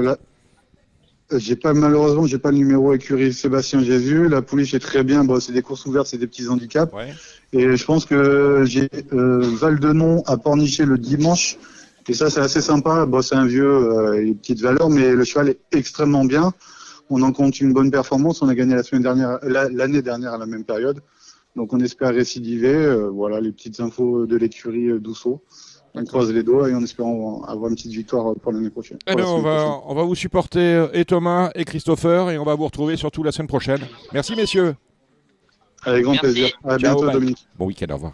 H: Euh, j'ai pas malheureusement j'ai pas le numéro écurie Sébastien Jésus. La pouliche est très bien. Bon, c'est des courses ouvertes, c'est des petits handicaps.
B: Ouais.
H: Et je pense que j'ai euh, Val de Non à Pornichet le dimanche. Et ça, c'est assez sympa. Bon, c'est un vieux, euh, une petite valeur, mais le cheval est extrêmement bien. On en compte une bonne performance. On a gagné la semaine dernière, la- l'année dernière à la même période. Donc, on espère récidiver. Euh, voilà les petites infos de l'écurie euh, Dousseau. On croise les doigts et en espérant avoir une petite victoire pour l'année prochaine.
B: Eh
H: Pour la
B: bien, on va,
H: prochaine.
B: on va vous supporter, euh, et Thomas, et Christopher, et on va vous retrouver surtout la semaine prochaine. Merci, messieurs.
H: Avec grand
G: Merci.
H: plaisir. À
B: Ciao,
H: bientôt,
B: bye.
H: Dominique.
B: Bon week-end, au revoir.